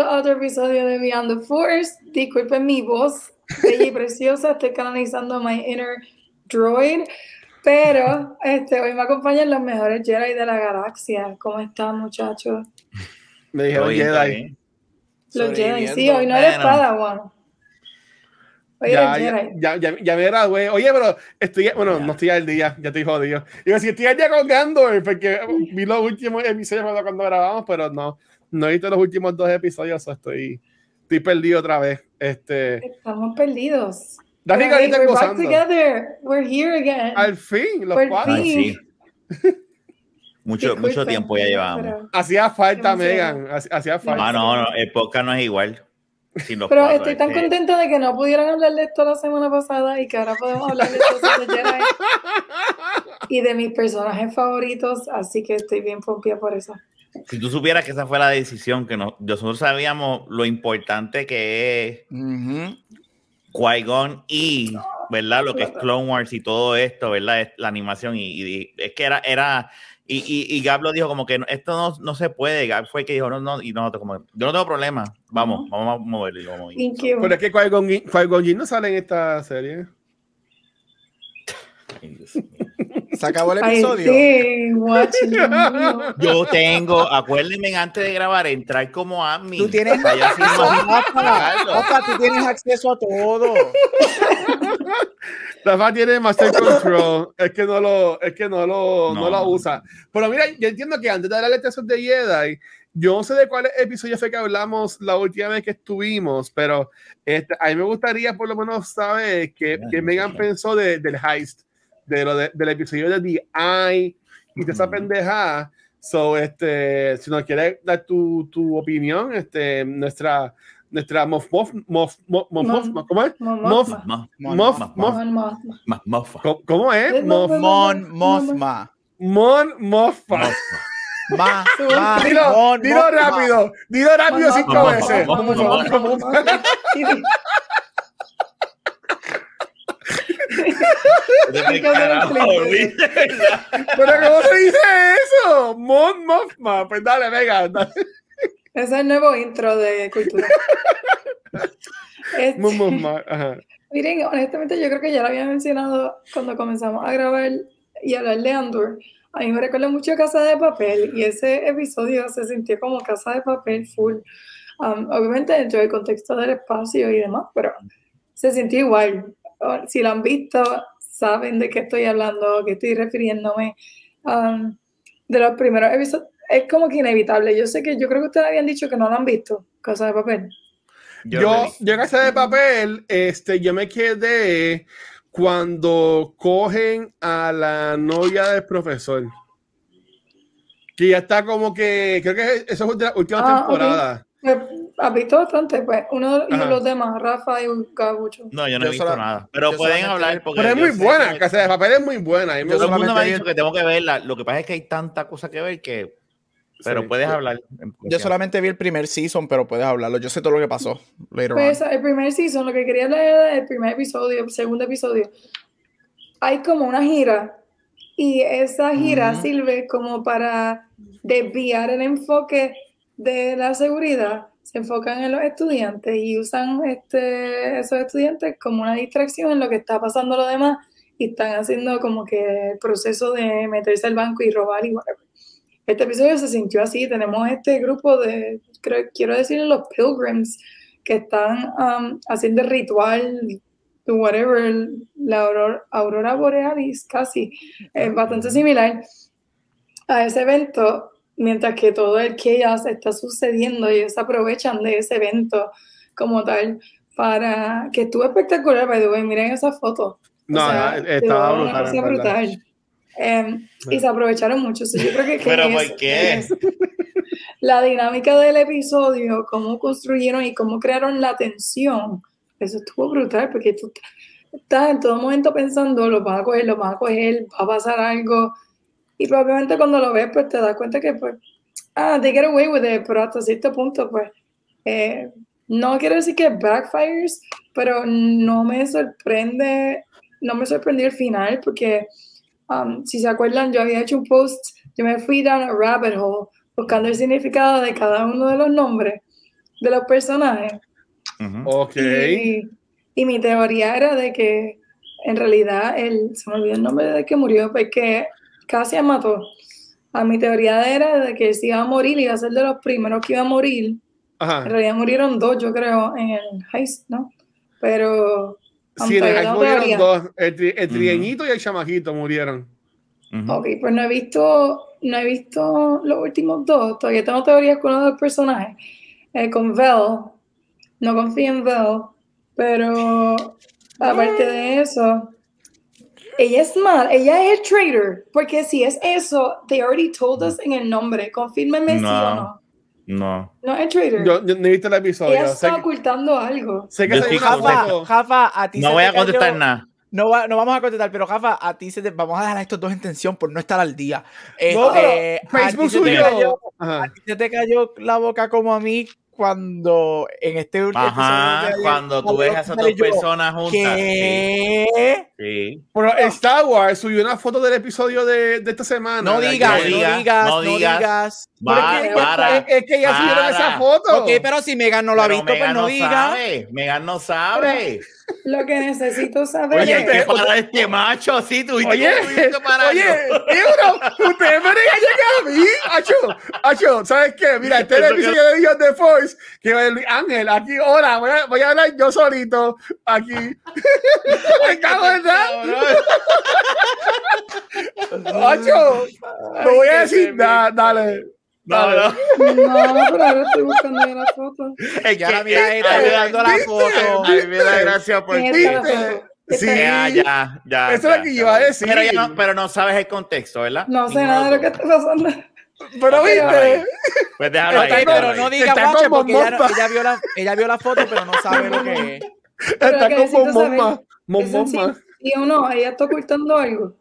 Otro episodio de Beyond the Force. Disculpen mi voz bella y preciosa, estoy canalizando my inner droid. Pero este, hoy me acompañan los mejores Jedi de la galaxia. ¿Cómo están, muchachos? Me dijeron Jedi. Los Jedi, sí, hoy no eres Padawan. Hoy ya, Jedi. ya, ya, ya, me gradué. Oye, pero estoy, bueno, no estoy al día, ya estoy jodido. Y si estoy al día con Gandor, porque vi los últimos episodios cuando grabamos, pero no, no he visto los últimos dos episodios, o estoy, estoy perdido otra vez. Este, Estamos perdidos. Dani, we're back gozando. together. We're here again. Al fin, los Por cuatro. fin. Ay, sí. Mucho, mucho tiempo ya llevamos. Hacía falta. Megan. hac- Hacía falta. Ah, no, no, el podcast no es igual. Sin los pero cuatro, estoy es tan que- contenta de que no pudieran hablar de esto la semana pasada y que ahora podemos hablar de Jedi y de mis personajes favoritos, así que estoy bien pompía por eso. Si tú supieras que esa fue la decisión, que no- nosotros sabíamos lo importante que es Qui-Gon y, ¿verdad? Lo que es Clone Wars y todo esto, ¿verdad? Es la animación y, y- es que era, era y, y, y Gab lo dijo como que no- esto no, no se puede, Gab fue el que dijo, no, no, y nosotros como, yo no tengo problema, vamos, Ujú. vamos a moverlo vamos a. Pero es que Qui-Gon Jinn no sale en esta serie. Se acabó el Ay, episodio. sí. Yo tengo, acuérdenme antes de grabar, entrar como admin. Tú tienes. Rafa, tú tienes acceso a todo. Rafa tiene Master Control, es que no lo, es que no lo, no. No. lo usa. Pero mira, yo entiendo que antes de darle lección de Jedi, yo no sé de cuál episodio fue que hablamos la última vez que estuvimos, pero este, a mí me gustaría por lo menos saber que Megan pensó de- del heist, de lo de- del episodio de The Eye y de esa Ujú. pendeja. So, este, si nos quieres dar tu, tu opinión, este, nuestra, nuestra mof, mof, mof, mof, mof, ¿cómo es? Mof, mof, mof. ¿Cómo- ¿Cómo es? Mof. Mon Mothma. Mon. Mofa. Ma, ma, Dilo, Mon dilo rápido, dilo rápido cinco veces. Mon Mon Mothma. Mothma. Mon Mothma. Sí, sí. ¿De que hacer un carajo, clip. Luis? De verdad. Pero ¿cómo se dice eso? Mon Mothma. Pues dale, venga. dale. Ese es el nuevo intro de cultura. Este, Mon Mothma. Ajá. Miren, honestamente yo creo que ya lo había mencionado cuando comenzamos a grabar y hablar de Andor. A mí me recuerda mucho a Casa de Papel y ese episodio se sintió como Casa de Papel full. Um, obviamente dentro del contexto del espacio y demás, pero se sintió igual. Si lo han visto, saben de qué estoy hablando, a qué estoy refiriéndome. Um, de los primeros episodios, es como que inevitable. Yo sé que yo creo que ustedes habían dicho que no lo han visto, Casa de Papel. Yo Yo, yo en casa de papel, este, yo me quedé cuando cogen a la novia del profesor. Que ya está como que, creo que eso es de la última Ah, temporada. Pues, ¿Has visto bastante? Pues uno y Ajá. los demás, Rafa y Gabucho. No, yo no he visto sola- nada. Pero pueden hablar porque Pero es muy buena, que- casa de papel es muy buena. Todo el mundo me ha dicho que tengo que verla. Lo que pasa es que hay tanta cosa que ver que. Pero Sí. puedes hablar. en Yo solamente vi el primer season, pero puedes hablarlo. Yo sé todo lo que pasó. Later Pues on. el primer season, lo que quería hablar era del primer episodio, el segundo episodio. Hay como una gira y esa gira sirve como para desviar el enfoque de la seguridad. Se enfocan en los estudiantes y usan este, esos estudiantes como una distracción en lo que está pasando lo demás y están haciendo como que el proceso de meterse al banco y robar y whatever. Este episodio se sintió así. Tenemos este grupo de, creo, quiero decir, los pilgrims que están um, haciendo el ritual, whatever, la aurora, aurora borealis, casi, es bastante similar a ese evento, mientras que todo el chaos está sucediendo ellos se aprovechan de ese evento como tal para que estuvo espectacular, by the way, miren esa foto. No, O sea, no, estaba brutal. cosa. Em, y se aprovecharon mucho. So, yo creo que, que ¿Pero es- por qué? es la dinámica del episodio, cómo construyeron y cómo crearon la tensión, eso estuvo brutal, porque tú, estás en todo momento pensando, lo vas a coger, lo vas a coger, va a pasar algo. Y probablemente cuando lo ves, pues te das cuenta que, pues, ah, they get away with it, pero hasta cierto punto, pues, eh, no quiero decir que backfires, pero no me sorprende, no me sorprendió el final, porque um, si se acuerdan, yo había hecho un post, yo me fui down a rabbit hole buscando el significado de cada uno de los nombres de los personajes. Ok. Y, mi teoría era de que en realidad él, se me olvidó el nombre de que murió, porque casi mató. A mi teoría era de que si iba a morir, iba a ser de los primeros que iba a morir. En realidad murieron dos, yo creo, en el heist, ¿no? Pero. Sí, en el heist murieron dos. El, el trieñito y el chamajito murieron. Ok, pues no he visto, no he visto los últimos dos. Todavía tengo teorías con los dos personajes. Eh, con Vel, no confío en Vel, pero aparte de eso, ella es mal, ella es el traitor, porque si es eso, they already told us en el nombre, confírmeme no, si o no. No. No es traitor. Yo, no he visto el episodio. Ella está ocultando algo. Sé que Jafa, Jafa, a ti No voy a contestar nada. No, no vamos a contestar, pero Jafa, a ti se te, vamos a dejar a estos dos en tensión por no estar al día. no, este, Facebook suyo. a ti se te cayó la boca como a mí cuando en este último Ajá, cuando tú ves a esas dos personas juntas. ¿Qué? Sí. Bueno, Star Wars subió una foto del episodio de, de esta semana. No digas, no digas, no digas. Va, es, para, que, es, que ya subieron esa foto. Ok, pero si Megan no lo ha visto, pues no, no diga. Megan no sabe. Lo que necesito saber oye, es. para este macho así, tú Oye, oye, Euro, ustedes me regañan a mí. Acho, Acho, ¿sabes qué? Mira, este episodio de Dios de Force, que Ángel, aquí, ahora, voy a, voy a hablar yo solito, aquí. me cago en Acho, no voy a decir nada, dale. No, no. No, pero ahora estoy buscando ya la foto. Es que ahora mira, está mirando la foto. Ay, mira, gracias por ti. Sí, ya, ya, ya. Eso es lo que iba a decir. Pero, no, pero no sabes el contexto, ¿verdad? No sé nada de lo que está pasando. Pero viste. Pues déjalo ahí. pero no diga guacha porque ella, ella, vio la, ella vio la foto, pero no sabe lo que es. Está como momma. Momma. Sí o no, ella está ocultando algo.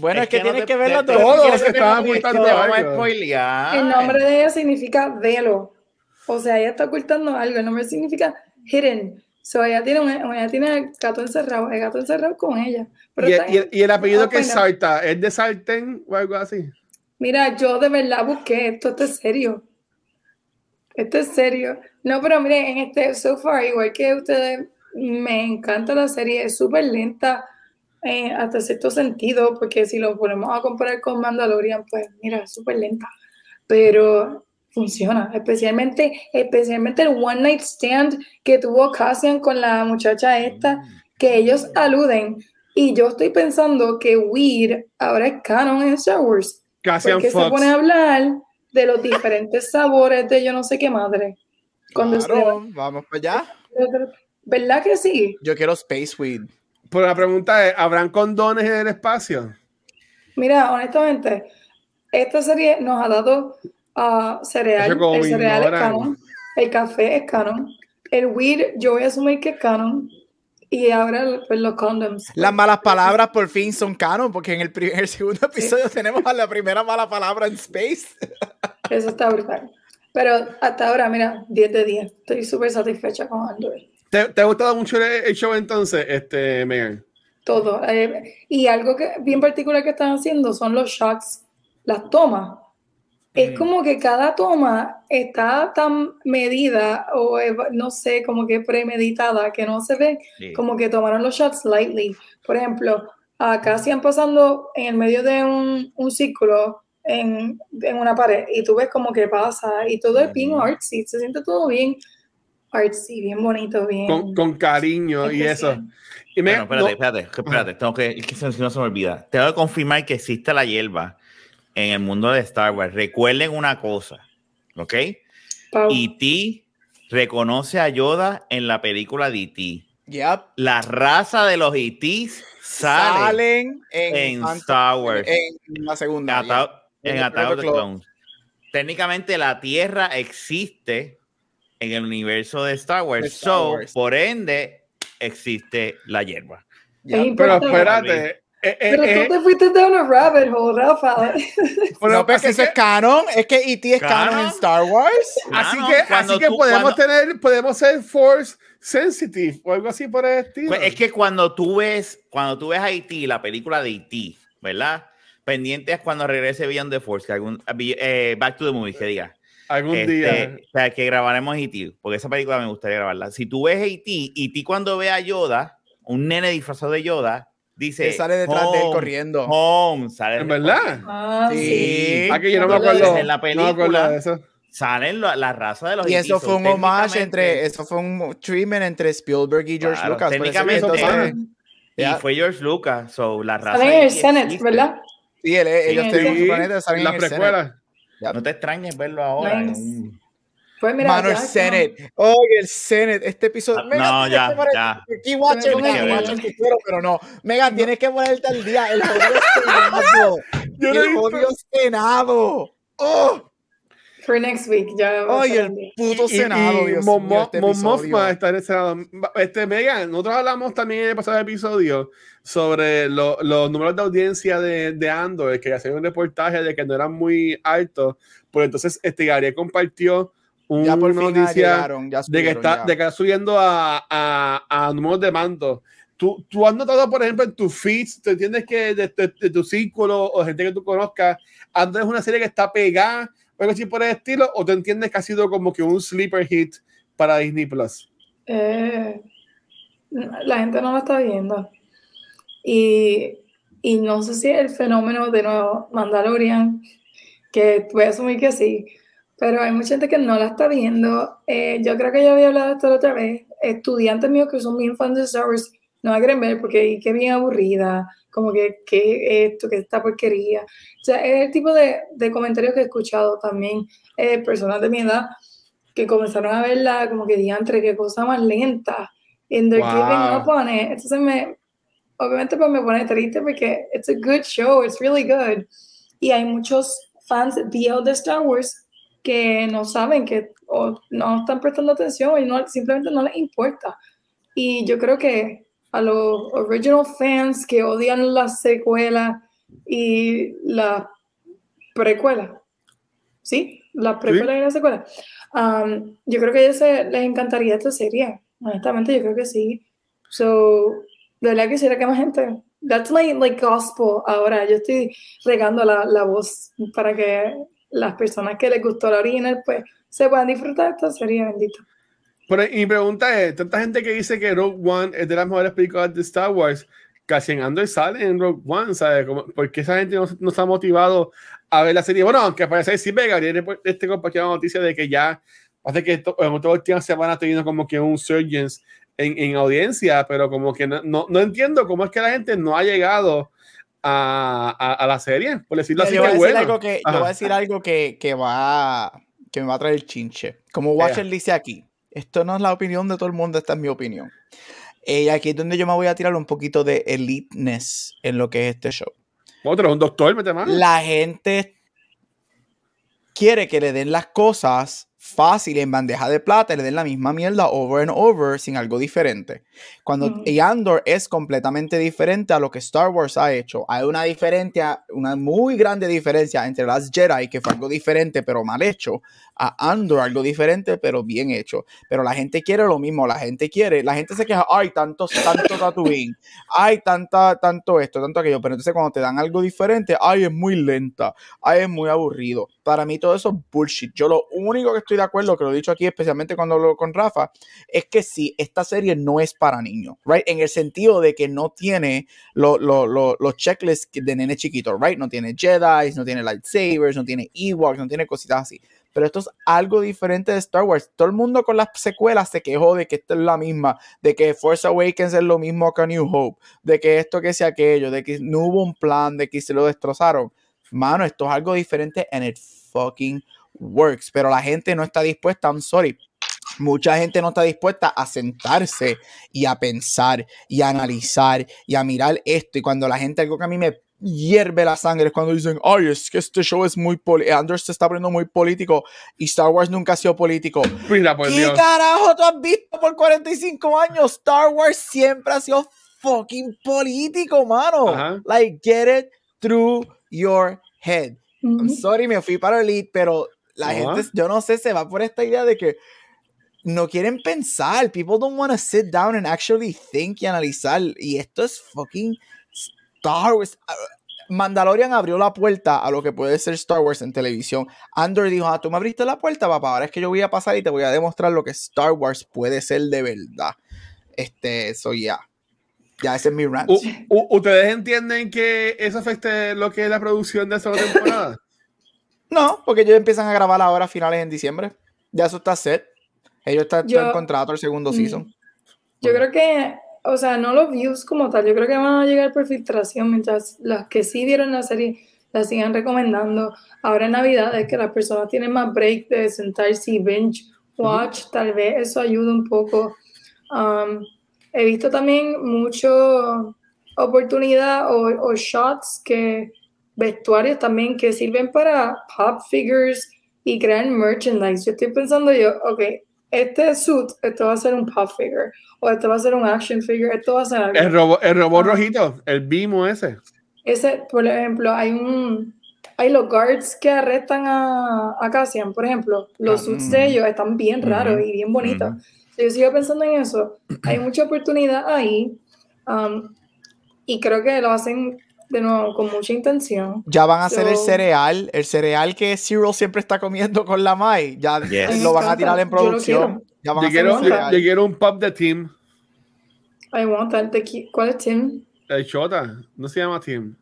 Bueno, es, que, tienes que verlo todo. Todos estaban ocultando algo. El nombre de ella significa velo. O sea, ella está ocultando algo. El nombre significa hidden. So, ella tiene, un, ella tiene el gato encerrado, el gato encerrado con ella. Pero ¿Y, el, apellido que es Sarta, ¿es de Sartén o algo así? Mira, yo de verdad busqué esto, esto es serio. Esto es serio. No, pero miren, en este, so far, igual que ustedes, me encanta la serie, es súper lenta eh, hasta cierto sentido, porque si lo ponemos a comparar con Mandalorian, pues mira, es súper lenta, pero funciona, especialmente, especialmente el One Night Stand que tuvo Cassian con la muchacha esta, que ellos aluden, y yo estoy pensando que Weird ahora es canon en Star Wars, Cassian porque se pone a hablar de los diferentes sabores de yo no sé qué madre. Cuando claro, vamos para allá. ¿Verdad que sí? Yo quiero Space Weed. Pero la pregunta es, ¿habrán condones en el espacio? Mira, honestamente, esta serie nos ha dado uh, cereal, el cereal es canon, el café es canon, el weed yo voy a asumir que es canon, y ahora pues, los condoms. Las malas palabras por fin son canon, porque en el, primer, el segundo episodio tenemos a la primera mala palabra en Space. Eso está brutal. Pero hasta ahora, mira, 10 de 10. Estoy súper satisfecha con Android. ¿Te, ha gustado mucho el, show entonces, este, Megan? Todo. Eh, y algo que bien particular que están haciendo son los shots, las tomas. Es como que cada toma está tan medida o no sé, como que premeditada, que no se ve como que tomaron los shots lightly. Por ejemplo, acá se han pasando en el medio de un, un círculo en, en, una pared y tú ves como que pasa y todo es bien artsy, se siente todo bien artsy, bien bonito, bien. Con, con cariño y eso. Y me, espérate, espérate, espérate, tengo que, es que no se me olvida. Tengo que confirmar que existe la hierba en el mundo de Star Wars. Recuerden una cosa, ¿ok? Y E.T. reconoce a Yoda en la película de E.T. Yep. La raza de los E.T.s sale salen en, Star Wars. En, la segunda. en Attack of the Clones. Técnicamente la Tierra existe en el universo de Star Wars. so, por ende, existe la hierba. pero espérate, eh, eh, pero tú eh. te fuiste down a rabbit hole, Rafa. Bueno, pues eso es canon. Es que E.T. es canon, en Star Wars. así que, así que podemos tener, podemos ser Force sensitive o algo así por el estilo. Pues es que cuando tú ves, cuando tú ves a E.T., la película de E.T., ¿verdad? Pendiente es cuando regrese Beyond the Force, que algún, Back to the Movie, que diga. Algún este, día. O sea, que grabaremos E.T., porque esa película me gustaría grabarla. Si tú ves E.T., E.T. cuando ve a Yoda, un nene disfrazado de Yoda, dice. sale detrás de él corriendo. Home, sale ¿En verdad? Ah, sí. Aquí yo no me acuerdo. En la película. de eso. Salen la, la raza de los Y eso fue un homage entre, eso fue un treatment entre Spielberg y George Lucas. Técnicamente, y fue George Lucas, so la raza. Salen en el Senate, ¿verdad? Sí, él, ellos tienen su planeta, salen en el Senate. No te extrañes verlo ahora. Pues mira, Mano, el Senate. Oye, el Senate. Este episodio. no, ya, ya. Aquí, Watcher, que quiero, pero no. Megan, tienes que ponerte al día. El jodido Senado. Yo el jodido Senado. ¡Oh! For next week, ya. Oye, el puto Senado, y, y Dios mío, este está en el Senado. Este, Megan, nosotros hablamos también en el pasado episodio sobre lo, los números de audiencia de, de Andor, que hacían un reportaje de que no eran muy altos. Pues entonces, este Gary compartió una noticia de, que está, de que está subiendo a, a, a números de mando. ¿Tú, ¿Tú has notado, por ejemplo, en tu feeds, ¿te entiendes que de, de, tu círculo o gente que tú conozcas, Andor es una serie que está pegada o algo por el estilo? ¿O te entiendes que ha sido como que un sleeper hit para Disney Plus? Eh, la gente no lo está viendo. Y, y no sé si el fenómeno de nuevo Mandalorian, que voy a asumir que sí, pero hay mucha gente que no la está viendo. Eh, yo creo que ya había hablado esto la otra vez. Estudiantes míos que son bien fans de Star Wars no la quieren ver porque qué bien aburrida, como que qué esto, que esta porquería. O sea, es el tipo de, de comentarios que he escuchado también eh, personas de mi edad que comenzaron a verla como que diantre, qué cosa más lenta. And they're giving up on it. Entonces me, obviamente pues me pone triste porque it's a good show, it's really good. Y hay muchos fans de Star Wars que no saben que o no están prestando atención y no, simplemente no les importa. Y yo creo que a los original fans que odian la secuela y la precuela, ¿sí? La precuela y la secuela. Um, yo creo que a ellos les encantaría esta serie. Honestamente, yo creo que sí. So, de verdad quisiera que más gente. That's my like gospel ahora. Yo estoy regando la, la voz para que las personas que les gustó la original, pues se puedan disfrutar esta serie bendita. Pero, mi pregunta es, tanta gente que dice que Rogue One es de las mejores películas de Star Wars, casi en Andor sale en Rogue One, ¿sabes? ¿Por qué esa gente no, no está motivado a ver la serie? Bueno, aunque parece que sí, Gabriel este compartió la noticia de que ya hace que esto, en últimas semanas semana teniendo como que un surgeons en, en, audiencia, pero como que no, no, no, entiendo cómo es que la gente no ha llegado a, a, la serie, por decirlo así. Yo voy, a decir algo que, yo voy a decir algo que, que, va, que me va a traer chinche. Como Watcher dice aquí, esto no es la opinión de todo el mundo, esta es mi opinión. Eh, y aquí es donde yo me voy a tirar un poquito de eliteness en lo que es este show. Otro, un doctor, mete La gente quiere que le den las cosas fácil en bandeja de plata le den la misma mierda over and over sin algo diferente. Cuando Andor es completamente diferente a lo que Star Wars ha hecho. Hay una diferencia, una muy grande diferencia entre las Jedi, que fue algo diferente pero mal hecho, a Andor, algo diferente pero bien hecho. Pero la gente quiere lo mismo, la gente quiere, la gente se queja, ay, tanto, tanto Tatooine, ay, tanta, tanto esto, tanto aquello. Pero entonces cuando te dan algo diferente, ay, es muy lenta, ay, es muy aburrido. Para mí todo eso es bullshit. Yo lo único que estoy de acuerdo, que lo he dicho aquí, especialmente cuando hablo con Rafa, es que sí, esta serie no es para niños, right? En el sentido de que no tiene los checklists de nene chiquito, right? No tiene Jedi, no tiene lightsabers, no tiene Ewoks, no tiene cositas así. Pero esto es algo diferente de Star Wars. Todo el mundo con las secuelas se quejó de que esto es la misma, de que Force Awakens es lo mismo que New Hope, de que esto que sea aquello, de que no hubo un plan, de que se lo destrozaron. Mano, esto es algo diferente en el fucking works, pero la gente no está dispuesta, I'm sorry, mucha gente no está dispuesta a sentarse y a pensar y a analizar y a mirar esto. Y cuando la gente, algo que a mí me hierve la sangre cuando dicen, ay, es que este show es muy político, Andor se está poniendo muy político y Star Wars nunca ha sido político. Mira, por ¿Qué Dios. carajo tú has visto por 45 años? Star Wars siempre ha sido fucking político, mano. Ajá. Like, get it through your head. I'm sorry, me fui para Elite, pero la gente, yo no sé, se va por esta idea de que no quieren pensar. People don't want to sit down and actually think y analizar. Y esto es fucking Star Wars. Mandalorian abrió la puerta a lo que puede ser Star Wars en televisión. Andor dijo, ah, tú me abriste la puerta, papá, ahora es que yo voy a pasar y te voy a demostrar lo que Star Wars puede ser de verdad. Este, eso ya. Ya ese es mi rant. ¿Ustedes entienden que eso afecte lo que es la producción de esta temporada? No, porque ellos empiezan a grabar ahora a finales en diciembre. Ya eso está set. Ellos están Yo- en contrato el segundo season. Yo creo que, o sea, no los views como tal, yo creo que van a llegar por filtración mientras los que sí vieron la serie la sigan recomendando. Ahora en Navidad es que las personas tienen más break de sentarse y binge watch, tal vez eso ayuda un poco. Um, he visto también mucho oportunidad o, o shots que vestuarios también que sirven para pop figures y crear merchandise. Yo estoy pensando yo, ok, este suit, esto va a ser un pop figure, o esto va a ser un action figure, esto va a ser algo. El robot, el robot Ah. rojito, el Bimo ese. Ese, por ejemplo, hay un hay los guards que arrestan a, a Cassian, por ejemplo, los Ah, suits mm. de ellos están bien raros y bien bonitos. Yo sigo pensando en eso. Hay mucha oportunidad ahí um, y creo que lo hacen de nuevo con mucha intención. Ya van a hacer el cereal, el cereal que Cyril siempre está comiendo con la Mai. Ya Yes. lo van a tirar en producción. Ya van a Yo hacer quiero, yo, yo quiero un pop de Tim. I want that. The ki- ¿Cuál es Tim? El Chota. No se llama Tim.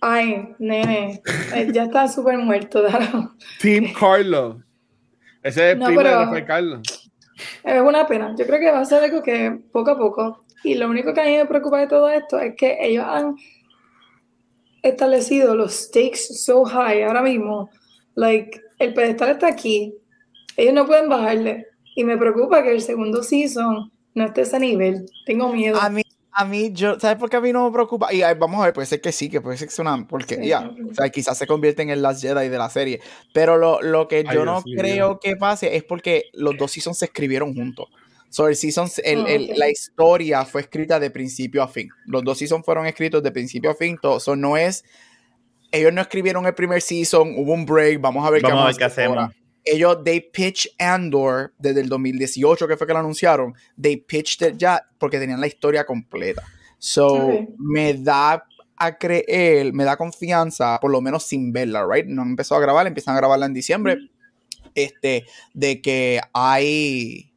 Ay, nene, eh, ya está súper muerto. déjalo. Tim Carlo. Ese es el No, primo de Rafael Carlos. Es una pena. Yo creo que va a ser algo que poco a poco. Y lo único que a mí me preocupa de todo esto es que ellos han establecido los stakes so high ahora mismo. Like, el pedestal está aquí. Ellos no pueden bajarle. Y me preocupa que el segundo season no esté a ese nivel. Tengo miedo. A mí, a mí, yo, ¿sabes por qué a mí no me preocupa? Y ay, vamos a ver, puede ser que sí, que puede ser que sea una porquería. Sí. O sea, quizás se convierte en el Last Jedi de la serie. Pero lo, lo que Ay, yo Dios no mío. creo que pase es porque los dos seasons se escribieron juntos. So, el season, el- Ah, el- ok. La historia fue escrita de principio a fin. Los dos seasons fueron escritos de principio a fin. Todo, so, no es. Ellos no escribieron el primer season, hubo un break, vamos a ver Vamos a ver qué qué hacemos. ahora ellos, they pitch Andor desde el 2018, que fue que lo anunciaron. They pitched it ya porque tenían la historia completa. So, Ok. me da a creer, me da confianza, por lo menos sin verla, right? No empezado a grabar, empiezan a grabarla en diciembre. Este, de que hay.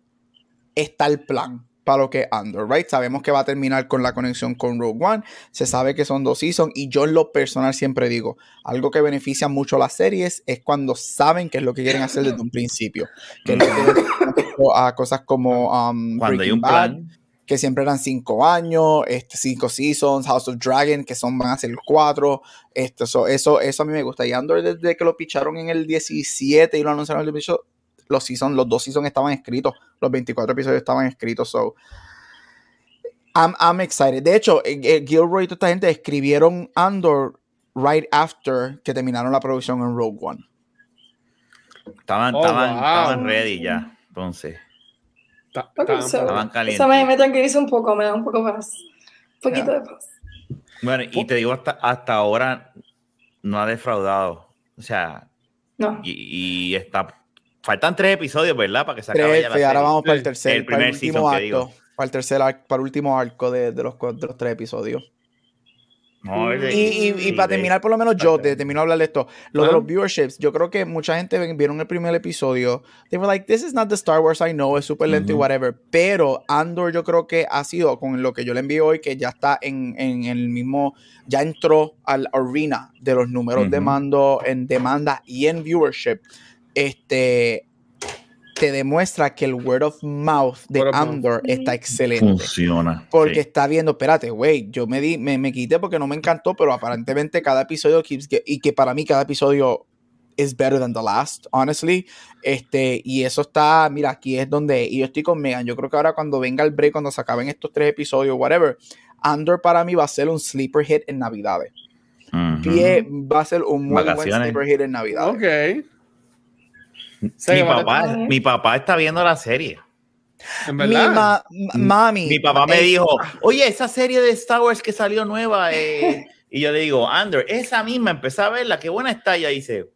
Está el plan para lo que es Andor, right? Sabemos que va a terminar con la conexión con Rogue One. Se sabe que son dos seasons. Y yo, en lo personal, siempre digo: algo que beneficia mucho a las series es cuando saben qué es lo que quieren hacer desde un principio. Que a cosas como um, Cuando hay un Bad, plan. que siempre eran cinco años, este, cinco seasons, House of Dragon, que son, van a ser cuatro. Esto, eso, eso, eso a mí me gusta. Y Andor, desde que lo picharon en el 17 y lo anunciaron en el 18, los seasons, los dos seasons estaban escritos, los 24 episodios estaban escritos. So, I'm, I'm excited. De hecho, eh, eh, Gilroy y toda esta gente escribieron Andor right after que terminaron la producción en Rogue One. Estaban, Oh, estaban, wow. estaban ready ya. Entonces, Ta- so- estaban calientes. Eso me, me tranquiliza un poco, me da un poco más. Un poquito de paz. Bueno, y te digo, hasta, hasta ahora no ha defraudado. O sea, No. y, y está. Faltan tres episodios, ¿verdad? Para que se acabe Tres, ya la y ahora serie. vamos para el tercer, el para el último que arco. digo. Para el tercer arco, para el último arco de, de los, de los tres episodios. No, Y- Y, y- y para terminar, por lo menos yo, te termino de hablar de esto, lo de los viewerships, yo creo que mucha gente vieron el primer episodio, they were like, this is not the Star Wars I know, es súper lento y Ujú. whatever, pero Andor yo creo que ha sido con lo que yo le envié hoy, que ya está en, en el mismo, ya entró al arena de los números de mando en demanda y en viewership, este te demuestra que el word of mouth de mouth. Andor está excelente. funciona. Porque sí. está viendo, espérate, güey, yo me di, me, me quité porque no me encantó, pero aparentemente cada episodio keeps get- y que para mí cada episodio is better than the last, honestly. Este, y eso está, mira, aquí es donde, y yo estoy con Megan, yo creo que ahora cuando venga el break, cuando se acaben estos tres episodios, whatever, Andor para mí va a ser un sleeper hit en Navidades. Pie va a ser un muy buen sleeper hit en Navidad. Ok. Mi, papá, mi papá está viendo la serie. Mi mami. Mi papá me dijo, oye, esa serie de Star Wars que salió nueva. Eh", y yo le digo, Andrew, esa misma, empecé a verla, qué buena está. Y dice,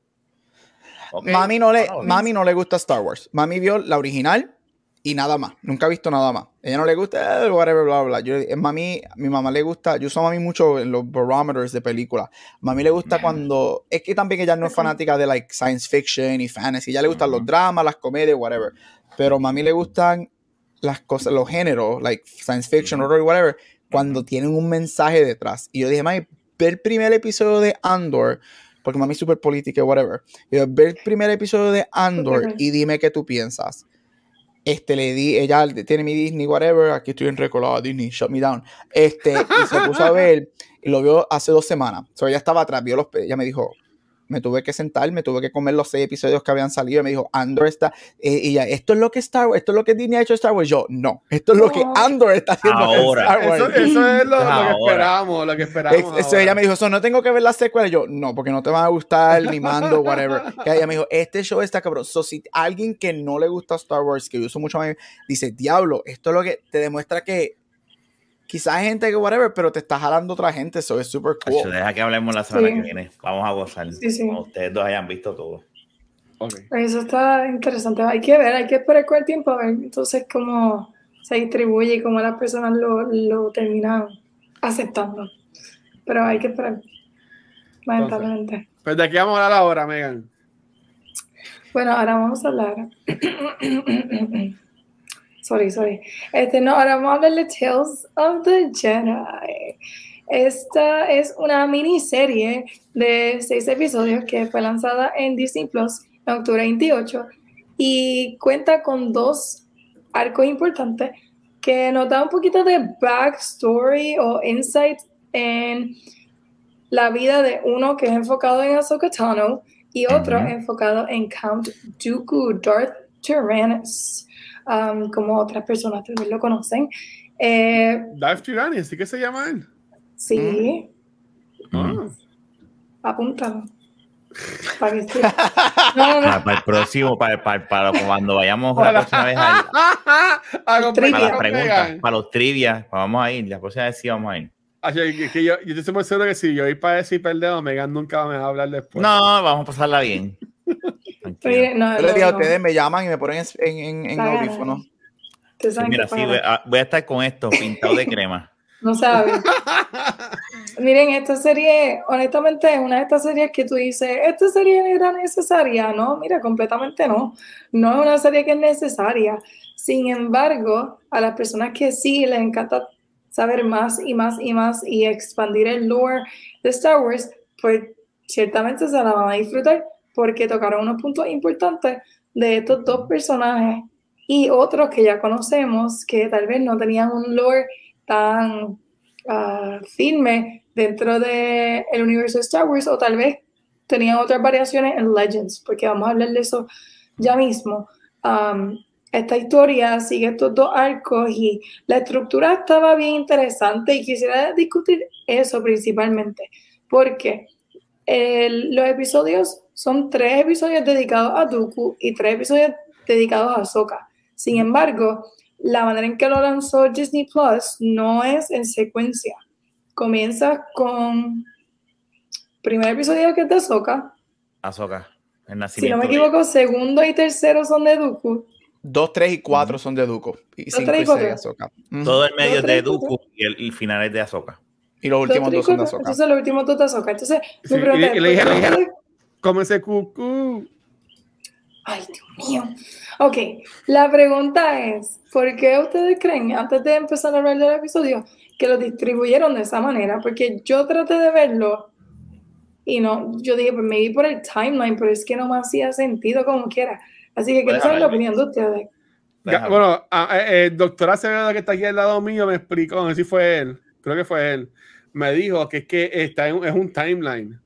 mami, no le, mami no le gusta Star Wars. Mami vio la original y nada más. Nunca ha visto nada más. Ella no le gusta, eh, whatever, bla, bla. Yo, eh, mami, mi mamá le gusta, yo uso a mami mucho en los barometers de películas. Mami le gusta cuando, es que también ella no es fanática de like science fiction y fantasy. Ella le gustan los dramas, las comedias, whatever. Pero mami le gustan las cosas, los géneros, like science fiction, horror, whatever, cuando tienen un mensaje detrás. Y yo dije, mami, ver el primer episodio de Andor porque mami es súper política, whatever. Yo, ve el primer episodio de Andor y dime qué tú piensas. Este, le di, ella tiene mi Disney, whatever, aquí estoy en recolado, Disney, shut me down. Este, y se puso a ver, y lo vio hace dos semanas. O sea, ella estaba atrás, vio los, ella me dijo, me tuve que sentar, me tuve que comer los seis episodios que habían salido y me dijo, Andor está, eh, y ya, esto es lo que Star Wars, esto es lo que Disney ha hecho Star Wars. Yo, no, esto es lo que Andor está haciendo ahora. Star Wars. Eso, es lo, que esperamos, lo que esperamos. Eso, ella me dijo, eso no tengo que ver la secuela. Yo, no, porque no te van a gustar, ni mando, whatever. Y ella me dijo, este show está cabrón. So, si alguien que no le gusta Star Wars, que yo uso mucho más, dice, diablo, esto es lo que te demuestra que quizás hay gente que whatever, pero te está jalando otra gente, eso es súper cool. deja que hablemos la semana que viene. Vamos a gozar. Sí, ustedes dos hayan visto todo. Eso está interesante. Hay que ver, hay que esperar con el tiempo a ver entonces cómo se distribuye y cómo las personas lo, lo terminan aceptando. Pero hay que esperar, lamentablemente. Pues de qué vamos a hablar ahora, Megan. Bueno, ahora vamos a hablar Sorry, sorry. Este, no, ahora vamos a hablar de Tales of the Jedi. Esta es una miniserie de seis episodios que fue lanzada en Disney Plus en octubre 28 y cuenta con dos arcos importantes que nos da un poquito de backstory o insight en la vida de uno que es enfocado en Ahsoka Tano y otro enfocado en Count Dooku Darth Tyrannus como otras personas también lo conocen. Eh, Darth Tyranny, ¿sí que se llama él? Sí. Mm. Apúntalo. Para, el próximo, para, para, cuando vayamos la próxima vez a, para las preguntas, para los trivias, vamos a ir, la próxima vez sí vamos a ir. que yo, yo estoy muy seguro que si yo voy para decir perdemos, Megan nunca me va a hablar después. No, vamos a pasarla bien. no, le a ustedes, me llaman y me ponen en, en, en audífono. mira, sí, voy a, estar con esto pintado de crema. No sabes. Miren, esta serie, honestamente, es una de estas series que tú dices, ¿esta serie era necesaria? No, mira, completamente no. No es una serie que es necesaria. Sin embargo, a las personas que sí les encanta saber más y más y más y expandir el lore de Star Wars, pues ciertamente se la van a disfrutar porque tocaron unos puntos importantes de estos dos personajes y otros que ya conocemos que tal vez no tenían un lore tan ah, firme dentro del el universo de Star Wars o tal vez tenían otras variaciones en Legends, porque vamos a hablar de eso ya mismo. Esta historia sigue estos dos arcos y la estructura estaba bien interesante y quisiera discutir eso principalmente, porque los episodios son tres episodios dedicados a Dooku y tres episodios dedicados a Ahsoka. Sin embargo, la manera en que lo lanzó Disney Plus no es en secuencia. Comienza con primer episodio que es de Ahsoka. Ahsoka, el nacimiento. Si no me equivoco, segundo y tercero son de Dooku. Dos, tres y cuatro son de Dooku. Y cinco y, seis de Ahsoka. Todo el medio es de Dooku y el, final es de Ahsoka. Y los últimos dos son de Ahsoka. Entonces, los últimos dos de Ahsoka. Entonces, sí, me pregunté, y le, dije, como ese cucú. Ay, Dios mío. Ok, la pregunta es, ¿por qué ustedes creen, antes de empezar a hablar del episodio, que lo distribuyeron de esa manera? Porque yo traté de verlo y no, yo dije, pues me di por el timeline, pero es que no me hacía sentido como quiera. Así que quiero saber la opinión de ustedes. bueno, el doctor Acevedo que está aquí al lado mío me explicó, no sé si fue él, creo que fue él, me dijo que es que está en, es un timeline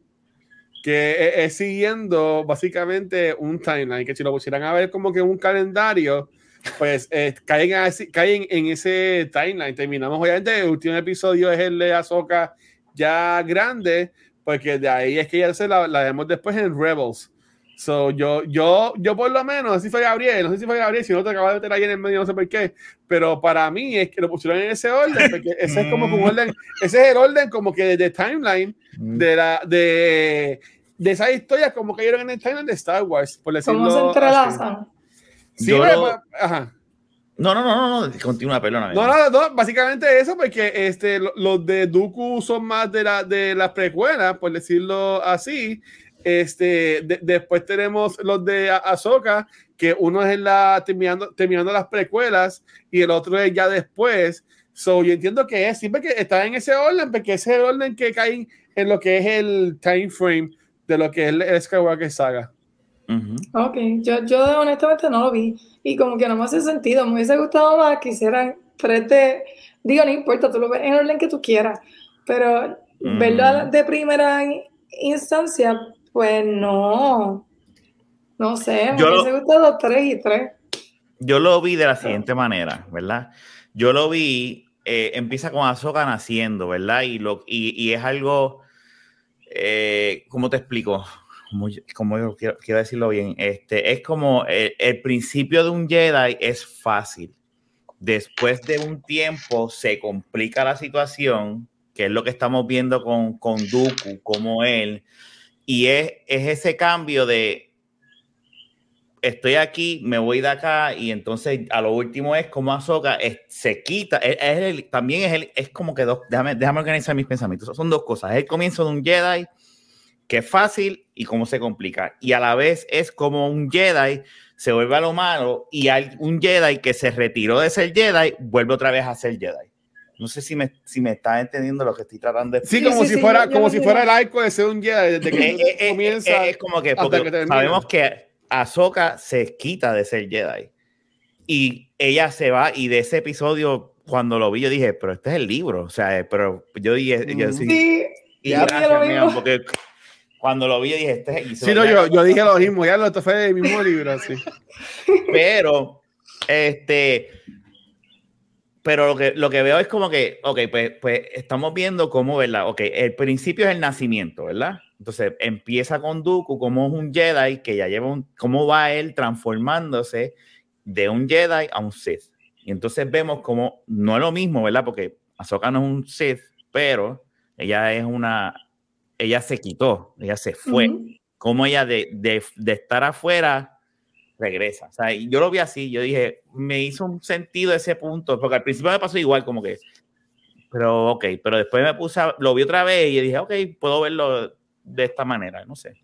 que es, siguiendo básicamente un timeline, que si lo pusieran a ver como que un calendario, pues eh, caen, caen en ese timeline. Terminamos, obviamente, el último episodio es el de Azoka ya grande, porque de ahí es que ya se la, la vemos después en Rebels. So, yo, yo, yo por lo menos, si fue Gabriel, no sé si fue Gabriel, si no te acabas de meter ahí en el medio, no sé por qué, pero para mí es que lo pusieron en ese orden, porque ese es como un orden, ese es el orden como que de, timeline Mm. de la, de, de esas historias como cayeron en el timeline de Star Wars, por decirlo ¿Cómo se así. entrelazan? Sí, Yo pues, lo- ajá. No, no, no, no, no, continúa, perdóname. No, no, no, básicamente eso, porque este, lo- los de Dooku son más de, la, de las precuelas, por decirlo así. Este, de- después tenemos los de Ahsoka, que uno es en la, terminando, terminando las precuelas y el otro es ya después. So, yo entiendo que es siempre que está en ese orden, porque ese es el orden que cae en lo que es el time frame de lo que es el Skywalker saga. Ujú. Ok, yo, yo honestamente no lo vi y como que no me hace sentido, me hubiese gustado más que hicieran frente, digo, no importa, tú lo ves en el orden que tú quieras, pero Mm. verlo de primera in- instancia, pues no, no sé, me Yo lo- hubiese gustado tres y tres. Yo lo vi de la siguiente manera, ¿verdad? Yo lo vi, eh, empieza con Ahsoka naciendo, ¿verdad? Y, lo, y, y es algo, eh, ¿cómo te explico? Como yo, quiero decirlo bien, este, es como el, el principio de un Jedi es fácil. Después de un tiempo se complica la situación, que es lo que estamos viendo con, con Dooku, como él, y es, es ese cambio de estoy aquí, me voy de acá y entonces a lo último es como Ahsoka es- se quita, es, es el- también es, el, es como que dos, déjame, déjame organizar mis pensamientos, son dos cosas, es el comienzo de un Jedi que es fácil y cómo se complica y a la vez es como un Jedi se vuelve a lo malo y hay un Jedi que se retiró de ser Jedi vuelve otra vez a ser Jedi. No sé si me, si me está entendiendo lo que estoy tratando de Sí, Sí, como sí, si sí, fuera, como si fuera el arco de ser un Jedi desde que Eh, eh, eh, comienza. eh, es como que hasta porque que termina. sabemos que Ahsoka se quita de ser Jedi y ella se va y de ese episodio cuando lo vi yo dije pero este es el libro o sea eh, pero yo dije yo sí, Sí, y ya, gracias, lo mismo. porque cuando lo vi yo dije este es se Sí, no, yo, yo dije lo mismo, ya lo esto fue del mismo libro, sí. pero este pero lo que, lo que veo es como que, ok, pues, pues estamos viendo cómo, ¿verdad? Ok, el principio es el nacimiento, ¿verdad? Entonces empieza con Dooku como es un Jedi que ya lleva un, cómo va él transformándose de un Jedi a un Sith. Y entonces vemos como, no es lo mismo, ¿verdad? Porque Ahsoka no es un Sith, pero ella es una, ella se quitó, ella se fue Ujú. como ella de, de, de estar afuera regresa. O sea, yo lo vi así, yo dije, me hizo un sentido ese punto, porque al principio me pasó igual, como que, pero ok, pero después me puse, a- lo vi otra vez y dije, ok, puedo verlo de esta manera, no sé.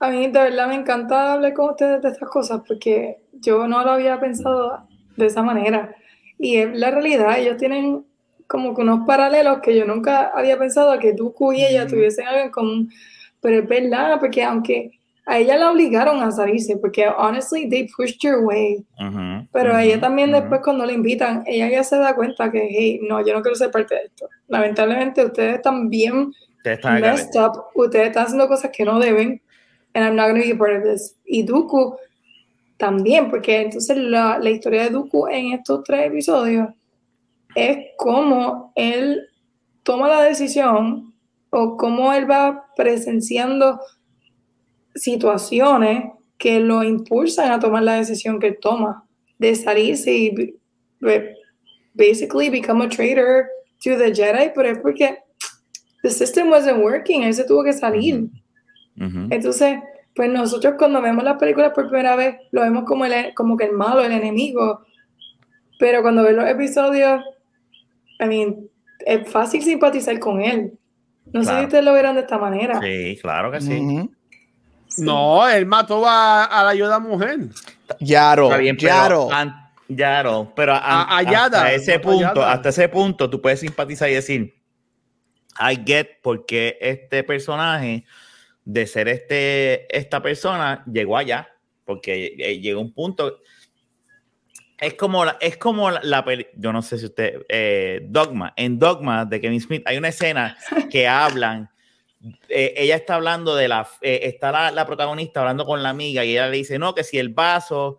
A mí de verdad me encanta hablar con ustedes de estas cosas porque yo no lo había pensado de esa manera. Y es la realidad, ellos tienen como que unos paralelos que yo nunca había pensado que Dooku y ella tuviesen algo en común. Pero es verdad, porque aunque a ella la obligaron a salirse, porque honestly, they pushed your way. Pero a ella también ujú. después cuando la invitan, ella ya se da cuenta que, hey, no, yo no quiero ser parte de esto. Lamentablemente ustedes están messed up, ustedes están haciendo cosas que no deben, and I'm not going to be a part of this. Y Dooku también, porque entonces la, la historia de Dooku en estos tres episodios es cómo él toma la decisión o cómo él va presenciando situaciones que lo impulsan a tomar la decisión que toma de salirse y basically become a traitor to the Jedi, pero es porque the system wasn't working, él se tuvo que salir. Entonces, pues nosotros cuando vemos las películas por primera vez, lo vemos como, el, como que el malo, el enemigo, pero cuando ves los episodios, I mean, es fácil simpatizar con él. No sé si ustedes lo verán de esta manera. Sí, claro que sí. No, él mató a, a la Yoda mujer. Yaro, Está bien, pero Yaro. an- Yaro, pero an- A- a Yada, hasta ese punto, Yada. hasta ese punto, tú puedes simpatizar y decir, I get por qué este personaje, de ser este, esta persona, llegó allá, porque eh, llegó un punto. Es como la, es como la, la yo no sé si usted, eh, Dogma, en Dogma de Kevin Smith hay una escena que hablan eh, ella está hablando de la, eh, está la, la protagonista hablando con la amiga y ella le dice, no, que si el vaso,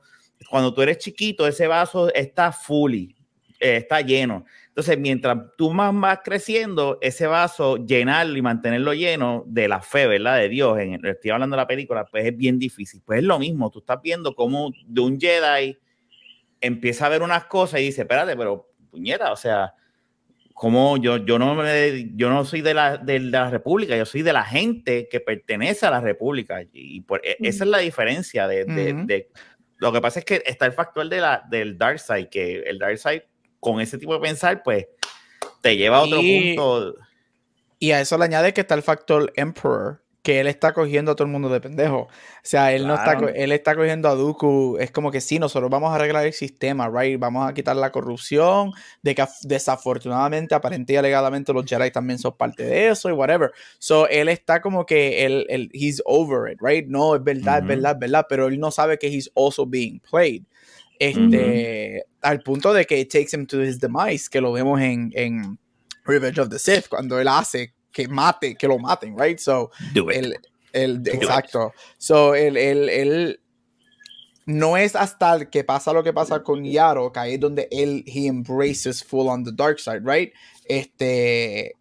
cuando tú eres chiquito, ese vaso está fully, eh, está lleno. Entonces, mientras tú más vas creciendo, ese vaso, llenarlo y mantenerlo lleno de la fe, ¿verdad? De Dios, en, estoy hablando de la película, pues es bien difícil. Pues es lo mismo, tú estás viendo cómo de un Jedi empieza a ver unas cosas y dice, espérate, pero puñeta, o sea, como yo, yo, no, yo no soy de la, de la República, yo soy de la gente que pertenece a la República. Y por, e, esa es la diferencia de, de, Lo que pasa es que está el factor de la, del Dark Side, que el Dark Side, con ese tipo de pensar, pues te lleva a otro punto. Y a eso le añade que está el factor Emperor, que él está cogiendo a todo el mundo de pendejo. O sea, él no está, él está cogiendo a Dooku. Es como que sí, nosotros vamos a arreglar el sistema, right? Vamos a quitar la corrupción, de que desafortunadamente, aparentemente y alegadamente los Jedi también son parte de eso y whatever. So, él está como que él, él he's over it, right? No, es verdad, es verdad, es verdad, pero él no sabe que he's also being played. Este, al punto de que it takes him to his demise, que lo vemos en, en Revenge of the Sith, cuando él hace que mate, que lo maten, right? So, El, el, exacto. So, el, el, el, no es hasta que pasa lo que pasa con Yaro, que ahí es donde él, he embraces full on the dark side, right? Este,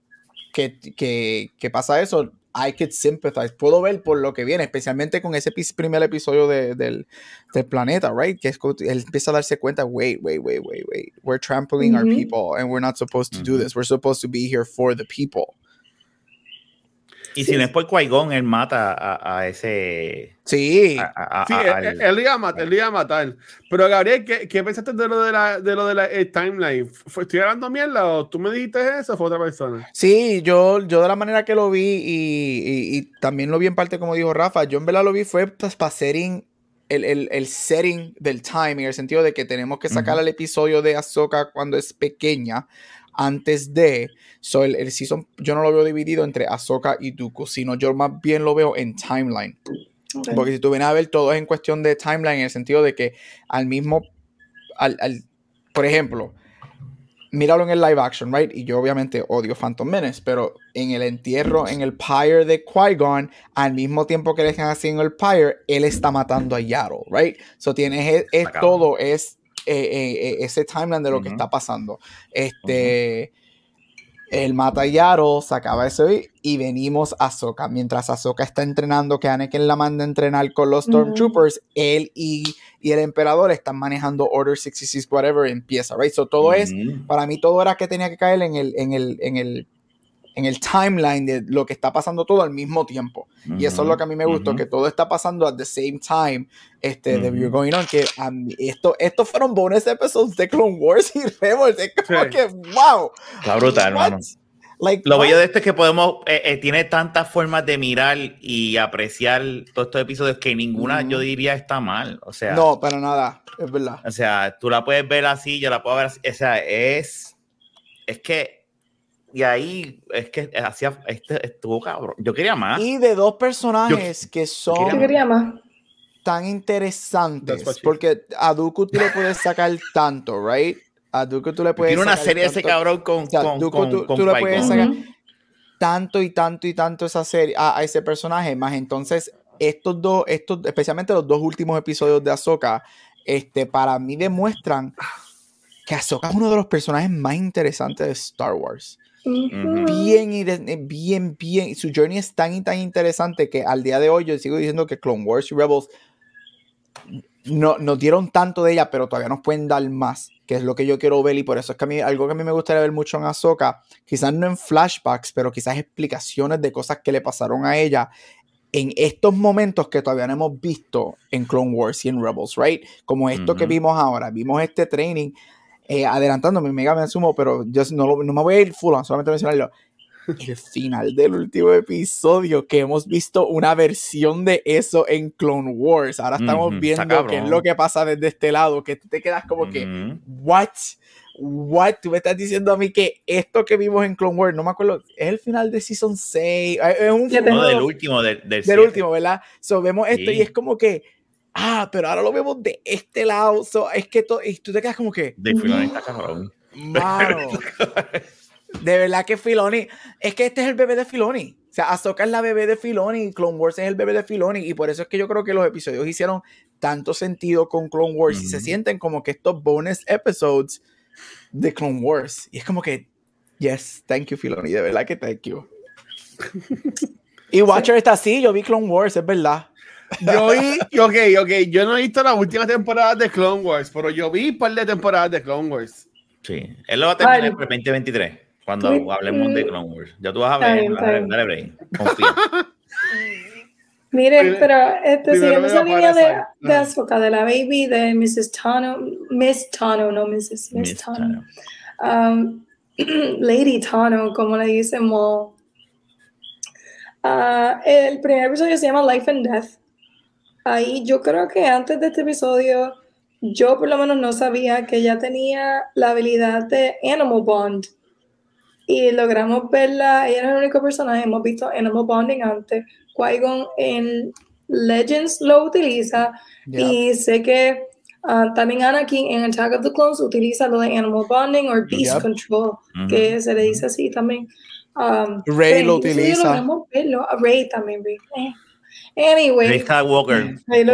que, que, que pasa eso, I could sympathize. Puedo ver por lo que viene, especialmente con ese primer episodio de, del, del, planeta, right? Que es, él empieza a darse cuenta, wait, wait, wait, wait, wait. We're trampling our people and we're not supposed to do this. We're supposed to be here for the people. Y si no es por Qui-Gon, él mata a, ese. Sí. sí, él, iba a matar, él iba a matar. Pero Gabriel, ¿qué, ¿qué, pensaste de lo de la, de lo de la eh, timeline? ¿Estoy hablando mierda o tú me dijiste eso o fue otra persona? Sí, yo, yo de la manera que lo vi y, y, también lo vi en parte como dijo Rafa, yo en verdad lo vi fue pues, para setting el, el, el, setting del time, en el sentido de que tenemos que sacar el episodio de Ahsoka cuando es pequeña antes de. So, el, el, season yo no lo veo dividido entre Ahsoka y Dooku, sino yo más bien lo veo en timeline. Porque si tú vienes a ver, todo es en cuestión de timeline, en el sentido de que al mismo. Al, al, por ejemplo, míralo en el live action, right? Y yo obviamente odio Phantom Menace, pero en el entierro, en el pyre de Qui-Gon, al mismo tiempo que le están haciendo el pyre, él está matando a Yaddle, right? So tienes es, todo, es eh, eh, eh, ese timeline de lo que está pasando. Este. El mata Yaro, se acaba eso y venimos a Ahsoka. Mientras Ahsoka está entrenando, que Anakin la manda a entrenar con los Stormtroopers, él y, y, el emperador están manejando Order 66, whatever, empieza, right? So todo es, para mí todo era que tenía que caer en el, en el, en el en el timeline de lo que está pasando todo al mismo tiempo. y eso es lo que a mí me gustó, que todo está pasando at the same time este, de You're Going On, que esto, estos fueron bonus episodes de Clone Wars y Rebels, es como que, wow. Está brutal, hermano. Like, lo bello de esto es que podemos, eh, eh, tiene tantas formas de mirar y apreciar todos estos episodios que ninguna yo diría está mal. O sea, no, para nada, es verdad. O sea, tú la puedes ver así, yo la puedo ver así. O sea, es, es que y ahí es que hacía, este, estuvo cabrón. Yo quería más. Y de dos personajes que son tan interesantes. Porque a Dooku tú le puedes sacar tanto, right? A Dooku tú le puedes Tiene una serie de ese cabrón con. con, Dooku, tú, le puedes sacar tanto y tanto y tanto esa serie, a, ese personaje. Más entonces, estos dos, estos, especialmente los dos últimos episodios de Ahsoka, este, para mí demuestran que Ahsoka es uno de los personajes más interesantes de Star Wars. Bien, eh, bien, bien. Su journey es tan y tan interesante que al día de hoy yo sigo diciendo que Clone Wars y Rebels no, nos dieron tanto de ella, pero todavía nos pueden dar más, que es lo que yo quiero ver. Y por eso es que a mí, algo que a mí me gustaría ver mucho en Ahsoka, quizás no en flashbacks, pero quizás explicaciones de cosas que le pasaron a ella en estos momentos que todavía no hemos visto en Clone Wars y en Rebels, right? Como esto que vimos ahora, vimos este training eh, adelantándome, mega me asumo, pero yo no, no, me voy a ir full on, solamente mencionarlo. El final del último episodio, que hemos visto una versión de eso en Clone Wars. Ahora estamos viendo qué es lo que pasa desde este lado, que tú te quedas como que, ¿what? What? Tú me estás diciendo a mí que esto que vimos en Clone Wars, no me acuerdo, es el final de Season 6. Es un no, del último, del, del, último, ¿verdad? So, vemos esto y es como que ah, pero ahora lo vemos de este lado. es que y tú te quedas como que. De Filoni está cabrón. Mano. de verdad que Filoni. Es que este es el bebé de Filoni. O sea, Ahsoka es la bebé de Filoni y Clone Wars es el bebé de Filoni. Y por eso es que yo creo que los episodios hicieron tanto sentido con Clone Wars y se sienten como que estos bonus episodes de Clone Wars. Y es como que, yes, thank you, Filoni, de verdad que thank you. y Watcher está así, yo vi Clone Wars, es verdad. Yo vi, ok, ok, yo no he visto la última temporada de Clone Wars, pero yo vi un par de temporadas de Clone Wars. Sí, él lo va a terminar en el 2023, cuando hablemos de Clone Wars. Ya tú vas a ver, dale, break, confía. Miren, pero este, siguiendo esa línea de, de Azoka, de la baby de Mrs. Tano, Miss Tano, no Mrs. Miss, Tano. Um, Lady Tano, como le dicen uh, el primer episodio se llama Life and Death. Ahí yo creo que antes de este episodio, yo por lo menos no sabía que ella tenía la habilidad de Animal Bond. Y logramos verla, ella es el único personaje, hemos visto Animal Bonding antes Qui-Gon en Legends lo utiliza y sé que uh, también Anakin en Attack of the Clones utiliza lo de Animal Bonding o Beast Control, que se le dice así también. Um, Rey lo utiliza. Rey también. Rey. Eh. Anyway. Rey Skywalker. Rey,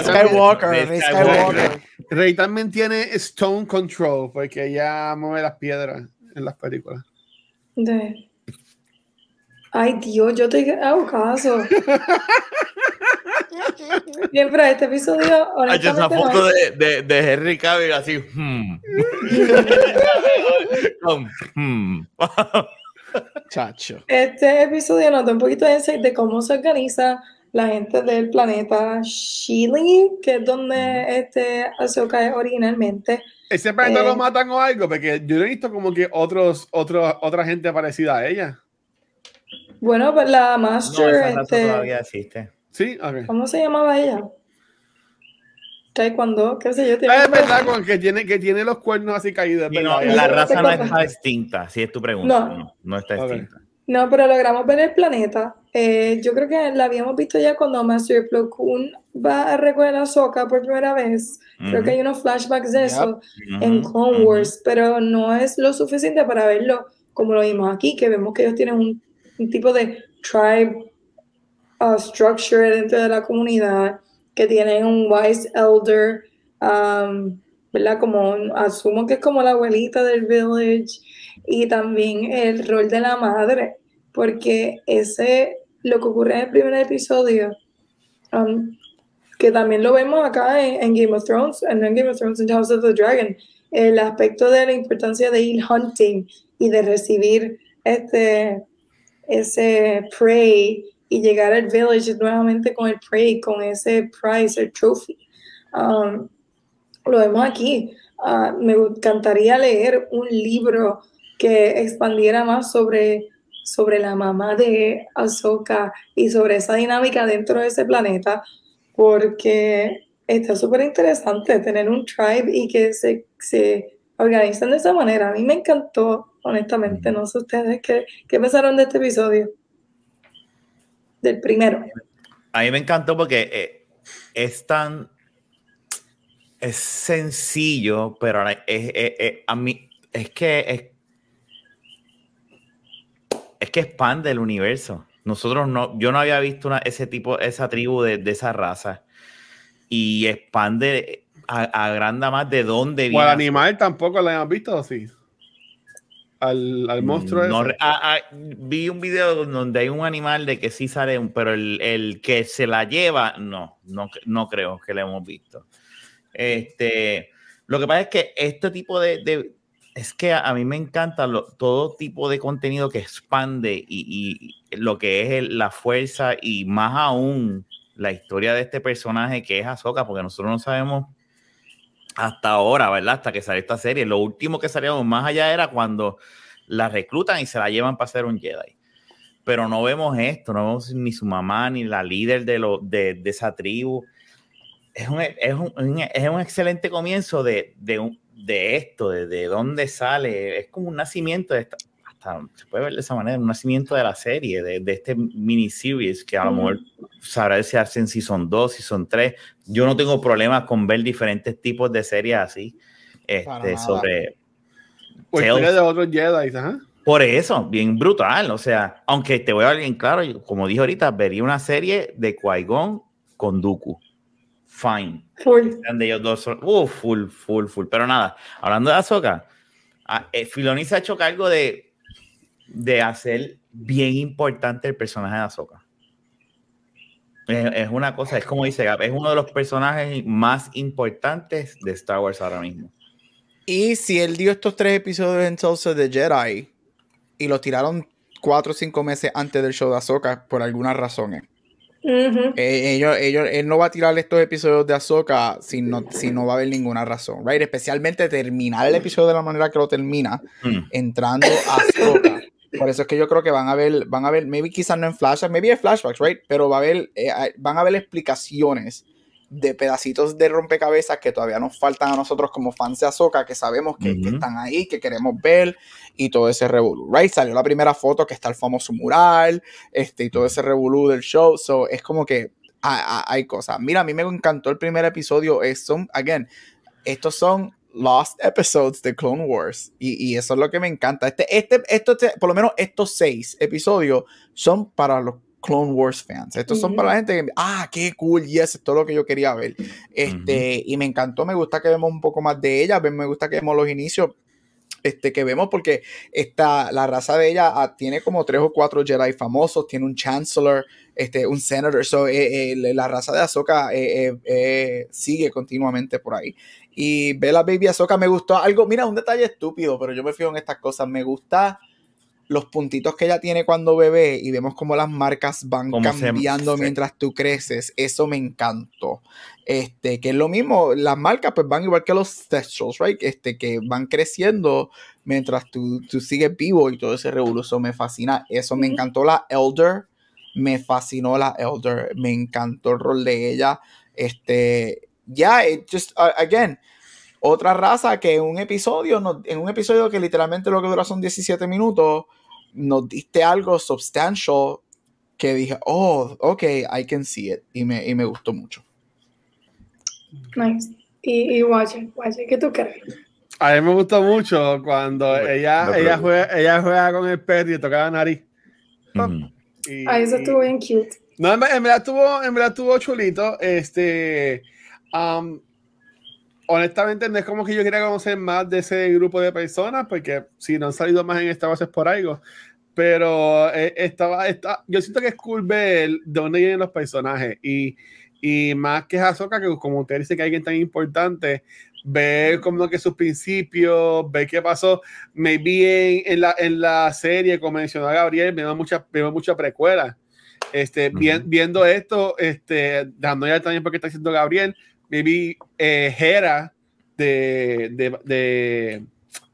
Skywalker. Rey Skywalker. Rey también tiene Stone Control porque ella mueve las piedras en las películas. De. Ay, Dios, yo te hago caso. Bien, pero este episodio. Hay esa foto de, de, de, Henry Cavill así. Hmm. hmm. Chacho. Este episodio nos da un poquito de de cómo se organiza la gente del planeta Shili, que es donde este Ahsoka es originalmente. ¿Ese planeta lo eh, matan o algo? Porque yo he visto como que otros, otros, otra gente parecida a ella. Bueno, pues la Master. No, este, todavía existe. Sí, okay. ¿Cómo se llamaba ella? Taekwondo, qué sé yo. Ah, es verdad, con que tiene, que tiene los cuernos así caídos. no, la raza no está extinta, si es tu pregunta. No, no, está extinta. No, pero logramos ver el planeta. Eh, yo creo que la habíamos visto ya cuando Master Plo Koon va a recoger a Soka por primera vez. Creo que hay unos flashbacks de eso en Clone Wars, pero no es lo suficiente para verlo como lo vimos aquí, que vemos que ellos tienen un un tipo de tribe uh, structure dentro de la comunidad, que tienen un wise elder, um, ¿verdad? Como asumo que es como la abuelita del village y también el rol de la madre, porque ese, lo que ocurre en el primer episodio, um, que también lo vemos acá en, Game of Thrones, en Game of Thrones, en House of the Dragon, el aspecto de la importancia de ir hunting y de recibir este ese prey y llegar al village nuevamente con el prey, con ese prize, el trophy. Um, lo vemos aquí. Uh, me encantaría leer un libro que expandiera más sobre, sobre la mamá de Ahsoka y sobre esa dinámica dentro de ese planeta, porque está súper interesante tener un tribe y que se, se organizan de esa manera. A mí me encantó honestamente. No sé ustedes qué, qué pensaron de este episodio. Del primero. A mí me encantó porque eh, es tan. Es sencillo, pero es, a mí. Es que. Es, es que expande el universo. Nosotros no. Yo no había visto ese tipo, esa tribu de, de esa raza. Y expande. Agranda más de dónde viene. O al animal tampoco lo habíamos visto, ¿sí? Al, monstruo. No, ah, ah, vi un video donde hay un animal de que sí sale, pero el, que se la lleva, no, no, no creo que lo hemos visto. Este, lo que pasa es que este tipo de, es que a, mí me encanta todo tipo de contenido que expande y, lo que es la fuerza y más aún la historia de este personaje que es Ahsoka, porque nosotros no sabemos hasta ahora, ¿verdad? Hasta que salió esta serie. Lo último que salíamos más allá era cuando la reclutan y se la llevan para ser un Jedi. Pero no vemos esto, no vemos ni su mamá ni la líder de, lo, de, esa tribu. Es un, es un, es un excelente comienzo de, de, de esto, de, de, dónde sale. Es como un nacimiento de esta, se puede ver de esa manera, un nacimiento de la serie, de, de este miniseries que a lo mejor sabrá si hacen si son dos, si son tres. Yo no tengo problemas con ver diferentes tipos de series así, este, sobre... Pues de otros Jedi, Por eso, bien brutal. O sea, aunque te voy a ver bien claro, como dije ahorita, vería una serie de Qui-Gon con Dooku. Fine. Full. De ellos dos uh, full, full, full. Pero nada, hablando de Ahsoka, Ah, eh, Filoni se ha hecho cargo de, de hacer bien importante el personaje de Ahsoka. Es, una cosa, es como dice Gab, es uno de los personajes más importantes de Star Wars ahora mismo. Y si él dio estos tres episodios en Tulsa de Jedi y los tiraron cuatro o cinco meses antes del show de Ahsoka por algunas razones. Eh, ellos, ellos, él no va a tirar estos episodios de Ahsoka si no, si no va a haber ninguna razón, right? Especialmente terminar el episodio de la manera que lo termina, mm. entrando a Ahsoka. Por eso es que yo creo que van a ver, van a ver, maybe quizás no en flashbacks, maybe en flashbacks, right? Pero va a haber, eh, van a ver explicaciones de pedacitos de rompecabezas que todavía nos faltan a nosotros como fans de Ahsoka, que sabemos que, están ahí, que queremos ver y todo ese revolú, right? Salió la primera foto que está el famoso mural, este, y todo ese revolú del show, so es como que hay, cosas. Mira, a mí me encantó el primer episodio, es, son, again, estos son lost episodes de Clone Wars y, eso es lo que me encanta. Este, este, esto, este, por lo menos estos seis episodios son para los Clone Wars fans. Estos son para la gente que, ah, qué cool, yes, es todo lo que yo quería ver. Este, y me encantó, me gusta que vemos un poco más de ella, me gusta que vemos los inicios. Este, que vemos porque esta, la raza de ella ah, tiene como tres o cuatro Jedi famosos, tiene un Chancellor, este, un Senator, so, eh, eh, la raza de Ahsoka eh, sigue continuamente por ahí. Y ve la Baby Ahsoka me gustó algo, mira, un detalle estúpido, pero yo me fijo en estas cosas, me gusta los puntitos que ella tiene cuando bebé y vemos cómo las marcas van cambiando mientras tú creces. Eso me encantó. Este, que es lo mismo, las marcas pues van igual que los textures, right? Este, que van creciendo mientras tú, tú sigues vivo y todo ese revolución me fascina. Eso me encantó la Elder, me fascinó la Elder, me encantó el rol de ella. Este, ya, yeah, just, uh, again, otra raza que en un episodio, en un episodio que literalmente lo que dura son 17 minutos, nos diste algo substantial que dije, oh, ok, I can see it. Y me, y me gustó mucho. Nice. Y, y Watcher, ¿qué tú crees? A mí me gustó mucho cuando ella, ella, juega, ella juega con el perro y toca la nariz. ah, eso estuvo bien cute. No, en, verdad estuvo, en verdad estuvo chulito. Este, um, honestamente no es como que yo quiera conocer más de ese grupo de personas, porque si no han salido más en esta base es por algo. Pero eh, estaba, yo siento que es cool ver de dónde vienen los personajes. Y, y más que Hazoka, que como usted dice que hay alguien tan importante, ver como que sus principios, ver qué pasó. Maybe en, en, la, en la serie, como mencionó Gabriel, vemos mucha, vemos mucha precuela. Este, viendo esto, este, dando ya también porque está haciendo Gabriel, maybe eh, Hera de, de, de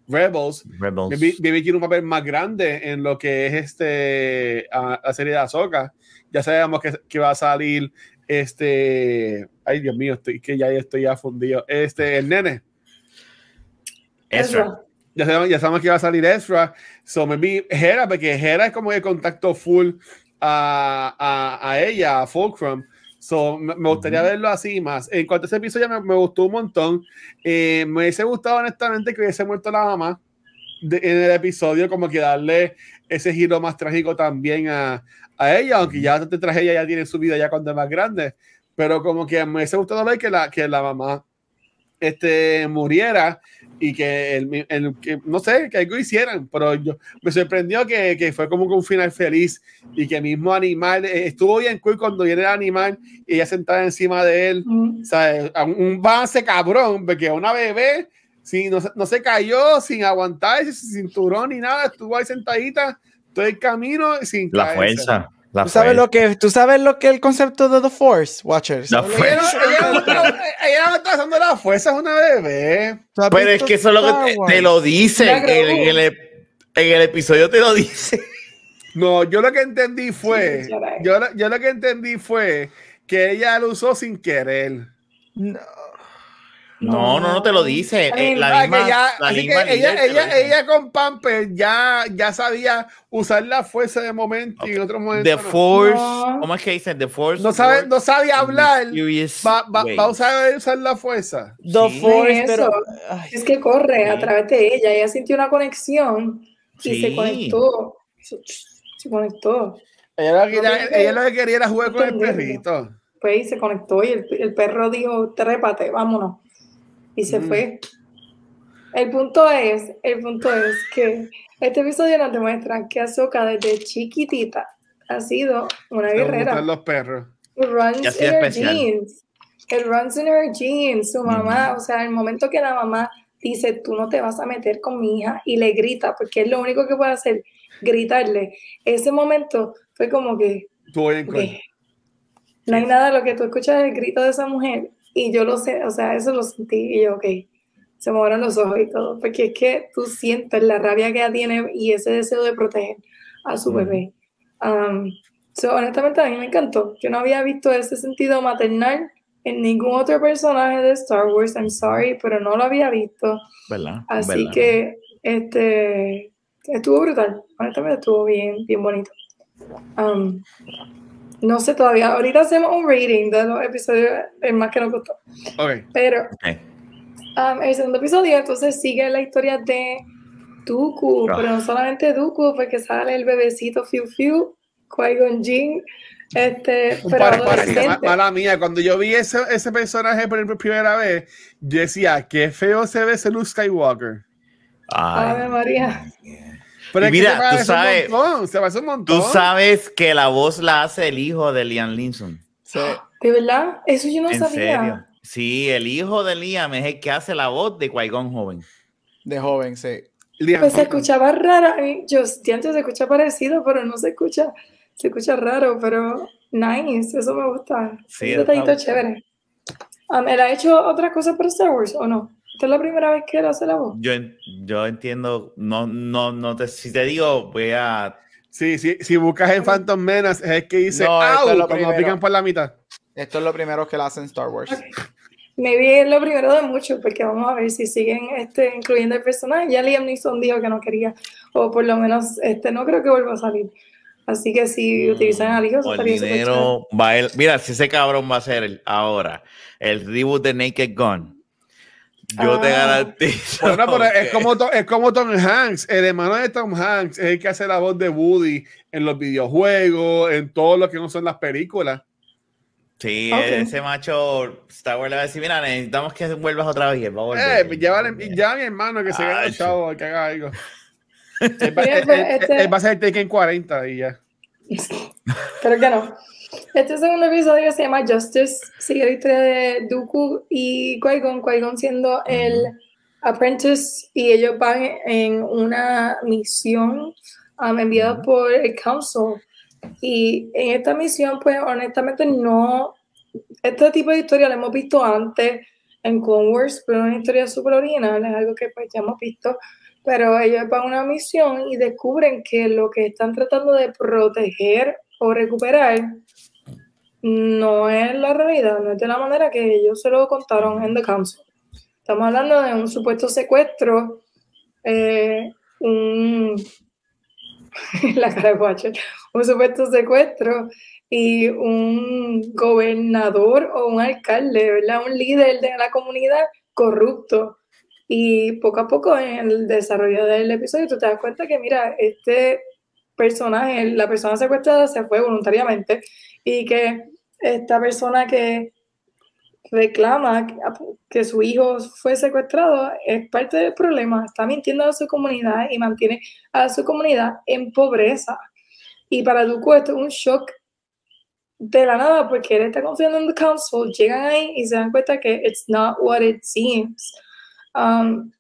Rebels, Rebels. Maybe, tiene un papel más grande en lo que es este la serie de Ahsoka. Ya sabemos que, que, va a salir este. Ay, Dios mío, estoy que ya estoy ya fundido. Este, el nene. Ezra. Ya sabemos, ya sabemos que va a salir Ezra. So maybe Hera, porque Hera es como el contacto full a, a, a ella, a Fulcrum. So, me, gustaría verlo así más. En cuanto a ese episodio, me, me gustó un montón. Eh, me hubiese gustado, honestamente, que hubiese muerto la mamá en el episodio, como que darle ese giro más trágico también a, a ella, aunque ya antes traje ella ya tiene su vida ya cuando es más grande. Pero como que me hubiese gustado ver que la, que la mamá este, muriera y que, el, el, que, no sé, que algo hicieran, pero yo, me sorprendió que, que, fue como un final feliz y que mismo animal, eh, estuvo bien cool cuando viene el animal y ella sentada encima de él, mm. o sea, un base cabrón, porque una bebé, sí, no, no se cayó sin aguantar ese cinturón ni nada, estuvo ahí sentadita todo el camino sin La fuerza. ¿Tú sabes, lo que, ¿Tú sabes lo que es el concepto de The Force, Watchers? La fuerza. Ella, no está usando la fuerza, es una bebé. Pero es que eso es lo que te, lo dice. En, el, en el episodio te lo dice. No, yo lo que entendí fue. Yo, yo lo que entendí fue que ella lo usó sin querer. No. No, no, no te lo dice. Eh, la misma, ella, ella, ella, con Pamper ya, ya sabía usar la fuerza de momento y en otros momentos. The Force, ¿cómo es que dice? The Force. No sabe, no sabe hablar. Va, va, va, a usar, usar, la fuerza. The Force, pero. Es que corre a través de ella. Ella sintió una conexión y se conectó. Se, conectó. Ella lo, que quería, ella lo que quería era jugar con el perrito. Pues se conectó y el, el perro dijo: Trépate, vámonos y se fue. El punto es, el punto es que este episodio nos demuestra que Ahsoka desde chiquitita ha sido una guerrera. los perros. Runs in her jeans. El runs in her jeans. Su mamá, o sea, el momento que la mamá dice, tú no te vas a meter con mi hija y le grita, porque es lo único que puede hacer, gritarle. Ese momento fue como que... no hay nada, lo que tú escuchas es el grito de esa mujer y yo lo sé, o sea, eso lo sentí y yo, ok, se me abrieron los ojos y todo, porque es que tú sientes la rabia que ella tiene y ese deseo de proteger a su bebé. Um, honestamente, a mí me encantó. Yo no había visto ese sentido maternal en ningún otro personaje de Star Wars. I'm sorry, pero no lo había visto. ¿Verdad? Así que este estuvo brutal. Honestamente, estuvo bien, bien bonito. Um, no sé todavía. Ahorita hacemos un rating de los episodios, el más que nos gustó. Okay. Pero um, el segundo episodio, entonces sigue la historia de Dooku, ah. pero no solamente Dooku, porque sale el bebecito Fiu Fiu, Qui-Gon Jinn, este, pero mala mía, cuando yo vi ese, ese personaje por primera vez, yo decía, qué feo se ve ese Luke Skywalker. Ay, María. Pero mira, tú sabes, se un montón. Tú sabes que la voz la hace el hijo de Liam Linson. Sí. ¿De verdad? Eso yo no sabía. Sí, el hijo de Liam es el que hace la voz de Qui-Gon joven. De joven, sí. Pues se escuchaba rara. Yo antes se escucha parecido, pero no se escucha se escucha raro, pero nice, eso me gusta. Sí, un detallito chévere. Um, ¿Él ha hecho otras cosas para Star Wars o no? ¿Esta es la primera vez que él hace la voz? Yo, yo entiendo, no, no, no te, si te digo, voy a... Sí, sí, si buscas en Phantom Menace, es el que dice, no, ¡au! cuando pican por la mitad. Esto es lo primero que le hacen Star Wars. Me vi lo primero de mucho, porque vamos a ver si siguen este, incluyendo el personaje. Ya Liam Neeson dijo que no quería, o por lo menos este, no creo que vuelva a salir. Así que si utilizan al hijo, dinero va Mira, si ese cabrón va a ser el, ahora el reboot de Naked Gun, yo te ah. garantizo. Bueno, pero es, como, es como Tom Hanks, el hermano de Tom Hanks es el que hace la voz de Woody en los videojuegos, en todo lo que no son las películas. Sí, ese macho Star Wars le va a decir, mira, necesitamos que vuelvas otra vez. Va a volver. Eh, ya, mi hermano que se gane el chavo, que haga algo. Este va a ser Taken 40 y ya. Creo que no. Este segundo episodio se llama Justice, sigue la historia de Dooku y Qui-Gon, Qui-Gon siendo el apprentice y ellos van en una misión um, enviada por el Council. Y en esta misión, pues honestamente no, este tipo de historia la hemos visto antes en Clone Wars, pero es una historia súper original, es algo que pues ya hemos visto. Pero ellos van a una misión y descubren que lo que están tratando de proteger o recuperar no es la realidad, no es de la manera que ellos se lo contaron en The Council. Estamos hablando de un supuesto secuestro, eh, un, la cara de un supuesto secuestro y un gobernador o un alcalde, ¿verdad? Un líder de la comunidad corrupto y poco a poco en el desarrollo del episodio tú te das cuenta que, mira, este personaje, la persona secuestrada se fue voluntariamente y que esta persona que reclama que su hijo fue secuestrado es parte del problema, está mintiendo a su comunidad y mantiene a su comunidad en pobreza. Y para Duco esto es un shock de la nada porque él está confiando en the council, llegan ahí y se dan cuenta que it's not what it seems. Um,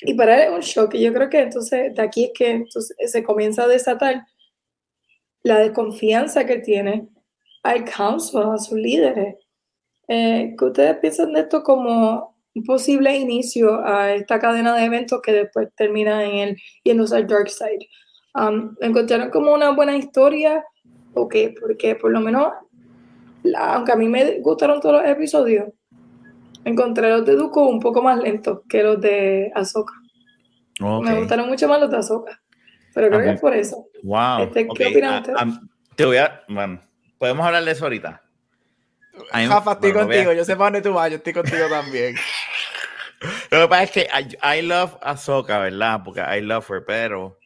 y para él es un shock. Y yo creo que entonces de aquí es que entonces, se comienza a desatar la desconfianza que tiene al council, a sus líderes. Eh, ¿Qué ustedes piensan de esto como un posible inicio a esta cadena de eventos que después termina en el yéndose al dark side? Um, ¿Encontraron como una buena historia? ¿O qué? Porque por lo menos, aunque a mí me gustaron todos los episodios, encontré los de Duco un poco más lentos que los de Azoka. Me gustaron mucho más los de Azoka. Pero creo que es por eso. Wow. Este, ¿Qué opinan ustedes? te voy a. podemos hablar de eso ahorita. Jafa, estoy contigo. Yo sé para dónde tú vas. Yo estoy contigo también. Lo que pasa es que I, love Ahsoka, ¿verdad? Porque I love her, pero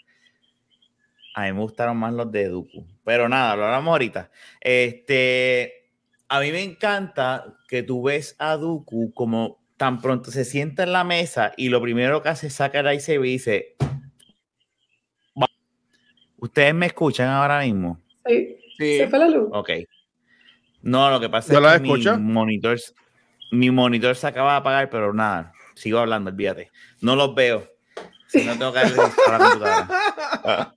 a mí me gustaron más los de Dooku. Pero nada, lo hablamos ahorita. Este, a mí me encanta que tú ves a Dooku como tan pronto se sienta en la mesa y lo primero que hace es sacar el lightsaber y dice, ¿ustedes me escuchan ahora mismo? Sí. ¿Se fue la luz? Ok. No, lo que pasa es que mi monitor, mi monitor se acaba de apagar, pero nada, sigo hablando, olvídate. No los veo. Si no tengo que darle a la computadora.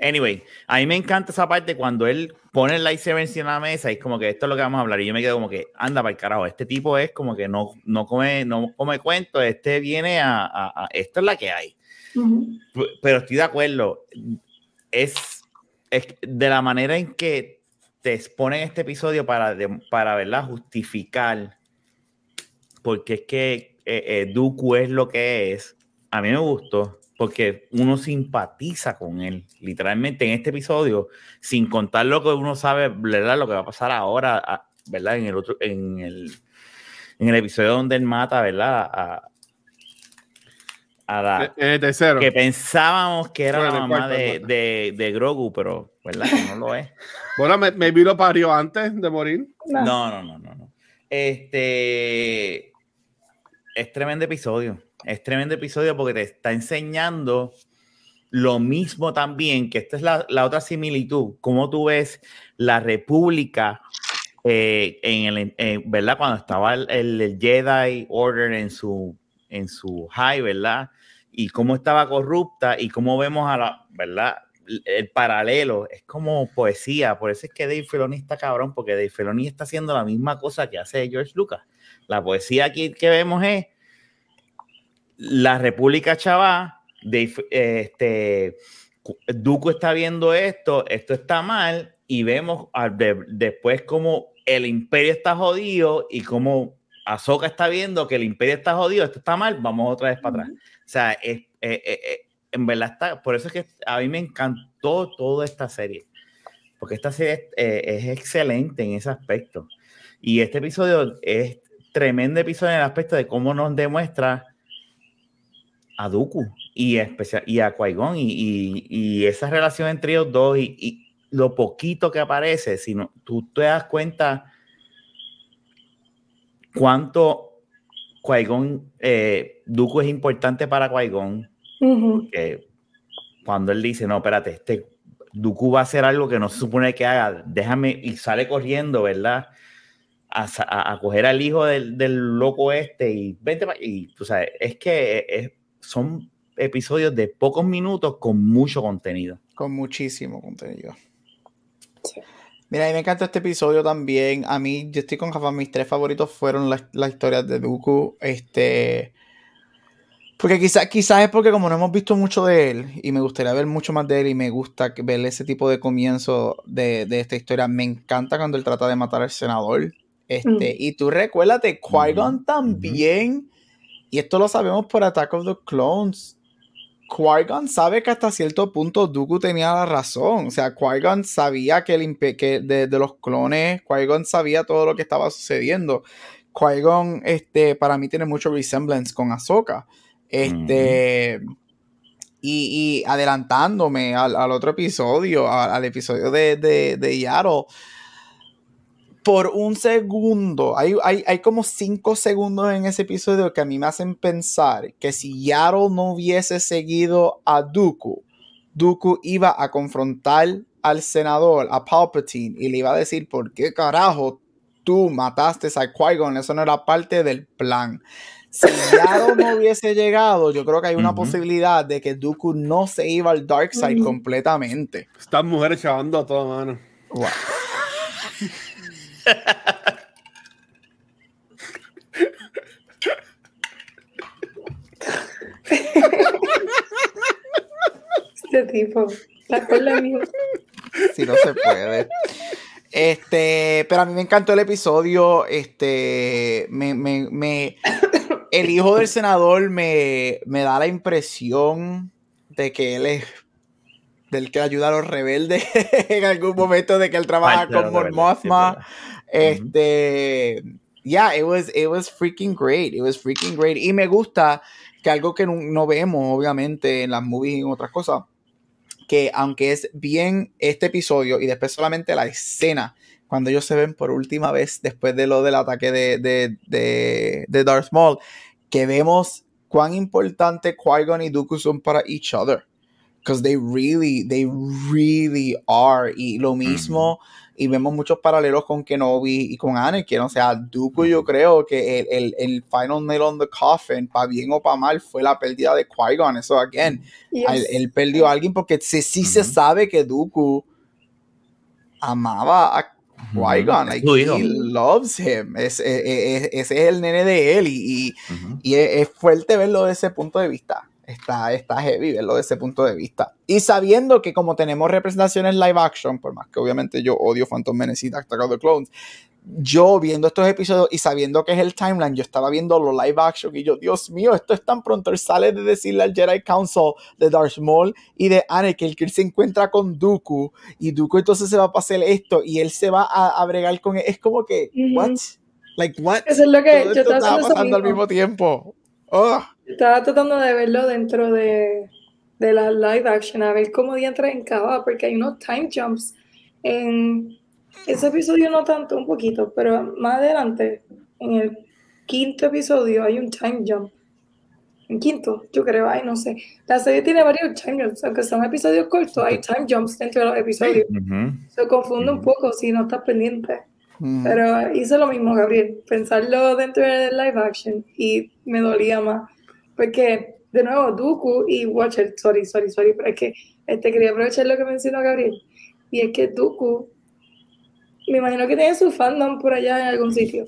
Anyway, a mí me encanta esa parte cuando él pone el lightsaber encima de la mesa y es como que esto es lo que vamos a hablar. Y yo me quedo como que, anda para el carajo, este tipo es como que no, no, come, no come cuento, este viene a, a, Esto es la que hay. Pero estoy de acuerdo. Es, es, de la manera en que te exponen este episodio para, para ¿verdad? justificar porque es que eh, eh, Dooku es lo que es. A mí me gustó porque uno simpatiza con él, literalmente en este episodio, sin contar lo que uno sabe, ¿verdad? Lo que va a pasar ahora, ¿verdad? En el otro, en el, en el episodio donde él mata, ¿verdad? A, a la, el tercero. Que pensábamos que era la mamá de, de, de, Grogu, pero, ¿verdad? Que no lo es. bueno, me, me vi lo parió antes de morir. No, no, no, no. no. Este es tremendo episodio es tremendo episodio porque te está enseñando lo mismo también, que esta es la, la otra similitud, cómo tú ves la República eh, en el, ¿verdad? Cuando estaba el, el, Jedi Order en su, en su high, ¿verdad? Y cómo estaba corrupta y cómo vemos a la, ¿verdad? El paralelo es como poesía, por eso es que Dave Filoni está cabrón, porque Dave Filoni está haciendo la misma cosa que hace George Lucas. La poesía aquí que vemos es la República Chavá, de, este, Duco está viendo esto, esto está mal, y vemos después como el imperio está jodido y como Azoka está viendo que el imperio está jodido, esto está mal, vamos otra vez para atrás. Sea, es, en verdad está, por eso es que a mí me encantó toda esta serie, porque esta serie es, es excelente en ese aspecto. Y este episodio es tremendo episodio en el aspecto de cómo nos demuestra a Dooku y, especial, y a qui y, y, esa relación entre ellos dos y, lo poquito que aparece, si no, tú te das cuenta cuánto Qui-Gon, eh, Dooku es importante para Qui-Gon, cuando él dice, no, espérate, este Dooku va a hacer algo que no se supone que haga, déjame, y sale corriendo, ¿verdad? A, a, coger al hijo del, del, loco este y vente, y tú sabes, es que es, son episodios de pocos minutos con mucho contenido. Con muchísimo contenido. Mira, a mí me encanta este episodio también. A mí, yo estoy con Jafa, mis tres favoritos fueron las historias de Dooku. Este. Porque quizás quizás es porque como no hemos visto mucho de él y me gustaría ver mucho más de él y me gusta ver ese tipo de comienzo de, esta historia. Me encanta cuando él trata de matar al senador. Este, mm. Y tú recuérdate, Qui-Gon también y esto lo sabemos por Attack of the Clones. Qui-Gon sabe que hasta cierto punto Dooku tenía la razón. O sea, Qui-Gon sabía que, el que de, los clones, Qui-Gon sabía todo lo que estaba sucediendo. Qui-Gon, este, para mí tiene mucho resemblance con Ahsoka. Este, y, adelantándome al, otro episodio, al, episodio de, de, de Yaddle, por un segundo, hay, hay, como cinco segundos en ese episodio que a mí me hacen pensar que si Yaddle no hubiese seguido a Dooku, Dooku iba a confrontar al senador, a Palpatine, y le iba a decir, ¿por qué carajo tú mataste a Qui-Gon? Eso no era parte del plan. Si Yaddle no hubiese llegado, yo creo que hay una posibilidad de que Dooku no se iba al Dark Side completamente. Están mujeres chavando a toda mano. Este tipo, está con la Si no se puede. Este, pero a mí me encantó el episodio. Este, me, me, me el hijo del senador me, me da la impresión de que él es del que ayuda a los rebeldes en algún momento de que él trabaja con Mon Mothma. Este, yeah, it was, it was freaking great. It was freaking great. Y me gusta que algo que no, vemos, obviamente, en las movies y en otras cosas, que aunque es bien este episodio y después solamente la escena cuando ellos se ven por última vez después de lo del ataque de, de, de, de Darth Maul, que vemos cuán importante Qui-Gon y Dooku son para each other. Because they really, they really are. Y lo mismo, y vemos muchos paralelos con Kenobi y con Anakin. O sea, Dooku yo creo que el, el, el final nail on the coffin, para bien o para mal, fue la pérdida de Qui-Gon. Eso, again, él, él, perdió a alguien porque sí, sí se sabe que Dooku amaba a Qui-Gon, like, he loves him. Es, es, es, ese es el nene de él y, y, y es, fuerte verlo desde ese punto de vista. Está, está heavy verlo desde ese punto de vista. Y sabiendo que como tenemos representaciones live action, por más que obviamente yo odio Phantom Menace y Attack of the Clones, yo viendo estos episodios y sabiendo que es el timeline, yo estaba viendo los live action y yo, Dios mío, esto es tan pronto. Él sale de decirle al Jedi Council de Darth Maul y de Anakin que él se encuentra con Dooku y Dooku entonces se va a pasar esto y él se va a, a bregar con él. Es como que, what? Like, what? Eso es lo que Todo yo esto estaba estaba pasando al mismo tiempo. Oh. Estaba tratando de verlo dentro de, de la live action, a ver cómo diantre encaba, porque hay unos time jumps en ese episodio no tanto, un poquito, pero más adelante, en el quinto episodio, hay un time jump. En quinto, yo creo, ay, no sé. La serie tiene varios time jumps, aunque son episodios cortos, hay time jumps dentro de los episodios. Se confunde un poco si no estás pendiente. Pero hice lo mismo, Gabriel, pensarlo dentro del live action y me dolía más. Porque, de nuevo, Dooku y Watcher, sorry, sorry, sorry, pero es que este, quería aprovechar lo que mencionó Gabriel. Y es que Dooku, me imagino que tiene su fandom por allá en algún sitio.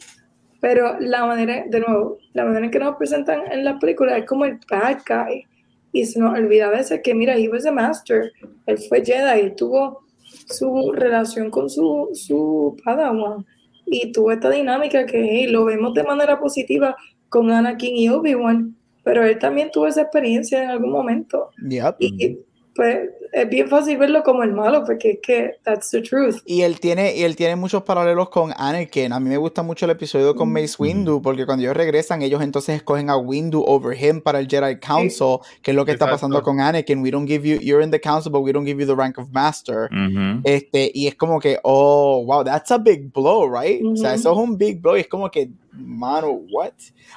Pero la manera, de nuevo, la manera en que nos presentan en la película es como el bad guy. Y se nos olvida a veces que, mira, he was a master. Él fue Jedi, él tuvo su relación con su, su Padawan. Y tuvo esta dinámica que lo vemos de manera positiva con Anakin y Obi-Wan, pero él también tuvo esa experiencia en algún momento. Yep. Y pues es bien fácil verlo como el malo, porque es que that's the truth. Y él tiene, y él tiene muchos paralelos con Anakin. A mí me gusta mucho el episodio con Mace Windu, porque cuando ellos regresan, ellos entonces escogen a Windu over him para el Jedi Council, que es lo que está Exacto. pasando con Anakin. We don't give you, you're in the council, but we don't give you the rank of master. Ujú. Este, y es como que, oh, wow, that's a big blow, right? O sea, eso es un big blow. Y es como que, mano, what?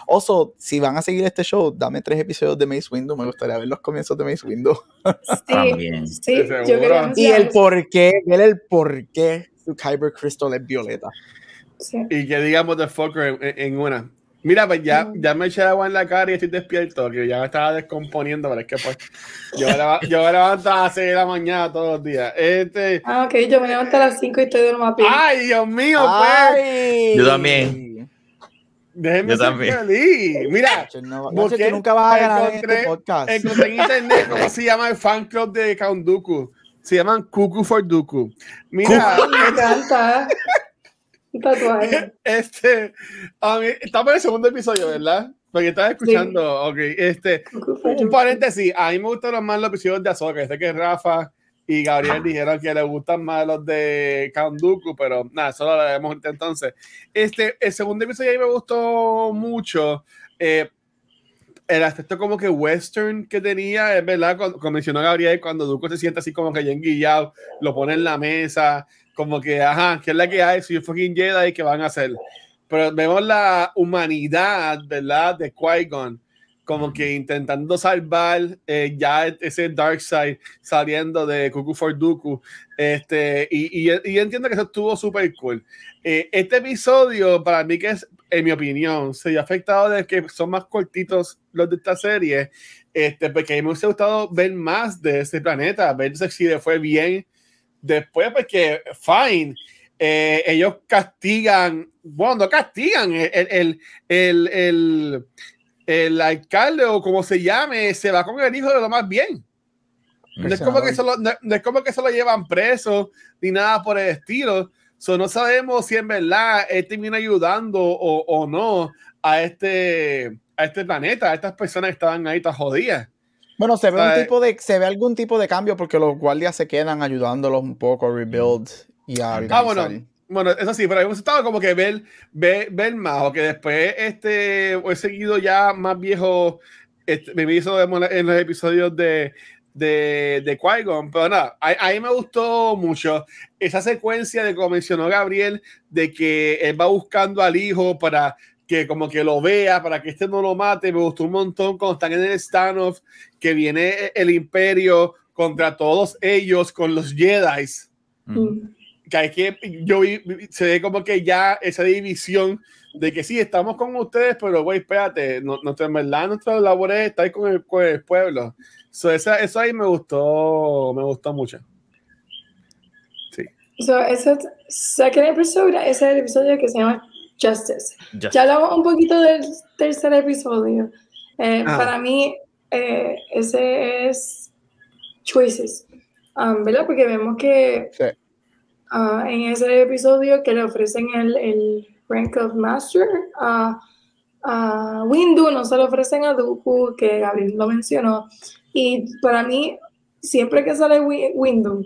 Also, si van a seguir este show, dame tres episodios de Mace Windu. Me gustaría ver los comienzos de Mace Windu. Sí, También. Sí, Sí, yo seguro. quería Y el por qué, ver el por qué su Kyber Crystal es violeta. Sí. Y que digamos de fucker en, en una. Mira, pues ya, ya me eché agua en la cara y estoy despierto, que ya me estaba descomponiendo, pero es que pues yo me, leva- yo me levanto a las 6 de la mañana todos los días. Este, Ah, ok, yo me levanto a las 5 y estoy de lo más bien. ¡Ay, Dios mío! Pues, Ay. Yo también. Déjenme yo ser también. feliz. Mira, no- tú nunca vas a ganar en encontré- este podcast. encontré en internet cómo se llama el fan club de Count Dooku. Se llaman Cuckoo for Dooku. Mira, Me encanta. Un tatuaje. este, a mí, estamos en el segundo episodio, ¿verdad? Porque estás escuchando, ok, este, un paréntesis, a mí me gustaron más los episodios de Ahsoka, sé que Rafa y Gabriel dijeron que les gustan más los de Dooku, pero nada, eso lo ahorita entonces. Este, el segundo episodio a mí me gustó mucho, eh, el aspecto como que western que tenía, es verdad, cuando, como mencionó Gabriel, cuando Dooku se siente así como que bien guillado, lo pone en la mesa, como que, ajá, ¿qué es la que hay? Soy fucking Jedi, ¿qué van a hacer? Pero vemos la humanidad, ¿verdad? De Qui-Gon, como que intentando salvar eh, ya ese dark side saliendo de Cuckoo for Dooku. Este, y, y, y entiendo que eso estuvo súper cool. Eh, este episodio, para mí, que es, en mi opinión, se vio afectado de que son más cortitos los de esta serie, este, porque a mí me hubiese gustado ver más de ese planeta, ver si le fue bien después, porque, fine, eh, ellos castigan, bueno, no castigan, el, el, el, el, alcalde o como se llame, se va con el hijo de lo más bien. No es, como que se lo, no, no es como que se lo llevan preso ni nada por el estilo. So, no sabemos si en verdad él termina ayudando o, o no a este, a este planeta, a estas personas que estaban ahí tan jodidas. Bueno, se ve, un tipo de, se ve algún tipo de cambio porque los guardias se quedan ayudándolos un poco a rebuild y a organizar. Ah, bueno, bueno, eso sí, pero hemos estado como que ver, ver, ver más, o que después este, he seguido ya más viejo, este, me hizo en los episodios de, de, de Qui-Gon, pero nada, a, mí me gustó mucho esa secuencia de como mencionó Gabriel, de que él va buscando al hijo para que como que lo vea, para que este no lo mate, me gustó un montón cuando están en el standoff, que viene el imperio contra todos ellos con los Jedi. Mm. Que hay que, yo vi, se ve como que ya esa división de que sí, estamos con ustedes, pero güey, espérate, no, no, en verdad nuestra labor es estar con el, con el pueblo. So, esa, eso ahí me gustó, me gustó mucho. Sí. So, ese second episodio, ese es el episodio que se llama Justice. Ya hablamos un poquito del tercer episodio. Eh, ah. Para mí, eh, ese es Choices, um, ¿verdad? Porque vemos que sí. Uh, en ese episodio que le ofrecen el, rank of master a, a Windu, no se lo ofrecen a Dooku, que Gabriel lo mencionó. Y para mí, siempre que sale Windu,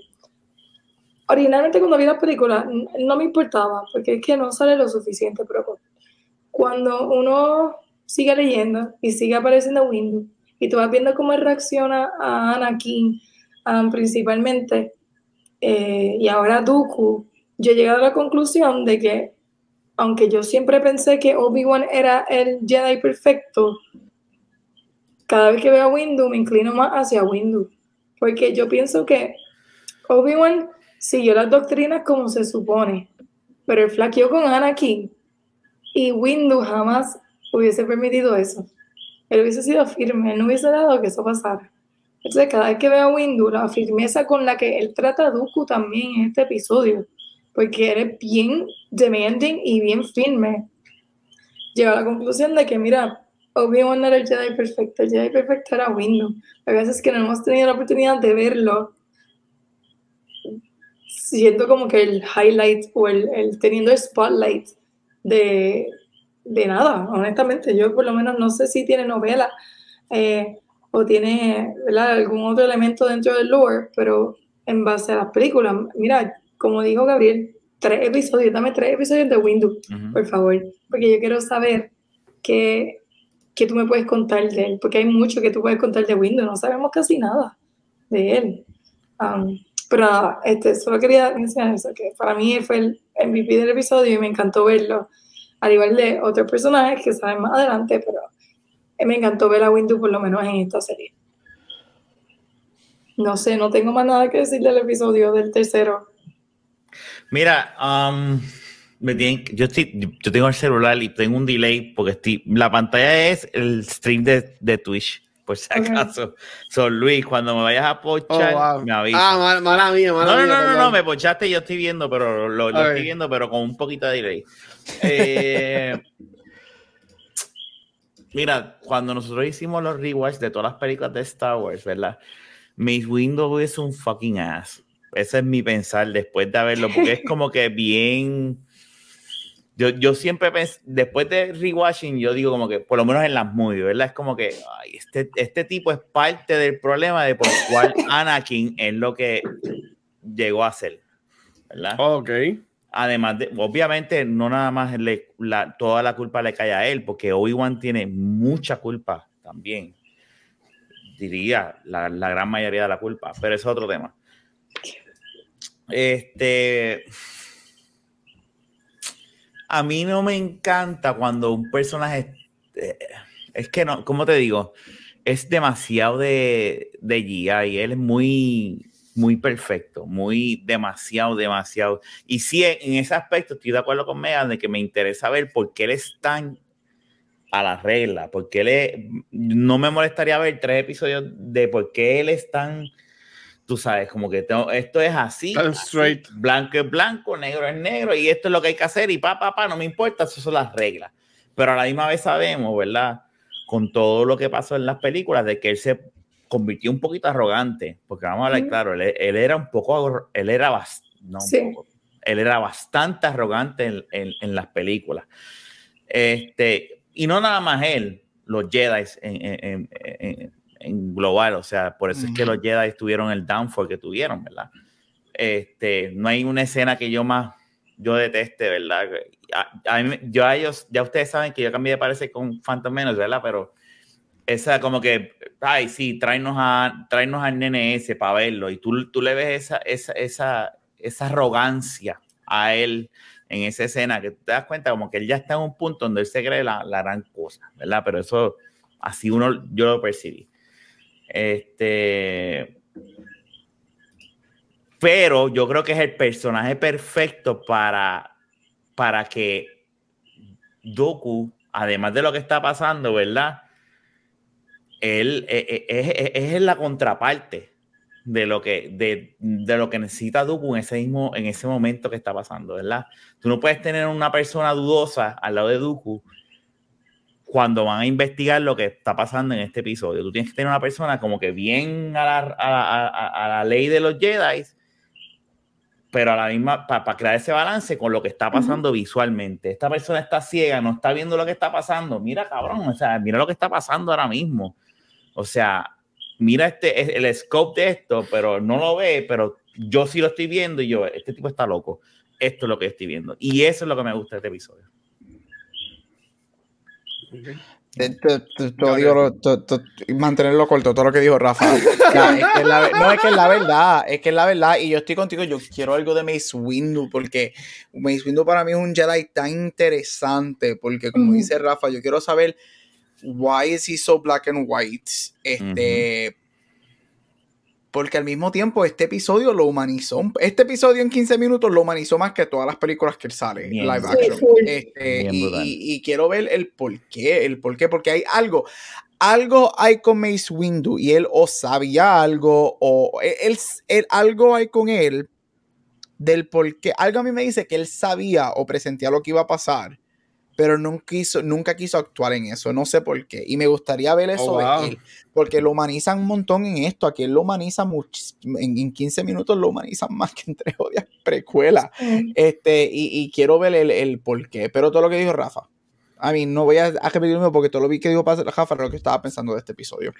originalmente cuando vi la película no me importaba, porque es que no sale lo suficiente, pero cuando uno sigue leyendo y sigue apareciendo Windu, y tú vas viendo cómo reacciona a Anakin principalmente, eh, y ahora Dooku, yo he llegado a la conclusión de que, aunque yo siempre pensé que Obi-Wan era el Jedi perfecto, cada vez que veo a Windu me inclino más hacia Windu, porque yo pienso que Obi-Wan siguió las doctrinas como se supone, pero él flaqueó con Anakin y Windu jamás hubiese permitido eso. Él hubiese sido firme, él no hubiese dado que eso pasara. Entonces, cada vez que veo a Windu, la firmeza con la que él trata a Dooku también en este episodio, porque él bien demanding y bien firme, llega a la conclusión de que, mira, Obi-Wan era el Jedi perfecto, el Jedi perfecto era Windu. A veces que no hemos tenido la oportunidad de verlo, siento como que el highlight o el, el teniendo el spotlight de, de, nada, honestamente. Yo por lo menos no sé si tiene novela eh, o tiene algún otro elemento dentro del lore, pero en base a las películas, mira, como dijo Gabriel, tres episodios, dame tres episodios de Windu, por favor, porque yo quiero saber que tú me puedes contar de él? Porque hay mucho que tú puedes contar de Windows, no sabemos casi nada de él. Um, pero nada, este, solo quería mencionar eso, que para mí fue el MVP del episodio y me encantó verlo, al igual de otros personajes que saben más adelante, pero me encantó ver a Windows por lo menos en esta serie. No sé, no tengo más nada que decir del episodio del tercero. Mira, um, me yo, estoy, yo tengo el celular y tengo un delay porque estoy, la pantalla es el stream de, de Twitch, por si acaso. Son Luis, cuando me vayas a pochar, oh, me avisas. Ah, mala, mía, mala no, mía. No, no, no, no, me pochaste y yo estoy viendo, pero lo, lo estoy viendo, pero con un poquito de delay. Eh, mira, cuando nosotros hicimos los rewatch de todas las películas de Star Wars, ¿verdad? Miss Windows es un fucking ass. Ese es mi pensar después de haberlo, porque es como que bien yo, yo siempre pensé, después de rewatching, yo digo como que, por lo menos en las movies, ¿verdad? Es como que ay, este, este tipo es parte del problema de por cual Anakin es lo que llegó a ser, ¿verdad? Ok. Además, de, obviamente, no nada más le, toda la culpa le cae a él, porque Obi-Wan tiene mucha culpa también. Diría la, gran mayoría de la culpa, pero es otro tema. Este a mí no me encanta cuando un personaje, eh, es que no, ¿cómo te digo? Es demasiado de, de y él es muy, muy perfecto, muy demasiado, demasiado. Y sí, en ese aspecto estoy de acuerdo con Megan de que me interesa ver por qué él es tan a la regla, porque él no me molestaría ver tres episodios de por qué él es tan tú sabes, como que esto es así, blanco es blanco, negro es negro, y esto es lo que hay que hacer, y pa, pa, pa, no me importa, esas son las reglas. Pero a la misma vez sabemos, ¿verdad? Con todo lo que pasó en las películas, de que él se convirtió un poquito arrogante, porque vamos a hablar claro, él, era un poco, él era, no, él era bastante arrogante en, en, las películas. Este, y no nada más él, los Jedi en, en en global, o sea, por eso es que los Jedi tuvieron el downfall que tuvieron, ¿verdad? Este, no hay una escena que yo más, yo deteste, ¿verdad? A, yo a ellos, ya ustedes saben que yo cambié de parecer con Phantom Menace, ¿verdad? Pero esa como que ay, sí, tráenos, a, tráenos al nene ese para verlo. Y tú, tú le ves esa, esa, esa, esa arrogancia a él en esa escena que te das cuenta como que él ya está en un punto donde él se cree la, la gran cosa, ¿verdad? Pero eso, así uno, yo lo percibí. Este, pero yo creo que es el personaje perfecto para, para que Doku, además de lo que está pasando, ¿verdad? Él eh, eh, es, la contraparte de lo que, de, de, lo que necesita Doku en ese, mismo, en ese momento que está pasando, ¿verdad? Tú no puedes tener una persona dudosa al lado de Dooku cuando van a investigar lo que está pasando en este episodio. Tú tienes que tener una persona como que bien a la, a, a la ley de los Jedi, pero a la misma, para crear ese balance con lo que está pasando visualmente. Esta persona está ciega, no está viendo lo que está pasando. Mira, cabrón, o sea, mira lo que está pasando ahora mismo. O sea, mira este, el scope de esto, pero no lo ve, pero yo sí lo estoy viendo y yo, este tipo está loco. Esto es lo que estoy viendo. Y eso es lo que me gusta de este episodio. mantenerlo corto, todo lo que dijo Rafa. no, es que es la verdad, es que es la verdad. Y yo estoy contigo, yo quiero algo de Mace Windu, porque Mace Windu para mí es un Jedi tan interesante, porque como dice Rafa, yo quiero saber why is he so black and white. Este, porque al mismo tiempo este episodio lo humanizó. Este episodio en 15 minutos lo humanizó más que todas las películas que él sale live action. Este, y, quiero ver el por qué, el por qué, porque hay algo, algo hay con Mace Windu y él o sabía algo o él, él, algo hay con él del por qué. Algo a mí me dice que él sabía o presentía lo que iba a pasar pero nunca quiso, nunca quiso actuar en eso, no sé por qué. Y me gustaría ver eso oh, de él, porque lo humanizan un montón en esto, aquí él lo humaniza mucho, en, 15 minutos lo humanizan más que en tres odias precuelas. Este, y, quiero ver el, el por qué, pero todo lo que dijo Rafa. A mí no voy a, a repetirme porque todo lo vi que dijo Rafa era lo que estaba pensando de este episodio.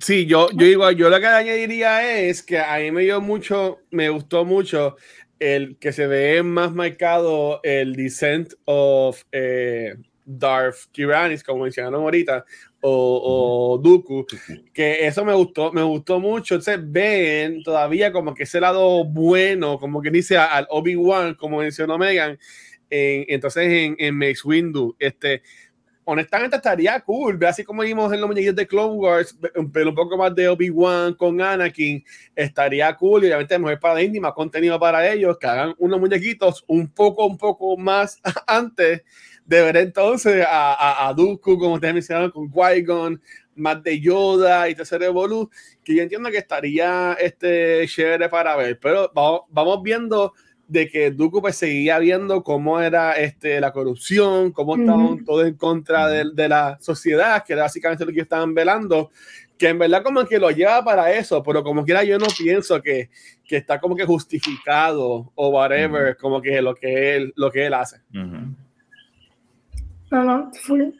Sí, yo, yo digo, yo lo que añadiría es que a mí me dio mucho, me gustó mucho el que se ve más marcado el Descent of eh, Darth Kiranis, como mencionaron ahorita, o, o, Dooku, que eso me gustó, me gustó mucho. Entonces ven todavía como que ese lado bueno, como que dice al Obi-Wan, como mencionó Megan, entonces en, en Mace Windu, este, honestamente estaría cool, ve así como vimos en los muñequitos de Clone Wars, pero un poco más de Obi-Wan con Anakin, estaría cool y obviamente mejor para Disney, más contenido para ellos, que hagan unos muñequitos un poco, un poco más antes de ver entonces a, a, a Dooku, como ustedes mencionaron, con Qui-Gon, más de Yoda y tercer Evolu, que yo entiendo que estaría este, chévere para ver, pero vamos, vamos viendo de que Dooku pues seguía viendo cómo era este, la corrupción, cómo estaban todos en contra de, de, la sociedad, que era básicamente lo que estaban velando, que en verdad como que lo lleva para eso, pero como quiera yo no pienso que, que está como que justificado o whatever, como que lo que él, lo que él hace. No, no,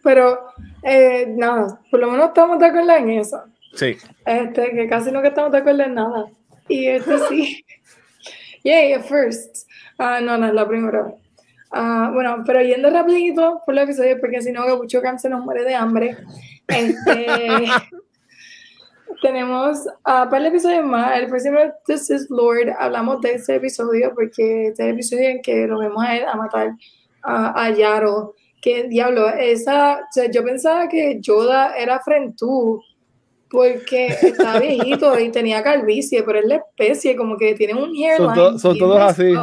pero eh, nada, por lo menos estamos de acuerdo en eso. Sí. Este, que casi no que estamos de acuerdo en nada. Y esto sí. Yay, first. Ah, no, no es la primera vez. Ah, bueno, pero yendo rapidito por lo episodio, porque si no, mucho se nos muere de hambre. Este, tenemos uh, para el episodio más, el próximo This is Lord, hablamos de ese episodio porque este es el episodio en que lo vemos a él a matar a Yaro. Que diablo, esa, o sea, yo pensaba que Yoda era Frentú, porque está viejito y tenía calvicie, pero es la especie, como que tiene un hairline. Son, todos así.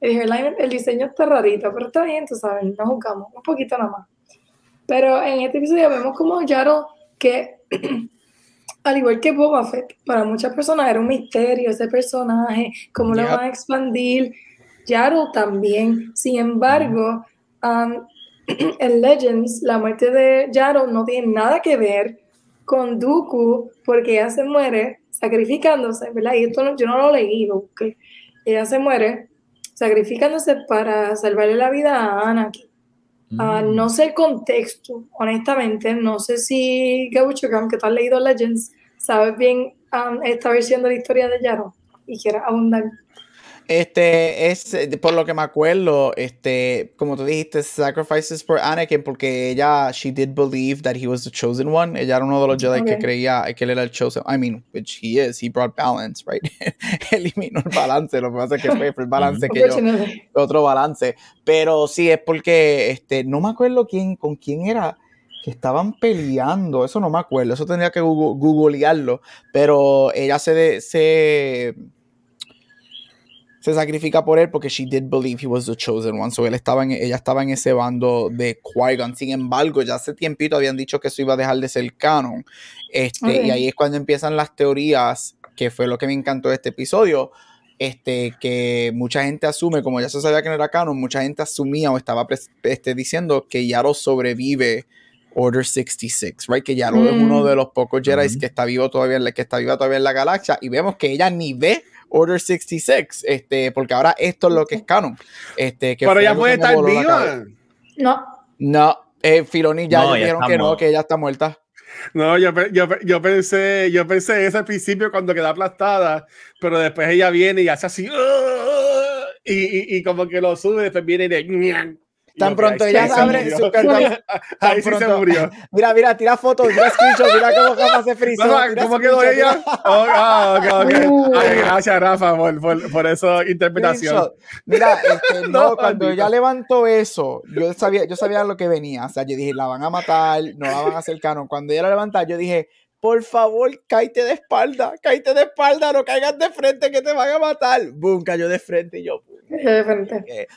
El hairline, el diseño está rarito, pero está bien, tú sabes, no jugamos, un poquito nada más. Pero en este episodio vemos como Yaro, que al igual que Boba Fett, para muchas personas era un misterio ese personaje, cómo lo van a expandir. Yaro también. Sin embargo, um, en Legends, la muerte de Yaro no tiene nada que ver con Dooku porque ella se muere sacrificándose, ¿verdad? Y esto yo no lo leí, lo Ella se muere sacrificándose para salvarle la vida a Anakin. Ah, mm. no sé el contexto, honestamente, no sé si Gaucho que tú has leído Legends, sabes bien um, esta versión de la historia de Yaro y quiera abundar. Este es, eh, por lo que me acuerdo, este, como tú dijiste, sacrifices for Anakin, porque ella, she did believe that he was the chosen one. Ella era uno de los Jedi que creía que él era el chosen. I mean, which he is. He brought balance, right? Eliminó el balance. Lo que pasa es que fue el balance que yo, otro balance. Pero sí es porque, este, no me acuerdo quién, con quién era que estaban peleando. Eso no me acuerdo. Eso tendría que googlearlo. Pero ella se, se se sacrifica por él porque she did believe he was the chosen one. So él estaba en, ella estaba en ese bando de Qui-Gon. Sin embargo, ya hace tiempito habían dicho que eso iba a dejar de ser canon. Este, Y ahí es cuando empiezan las teorías, que fue lo que me encantó de este episodio. Este, que mucha gente asume, como ya se sabía que no era canon, mucha gente asumía o estaba este, diciendo que Yaro sobrevive Order 66, right? Que Yaro es uno mm. de los pocos Jedi que está vivo todavía, que está viva todavía en la galaxia y vemos que ella ni ve Order 66, este, porque ahora esto es lo que es canon. Este, que Pero ya puede estar viva. No. No, eh, Filoni ya dijeron que no, que ella está muerta. No, yo, yo, yo, pensé, yo pensé ese principio cuando queda aplastada, pero después ella viene y hace así, y, y, y, como que lo sube, después viene y de, Tan pronto ella abre su cartón. Ahí sí se murió. Mira, mira, tira fotos, mira screenshot, mira cómo Rafa se frizó. ¿Cómo quedó ella? Oh, ah, okay, uh. gracias, Rafa, por, por, por esa interpretación. Mira, este, no, cuando ella levantó eso, yo sabía, yo sabía lo que venía. O sea, yo dije, la van a matar, no la van a hacer canon. Cuando ella la levantó, yo dije, por favor, cállate de espalda, cállate de espalda, no caigas de frente que te van a matar. Boom, cayó de frente y yo,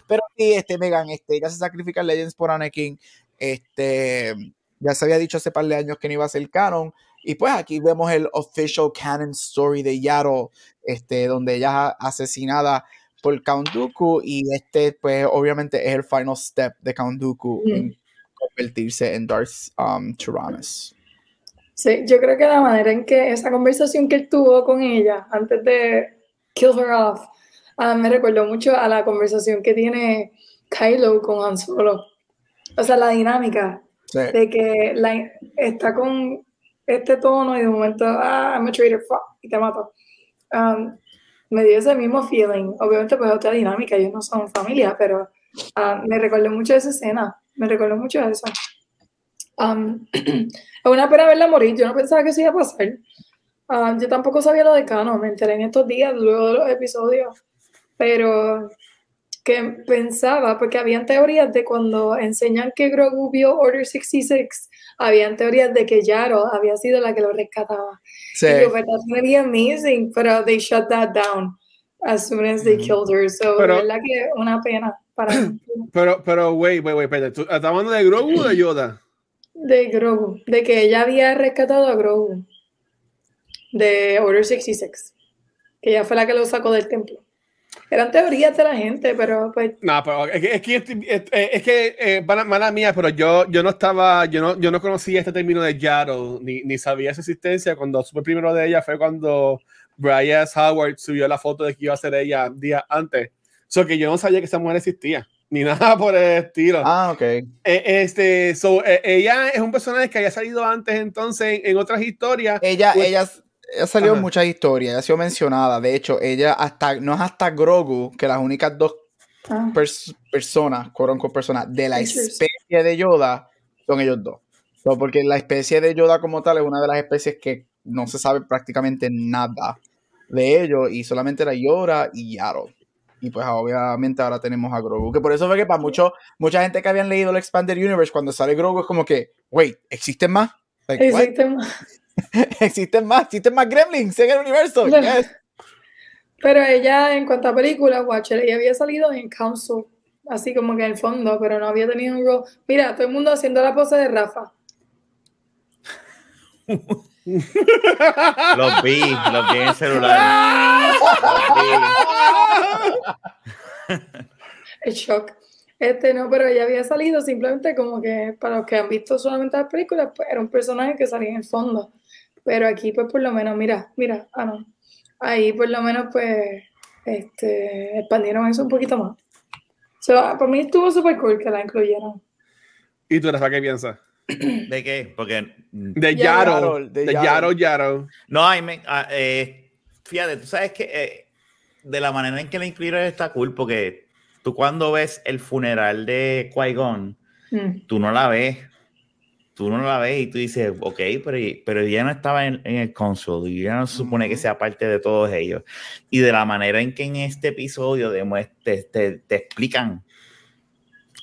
pero sí, este, Megan, este, ya se sacrifica Legends por Anakin. Este, ya se había dicho hace par de años que no iba a ser canon. Y pues aquí vemos el official canon story de Yaro, este, donde ella es asesinada por Count Dooku. Y este, pues, obviamente es el final step de Count Dooku mm. en convertirse en Darth um, Tyrannus. Sí, yo creo que la manera en que esa conversación que él tuvo con ella antes de kill her off Ah, me recuerdo mucho a la conversación que tiene Kylo con Han Solo. O sea, la dinámica de que la, está con este tono y de momento, ah, I'm a traitor, fuck, y te mato. Um, me dio ese mismo feeling. Obviamente, pues otra dinámica, ellos no son familia, pero uh, me recuerdo mucho esa escena. Me recuerdo mucho eso. Um, es una pena verla morir. Yo no pensaba que eso iba a pasar. Yo tampoco sabía lo de Cano. Me enteré en estos días, luego de los episodios pero que pensaba, porque habían teorías de cuando enseñan que Grogu vio Order 66, habían teorías de que Yaro había sido la que lo rescataba. Sí. Y yo, really amazing, pero they shut that down as soon as they killed her. So, pero, verdad que una pena para Pero, pero, wait, wait, wait, espérate. ¿Estás hablando de Grogu o de Yoda? De Grogu, de que ella había rescatado a Grogu de Order 66, que ella fue la que lo sacó del templo. Eran teorías de la gente, pero pues. No, pero es que, es que, es que eh, mala, mía, pero yo, yo no estaba, yo no, yo no conocía este término de Yaro, ni, ni sabía su existencia. Cuando supe primero de ella fue cuando Brian Howard subió la foto de que iba a ser ella días antes. So que yo no sabía que esa mujer existía, ni nada por el estilo. Ah, ok. E, este, so, e, ella es un personaje que había salido antes entonces en, otras historias. Ella, pues, ella ha salido en muchas historias, ha sido mencionada. De hecho, ella hasta, no es hasta Grogu que las únicas dos ah. personas, con personas de la especie de Yoda son ellos dos. porque la especie de Yoda como tal es una de las especies que no se sabe prácticamente nada de ellos y solamente era Yoda y Yaro. Y pues obviamente ahora tenemos a Grogu. Que por eso fue que para mucho, mucha gente que habían leído el Expanded Universe, cuando sale Grogu es como que, wait, ¿existen más? ¿Existen más? existen más, existen más gremlins en el universo. Pero ella, en cuanto a películas, Watcher, ella había salido en Council, así como que en el fondo, pero no había tenido un rol. Mira, todo el mundo haciendo la pose de Rafa. los vi, los vi en el celular. el shock. Este no, pero ella había salido simplemente como que para los que han visto solamente las películas, pues era un personaje que salía en el fondo. Pero aquí, pues por lo menos, mira, mira, ah, no. Ahí por lo menos, pues, este, expandieron eso un poquito más. So, para mí estuvo súper cool que la incluyeron. ¿Y tú, Rafa, qué piensas? ¿De qué? Porque. De Yaro. De Yaro, Yaro. No, I mean, uh, eh, fíjate, tú sabes que. Eh, de la manera en que la incluyeron está cool, porque tú cuando ves el funeral de Qui-Gon, mm. tú no la ves. Tú no la ves y tú dices, ok, pero, pero ella no estaba en, el console y ya no se supone que sea parte de todos ellos. Y de la manera en que en este episodio te, te, te explican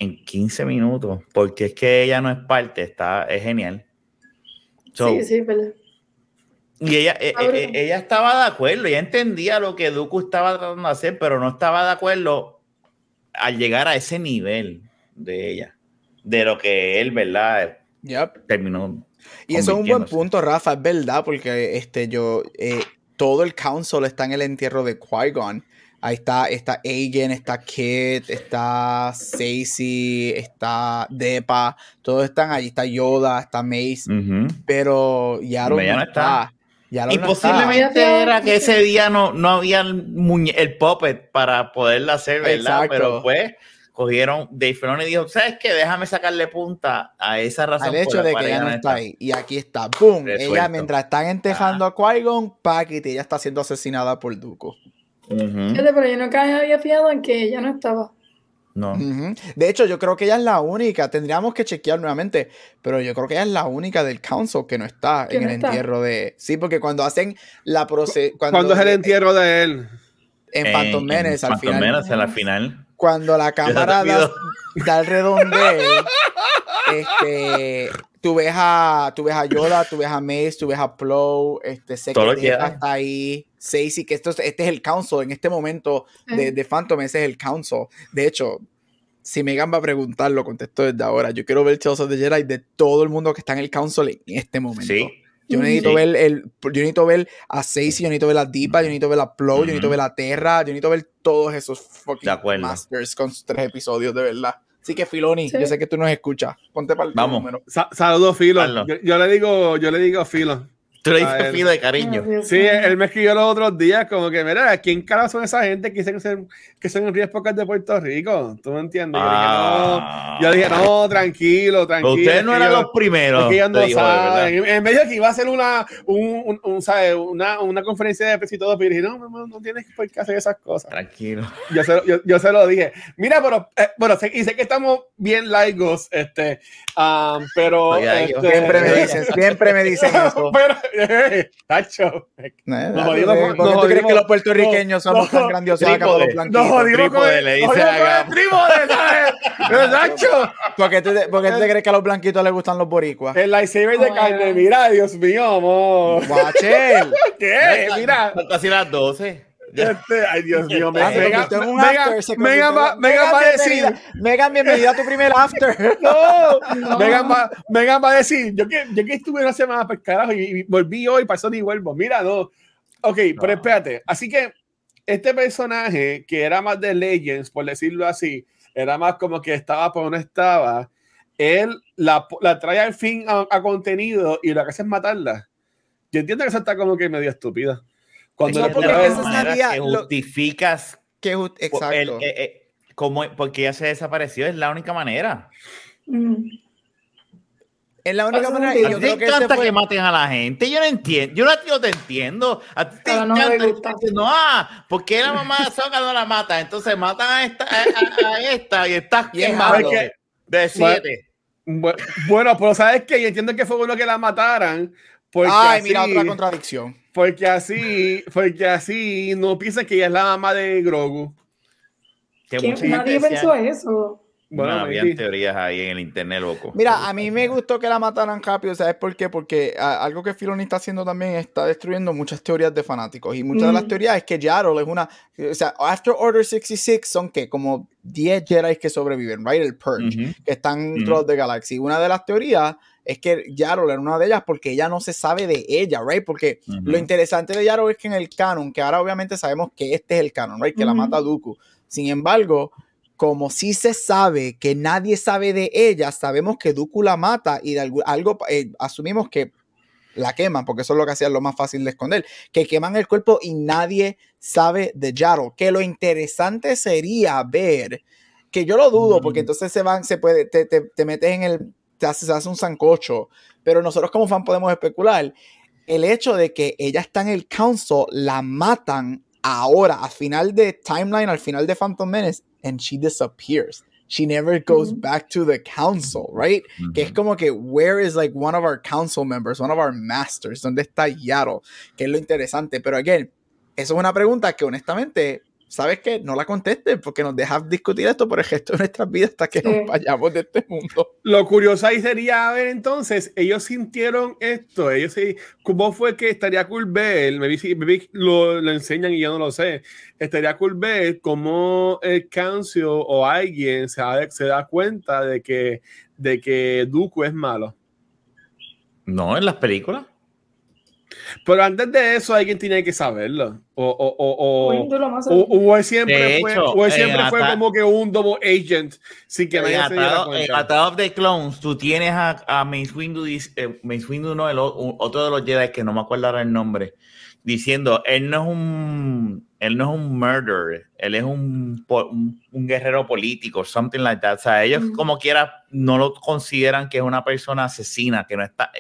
en 15 minutos, porque es que ella no es parte, está, es genial. sí, sí, verdad. Y ella, e, e, e, ella estaba de acuerdo, ella entendía lo que Dooku estaba tratando de hacer, pero no estaba de acuerdo al llegar a ese nivel de ella, de lo que él, ¿verdad? Terminó. Y eso es un buen punto, Rafa, es verdad, porque este, yo, eh, todo el council está en el entierro de Qui-Gon. Ahí está, está Agen, está Kit, está Stacy, está Depa, todos están allí, está Yoda, está Mace, pero Yaro no, está. y posiblemente era que ese día no, no había el, el puppet para poderla hacer, ¿verdad? Pero pues cogieron, Dave Filoni dijo, ¿sabes qué? Déjame sacarle punta a esa razón. Al hecho de que ella no está ahí. Y aquí está, ¡boom! Ella, mientras están entejando a Qui-Gon, Paquita, ella está siendo asesinada por Dooku. Pero yo nunca me había fiado en que ella no estaba. No. De hecho, yo creo que ella es la única. Tendríamos que chequear nuevamente. Pero yo creo que ella es la única del council que no está en el entierro de. Sí, porque cuando hacen la proceso. Cuando, es el entierro de él? En Phantom Menace, al final. Menace, al final. Cuando la cámara da, da, el redondeo, este, tú ves a, tú ves a Yoda, tú ves a Mace, tú ves a Plow, este, sé que está ahí, Stacy, que esto, este es el council, en este momento de, de Phantom, ese es el council. De hecho, si Megan va a preguntar, lo contesto desde ahora. Yo quiero ver Tales of the Jedi de todo el mundo que está en el council en este momento. Sí. Yo necesito ver el, yo necesito ver a Stacy, yo necesito ver a Deepa, yo necesito ver a Plow, yo necesito ver a Terra, yo necesito ver todos esos fucking masters con sus tres episodios, de verdad. Así que Filoni, yo sé que tú nos escuchas. Ponte para el Vamos. número. saludos, Filo. Yo, yo, le digo, yo le digo a Filo. Dices filo de cariño. sí, él me escribió los otros días como que, mira, ¿quién carajo son esa gente que dicen que son, que son en épocas de Puerto Rico? ¿Tú me entiendes? Ah. Yo, dije, no, tranquilo, tranquilo. Ustedes no eran los primeros. En, en, medio de que iba a hacer una, un, un, una, una conferencia de prensa y todo, pero dije, no, no, no tienes por qué hacer esas cosas. Tranquilo. Yo se, yo, yo se lo dije. Mira, pero, eh, bueno, sé, y sé que estamos bien laicos, este, um, pero... Este, siempre me dicen, siempre me dicen eso. pero, Tacho. No, ¿Por qué tú crees que los puertorriqueños somos tan grandiosos acá los blanquitos? Nos jodimos con el, dice acá. Tacho. ¿Por qué tú, tú crees que a los blanquitos les gustan los boricuas? El lightsaber de carne, mira, Dios mío, amor. Guachel. ¿Qué? Mira. Son casi las 12. Este, ay, Dios mío, Megan, Megan, va, a decir. Megan, bienvenida a tu primer after. no, Megan, va, Megan va a decir. Yo que, yo que estuve una semana para carajo y, volví hoy, pasó ni vuelvo. Mira, no. Ok, pero espérate. Así que este personaje, que era más de Legends, por decirlo así, era más como que estaba por donde estaba. Él la, la trae al fin a, a contenido y lo que hace es matarla. Yo entiendo que eso está como que medio estúpida. Cuando no, porque eso que justificas que exacto. Eh, eh, como, porque ya se desapareció, es la única manera. Mm. Es la única manera. Y yo creo que encanta que maten a la gente. Yo no entiendo. Yo no, te entiendo. A ti te no encanta. No, ah, porque la mamá de Soca no la mata. Entonces matan a esta, a, esta y estás quemando de siete. Bueno, pero sabes que yo entiendo que fue bueno que la mataran. Porque Ay, mira otra contradicción. Porque así, porque así no piensan que ella es la mamá de Grogu. Que nadie pensó eso. Bueno, había teorías ahí en el internet, loco. Mira, a mí me gustó que la mataran rápido, ¿sabes por qué? Porque algo que Filoni está haciendo también está destruyendo muchas teorías de fanáticos. Y muchas de las mm. teorías es que Yarol es una. O sea, After Order 66 son que como 10 Jedi que sobreviven, ¿right? El Purge, que están dentro de Galaxy. Una de las teorías es que Yarol era una de ellas porque ella no se sabe de ella, right? Porque lo interesante de Yarol es que en el canon, que ahora obviamente sabemos que este es el canon, right? Que la mata Dooku. Sin embargo, como sí se sabe que nadie sabe de ella, sabemos que Dooku la mata y de algo, eh, asumimos que la queman, porque eso es lo que hacía lo más fácil de esconder, que queman el cuerpo y nadie sabe de Yarol. Que lo interesante sería ver, que yo lo dudo, porque entonces se van, se puede, te, te, te metes en el te hace, se hace un sancocho. Pero nosotros como fan podemos especular. El hecho de que ella está en el council, la matan ahora, al final de Timeline, al final de Phantom Menace, and she disappears. She never goes back to the council, right? Que es como que, where is like one of our council members, one of our masters? ¿Dónde está Yaddle? Que es lo interesante. Pero, again, eso es una pregunta que honestamente ¿sabes qué? No la contestes porque nos dejas discutir esto por el gesto de nuestras vidas hasta que nos vayamos de este mundo. Lo curioso ahí sería a ver entonces, ellos sintieron esto, ellos sí, ¿cómo fue que estaría cool ver? Me vi, lo, lo, enseñan y yo no lo sé. Estaría cool ver cómo el Cancio o alguien se da, se da cuenta de que, de que Dooku es malo. No, en las películas. Pero antes de eso alguien tenía que saberlo. O, o, o, o, siempre, fue, siempre fue como que un double agent sin que nadie se diera cuenta. En Attack of the Clones, tú tienes a, a Mace Windu, eh, Mace Windu no, el, otro de los Jedi que no me acuerdo ahora el nombre, diciendo, él no es un él no es un murderer, él es un, un, guerrero político, something like that. O sea, ellos como quiera no lo consideran que es una persona asesina, que no está,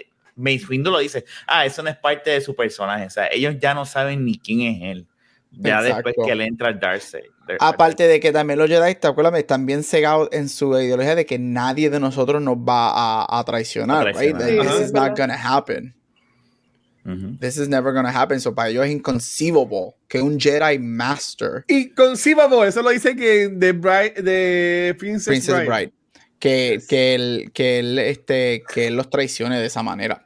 Mace Windu lo dice, ah, eso no es parte de su personaje, o sea, ellos ya no saben ni quién es él, ya después que él entra al Darkseid. Aparte de que también los Jedi, ¿te acuerdas? Están bien cegados en su ideología de que nadie de nosotros nos va a, a traicionar, a traicionar. Right? This is not gonna happen. This is never gonna happen. So para ellos es inconceivable que un Jedi Master. Inconceivable, eso lo dice que de, Bright, de Princess, Princess Bride que, que, él, que, él, este, que él los traicione de esa manera.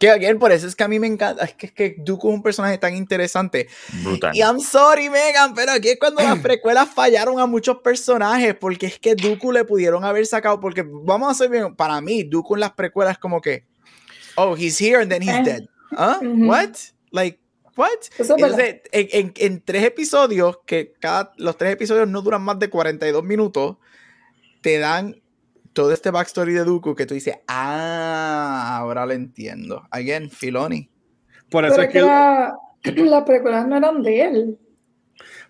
Que again, por eso es que a mí me encanta, es que, es que Dooku es un personaje tan interesante. Brutal. Y I'm sorry, Megan, pero aquí es cuando las precuelas fallaron a muchos personajes, porque es que Dooku le pudieron haber sacado, porque vamos a ser bien, para mí, Dooku en las precuelas como que, oh, he's here and then he's eh. dead. ¿Ah? What? Like, what? Entonces, en, en, en, tres episodios, que cada, los tres episodios no duran más de 42 minutos, te dan todo este backstory de Dooku que tú dices, ah, ahora lo entiendo. Again, Filoni. Por eso es que. las precuelas no eran de él.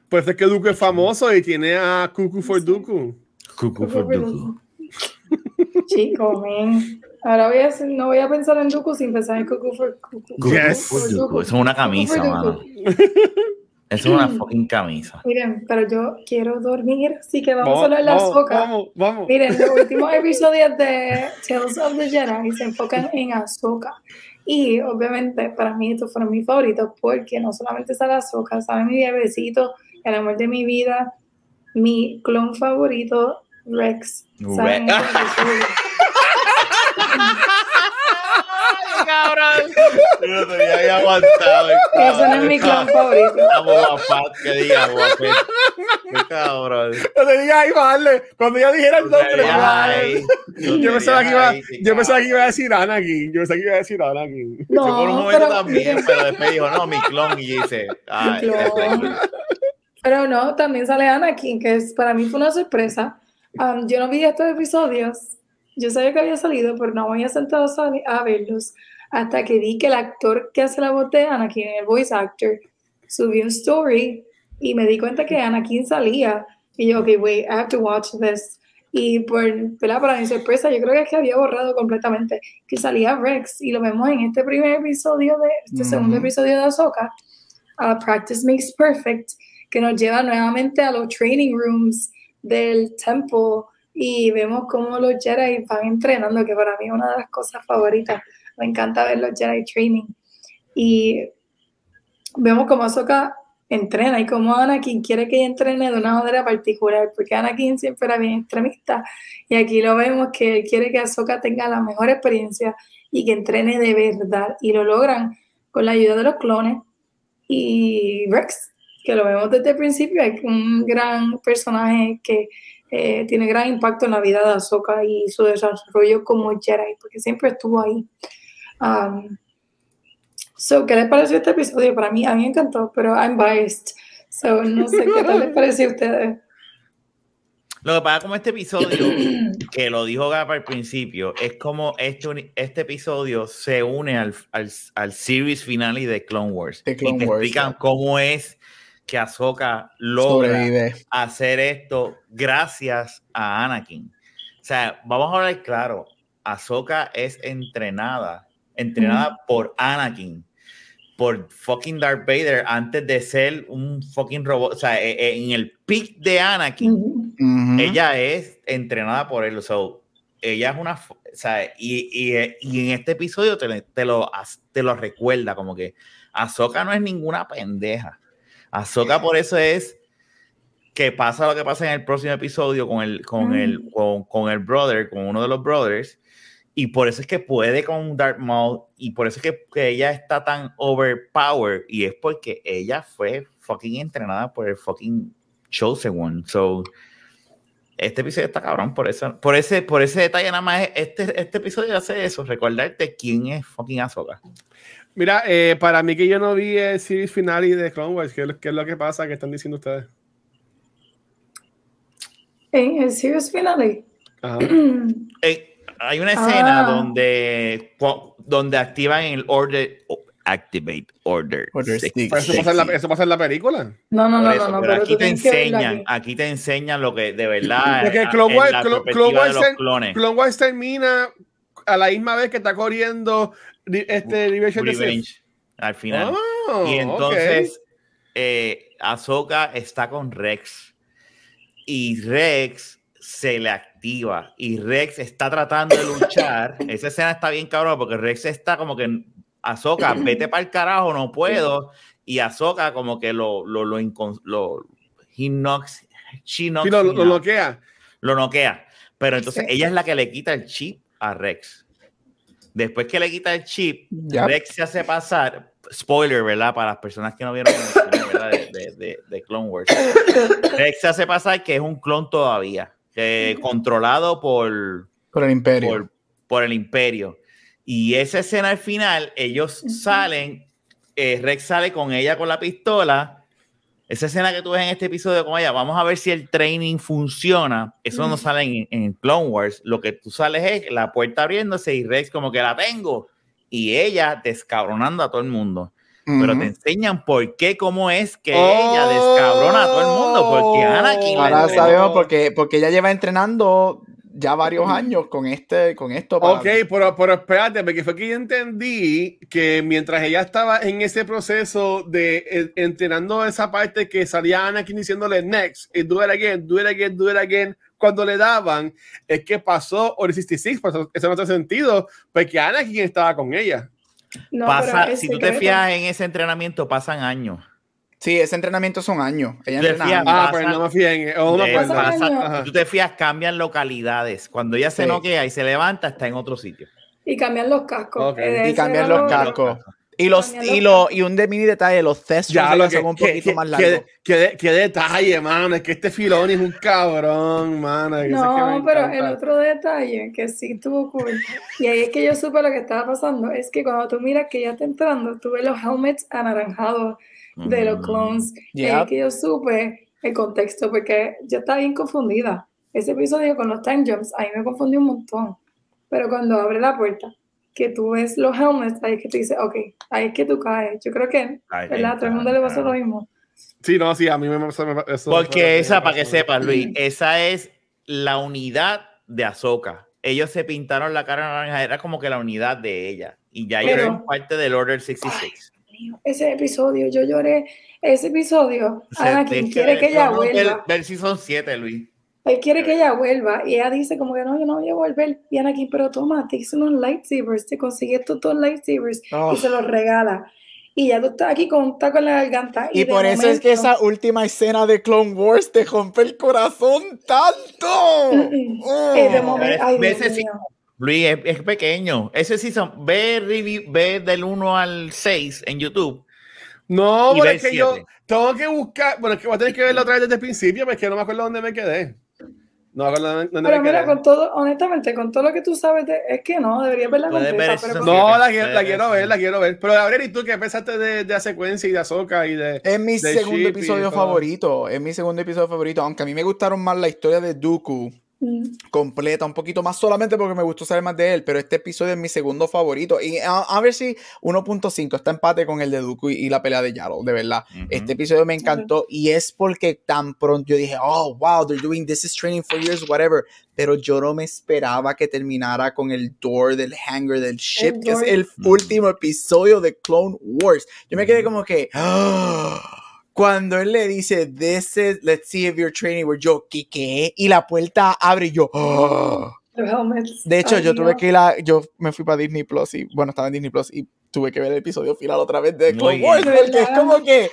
Pues es que Dooku es famoso y tiene a Cuckoo for Dooku. Cuckoo for Dooku. Chico, man. Ahora voy a, no voy a pensar en Dooku sin pensar en Cuckoo for Dooku. Yes. Eso es una camisa, mano. Es una fucking camisa. Miren, pero yo quiero dormir, así que vamos, a hablar de la Ahsoka. Vamos, vamos. Miren, los últimos episodios de Tales of the Jedi se enfocan en Ahsoka. Y obviamente para mí estos fueron mis favoritos porque no solamente sale Ahsoka, sale mi bebecito, el amor de mi vida, mi clon favorito, Rex. Rex. cabrón. Yo tenía que aguantar. Eso no es mi clan favorito. Boba que diga Qué cabrón. Yo tenía ahí para darle. Cuando ella dijera el nombre, yo, pensaba que iba, yo pensaba que iba a decir Anakin. Yo pensaba que iba a decir Anakin. No, por un momento también, pero después dijo, no, mi clon. Y dice, ay, Pero no, también sale Anakin, que es, para mí fue una sorpresa. Um, yo no vi estos episodios. Yo sabía que había salido, pero no me había sentado a verlos hasta que vi que el actor que hace la voz de Anakin, el voice actor, subió un story y me di cuenta que Anakin salía. Y yo, ok, wait, I have to watch this. Y por, para mi sorpresa, yo creo que es que había borrado completamente que salía Rex. Y lo vemos en este primer episodio, de este segundo episodio de Ahsoka, uh, Practice Makes Perfect, que nos lleva nuevamente a los training rooms del temple y vemos cómo los Jedi van entrenando, que para mí es una de las cosas favoritas me encanta ver los Jedi Training. Y vemos cómo Ahsoka entrena y cómo Anakin quiere que ella entrene de una manera particular, porque Anakin siempre era bien extremista. Y aquí lo vemos que él quiere que Ahsoka tenga la mejor experiencia y que entrene de verdad. Y lo logran con la ayuda de los clones y Rex, que lo vemos desde el principio, es un gran personaje que eh, tiene gran impacto en la vida de Ahsoka y su desarrollo como Jedi, porque siempre estuvo ahí. Um, so, ¿qué les pareció este episodio? Para mí, a mí me encantó, pero I'm biased. So, no sé qué tal les pareció a ustedes. Lo que pasa con este episodio, que lo dijo Gap al principio, es como este, este episodio se une al, al, al series finale de Clone Wars. y te explican cómo es que Ahsoka logra hacer esto gracias a Anakin. O sea, vamos a hablar claro, Ahsoka es entrenada entrenada por Anakin. por fucking Darth Vader antes de ser un fucking robot. O sea, e, e, en el peak de Anakin, ella es entrenada por él. So, ella es una. O sea, y, y, y en este episodio te, te, lo, te lo recuerda, como que Ahsoka no es ninguna pendeja. Ahsoka por eso es que pasa lo que pasa en el próximo episodio con el, con el, con, con el brother, con uno de los brothers y por eso es que puede con Darth Maul y por eso es que, que, ella está tan overpowered y es porque ella fue fucking entrenada por el fucking Chosen One. So, este episodio está cabrón por eso, por ese, por ese detalle nada más. Este, este episodio hace eso, recordarte quién es fucking Ahsoka. Mira, eh, para mí que yo no vi el series final y de Clone Wars, ¿qué, es lo que pasa? ¿Qué están diciendo ustedes? En el series finale. Ajá. hay una escena Ah. donde, donde activan el order, activate order. Order six. six. Pero eso, pasa en la, eso pasa en la película. No, no, no, eso, no, no, pero pero aquí te enseñan, aquí. aquí te enseñan lo que de verdad Porque es Clone Wars- termina a la misma vez que está corriendo ri- este Sith. Revenge, al final. Oh, y entonces eh, Ahsoka está con Rex y Rex se le activa y Rex está tratando de luchar. Esa escena está bien cabrón porque Rex está como que Ahsoka, vete para el carajo, no puedo. Y Ahsoka como que lo lo lo, incon- lo he knocks, she knocks Sí, lo, him lo noquea. Pero entonces ella es la que le quita el chip a Rex. Después que le quita el chip, Yep. Rex se hace pasar. Spoiler, ¿verdad? Para las personas que no vieron el. De, de, de- de Clone Wars. Rex se hace pasar que es un clon todavía, que controlado por, Por el imperio. por, por el imperio. Y esa escena al final, ellos salen, eh, Rex sale con ella con la pistola. Esa escena que tú ves en este episodio con ella, vamos a ver si el training funciona. Eso no sale en, en Clone Wars. Lo que tú sales es la puerta abriéndose y Rex como que la tengo. Y ella descabronando a todo el mundo. Pero te enseñan por qué, cómo es que ella descabrona a todo el mundo. Porque Anakin la Ahora entrenó. sabemos porque, porque ella lleva entrenando ya varios años con este, con esto. para- Ok, pero, pero espérate, porque fue que yo entendí que mientras ella estaba en ese proceso de eh, entrenando esa parte que salía Anakin diciéndole next, y do it again, do it again, do it again, cuando le daban, es que pasó Order 66, pues eso, no tiene sentido, porque Anakin estaba con ella. No, Pasa, si tú te fijas en ese entrenamiento, pasan años. Sí, ese entrenamiento son años. Ella fías, años. Ah, pero no me oh, no me Ajá. si tú te fijas, cambian localidades. Cuando ella se Sí. noquea y se levanta, está en otro sitio. Y cambian los cascos. Eh, Y cambian los lo- cascos. Y los y lo y un de mini detalle, los tests Ya, lo que, son un que- poquito que- más largos. que de- que detalle, mano. Es que este Filoni es un cabrón, mano. es que No, pero el otro detalle que sí tuvo cool, y ahí es que yo supe lo que estaba pasando, es que cuando tú miras que ya está entrando, tú ves los helmets anaranjados de los Mm. clones, y ahí es Yep. que yo supe el contexto, porque yo estaba bien confundida. Ese episodio con los time jumps, ahí me confundí un montón. Pero cuando abre la puerta, que tú ves los helmets, ahí es que tú dices, ok, ahí es que tú caes. Yo creo que, Ay, ¿verdad? A todo el mundo le pasó lo mismo. Sí, no, sí, a mí me pasó. eso Porque esa, para que sepas, Luis, esa es la unidad de Ahsoka. Ellos se pintaron la cara naranja, era como que la unidad de ella. Y ya Pero- son parte del Order 66. Ese episodio, yo lloré. Ese episodio, O sea, Anakin de- quiere que ella vuelva. Ver si son siete, Luis. Él quiere que ella vuelva y ella dice como que no, yo no voy a volver. Y Anakin, pero toma, te hice unos lightsabers, te conseguí estos dos lightsabers Oh. y se los regala. Y ya tú estás aquí con un taco en la garganta. Y de por eso es que momento- esa última escena de Clone Wars te rompe el corazón tanto. Oh. Eh, de momento, ay, Dios sí-. Luis, es, es pequeño. Ese sí son. Ve, review- ve del 1 al 6 en YouTube. No, Y pero ver es que yo tengo que buscar. Bueno, es que voy a tener que verlo otra vez desde el principio, porque no me acuerdo dónde me quedé. No dónde, dónde Pero mira, con todo, honestamente, con todo lo que tú sabes, de- es que no, debería verla completa. ver eso. No, la, quiero- la ver, la quiero ver. Pero Gabriel, ¿y tú qué pensaste de, de la secuencia y de Ahsoka y de. Es mi de segundo episodio favorito. Es mi segundo episodio favorito. Aunque a mí me gustaron más la historia de Dooku completa, un poquito más solamente porque me gustó saber más de él, pero este episodio es mi segundo favorito. Y a, ver si 1.5 está empate con el de Dooku y, la pelea de Yaro, de verdad. Este episodio me encantó y es porque tan pronto yo dije, oh, wow, they're doing this is training for years, whatever. Pero yo no me esperaba que terminara con el door del hangar del ship, que es el último episodio de Clone Wars. Yo me quedé como que, cuando él le dice, this is, let's see if you're training, where yo, ¿qué, qué? Y la puerta abre y yo, oh. De hecho, yo tuve que ir a, yo me fui para Disney Plus y, bueno, estaba en Disney Plus y tuve que ver el episodio final otra vez de Clone Wars porque es como que,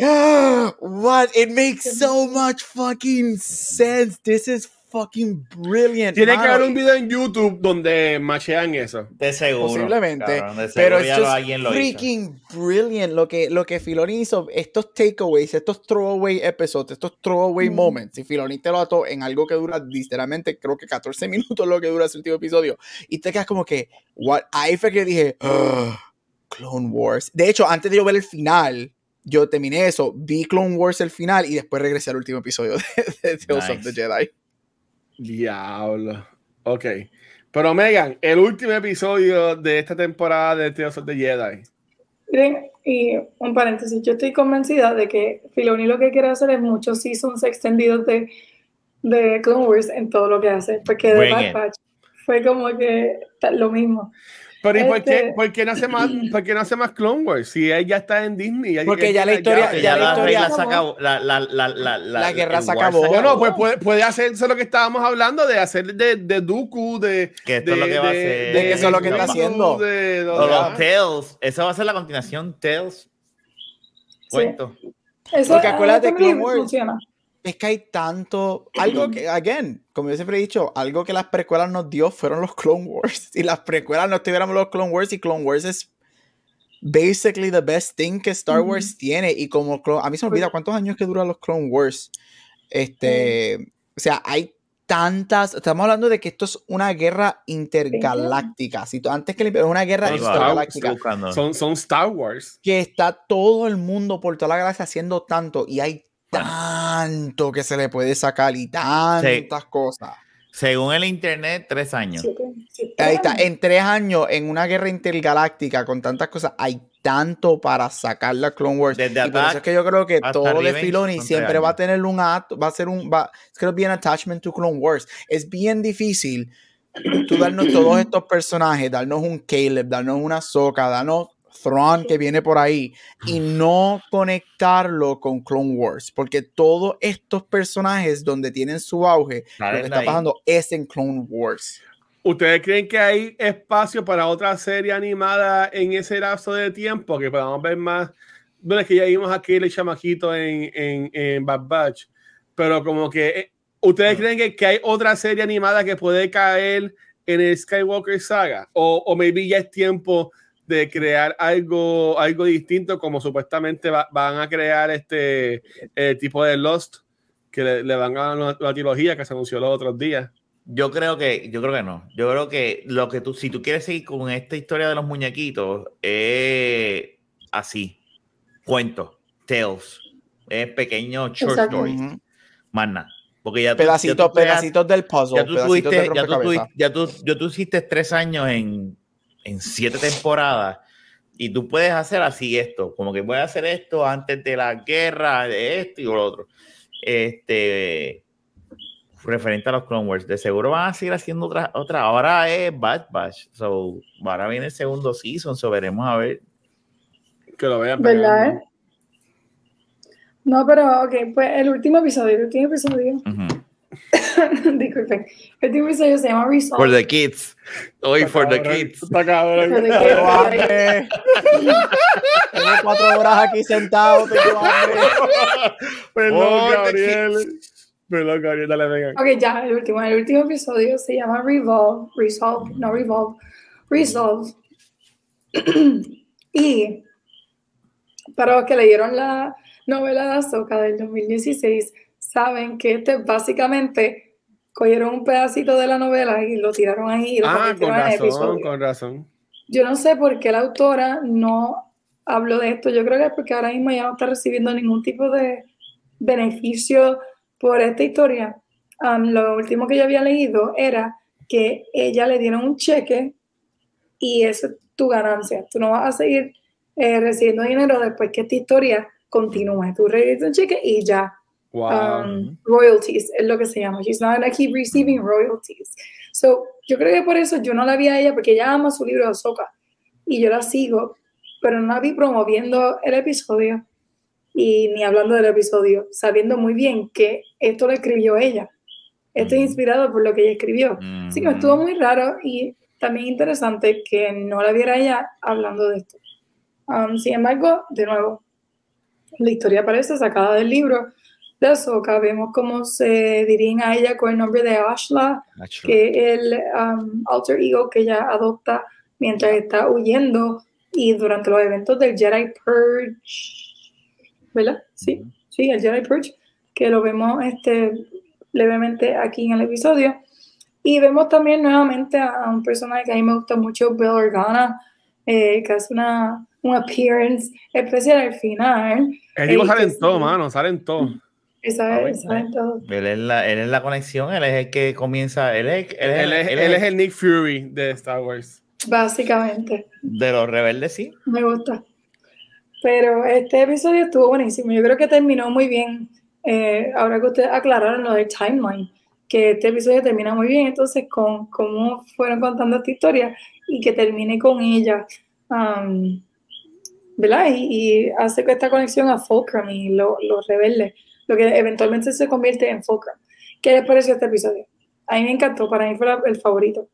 what, it makes so much fucking sense. This is fucking brilliant. Tiene que haber un video en YouTube donde machean eso. De seguro. Posiblemente. pero es freaking brilliant lo que, lo que Filoni hizo. Estos takeaways, estos throwaway episodes, estos throwaway moments. Y Filoni te lo ató en algo que dura literalmente, creo que 14 minutos lo que dura ese último episodio. Y te quedas como que, what? Ahí fue que dije, Clone Wars. De hecho, antes de yo ver el final, yo terminé eso, vi Clone Wars el final y después regresé al último episodio de, Tales of the Jedi. Diablo. Ok. Pero Megan, el último episodio de esta temporada de Tales of the Jedi. y un paréntesis, yo estoy convencida de que Filoni lo que quiere hacer es muchos seasons extendidos de, de Clone Wars en todo lo que hace, porque de Bad Batch fue como que lo mismo. Pero ¿y por, qué, este por, qué, no hace más, por qué no hace más Clone Wars? Si ella está en Disney. Porque ya la historia. Ya, ya, la, historia se acabó. La, la, la, la, la guerra se acabó. Bueno, pues puede, puede hacerse lo que estábamos hablando de hacer de, de Dooku, de. Que esto es lo que va a hacer. De que eso es lo que está haciendo. De, los Tales. Eso va a ser la continuación Tales. Cuento. Eso, Porque acuérdate, Clone Wars. Funciona es que hay tanto, algo que, again, como yo siempre he dicho, algo que las precuelas nos dio fueron los Clone Wars. Si las precuelas no tuviéramos los Clone Wars y Clone Wars es basically the best thing que Star Wars tiene y como a mí se me olvida cuántos años que duran los Clone Wars. Este, o sea, hay tantas, estamos hablando de que esto es una guerra intergaláctica. Si antes que es una guerra intergaláctica. Son, son Star Wars. Que está todo el mundo por toda la galaxia haciendo tanto y hay tanto que se le puede sacar y tantas cosas. Según el internet, tres años. Ahí está, en tres años, en una guerra intergaláctica con tantas cosas, hay tanto para sacar la Clone Wars. y por eso es que yo creo que todo de Filoni siempre va a tener un acto, va a ser un, va, es que bien attachment to Clone Wars. Es bien difícil tú darnos todos estos personajes, darnos un Caleb, darnos una Soka, darnos Thrawn que viene por ahí y no conectarlo con Clone Wars, porque todos estos personajes donde tienen su auge, lo que está pasando es en Clone Wars. ¿Ustedes creen que hay espacio para otra serie animada en ese lapso de tiempo que podamos ver más? Bueno, es que ya vimos aquí el chamajito en, en, en Bad Batch, pero como que, eh, ¿ustedes creen que, que, hay otra serie animada que puede caer en el Skywalker saga? O, o maybe ya es tiempo de crear algo, algo distinto, como supuestamente van a crear este tipo de Lost, que le, van a dar la trilogía que se anunció los otros días. Yo creo que, yo creo que no. Yo creo que lo que tú, si tú quieres seguir con esta historia de los muñequitos, es así. Cuento, tales, es pequeño short stories. Más nada. Porque ya pedacitos, pedacitos del puzzle. Ya tú, tuviste, ya, tú, ya, tú, ya tú hiciste tres años en en siete temporadas y tú puedes hacer así esto, como que voy a hacer esto antes de la guerra, de esto y lo otro. Este, referente a los Clone Wars, de seguro van a seguir haciendo otra, otra. Ahora es Bad Batch, so, ahora viene el segundo season, so veremos a ver. Que lo vean. ¿Verdad? No, pero ok, pues el último episodio, el último episodio. Disculpen. El último episodio se llama Resolve. For the kids. Hoy for the kids. Está cabrón. Tengo cuatro horas aquí sentado. Tengo hambre. Perdón, Gabriel. Perdón, Gabriel, dale, venga. Ok, ya, el último. El último episodio se llama Revolve. Resolve, no Revolve. Resolve. y para los que leyeron la novela de Azoka del 2016, saben que este básicamente cogieron un pedacito de la novela y lo tiraron ahí. Y lo ah, con razón, con razón. Yo no sé por qué la autora no habló de esto. Yo creo que es porque ahora mismo ya no está recibiendo ningún tipo de beneficio por esta historia. um, lo último que yo había leído era que ella le dieron un cheque y eso es tu ganancia. Tú no vas a seguir eh, recibiendo dinero después que esta historia continúe. Tú recibes un cheque y ya. Um, royalties es lo que se llama. She's not gonna keep receiving royalties. So, yo creo que por eso yo no la vi a ella, porque ella ama su libro de Ahsoka y yo la sigo, pero no la vi promoviendo el episodio y ni hablando del episodio, sabiendo muy bien que esto lo escribió ella. Estoy inspirado por lo que ella escribió. Así que estuvo muy raro y también interesante que no la viera ella hablando de esto. Um, sin embargo, de nuevo, la historia parece sacada del libro de Ahsoka. Vemos cómo se dirigen a ella con el nombre de Ashla, que es el um, alter ego que ella adopta mientras está huyendo y durante los eventos del Jedi Purge, ¿verdad? Sí, sí, el Jedi Purge, que lo vemos este, levemente aquí en el episodio. Y vemos también nuevamente a, un personaje que a mí me gusta mucho, Bill Organa, eh, que hace una, un appearance especial al final. Él digo, salen todo, mano, salen todo. Salen todo. Él es, la, él es la conexión, él es el que comienza, él es, él es, él es el Nick Fury de Star Wars. Básicamente. De los rebeldes, sí. Me gusta. Pero este episodio estuvo buenísimo. Yo creo que terminó muy bien. Eh, ahora que ustedes aclararon lo del timeline, que este episodio termina muy bien, entonces con cómo fueron contando esta historia y que termine con ella, um, ¿verdad? Y, hace que esta conexión a Fulcrum y los rebeldes, lo que eventualmente se convierte en Fulcrum. ¿Qué les pareció este episodio? A mí me encantó, para mí fue el favorito.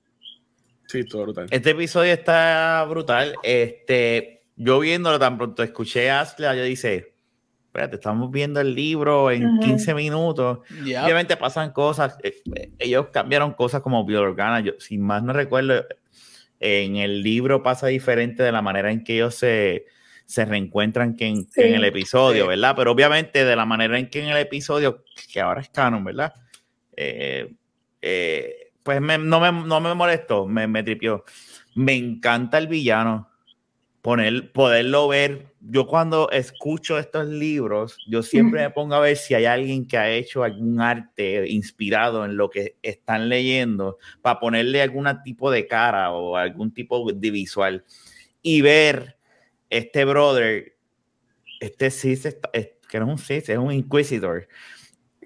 Sí, todo brutal. Este episodio está brutal. Este, yo viéndolo tan pronto, escuché a Ashley, yo dice, espérate, estamos viendo el libro en 15 minutos. Obviamente pasan cosas, eh, ellos cambiaron cosas como Biorgana, yo sin más no recuerdo, en el libro pasa diferente de la manera en que ellos se, se reencuentran que en, el episodio, ¿verdad? Pero obviamente de la manera en que en el episodio, que ahora es canon, ¿verdad? Eh, eh, pues no, me, no me molestó, me, me tripió. Me encanta el villano, poner, poderlo ver. Yo cuando escucho estos libros, yo siempre me pongo a ver si hay alguien que ha hecho algún arte inspirado en lo que están leyendo para ponerle algún tipo de cara o algún tipo de visual y ver este brother, este sí que no es un Sith, es un Inquisitor.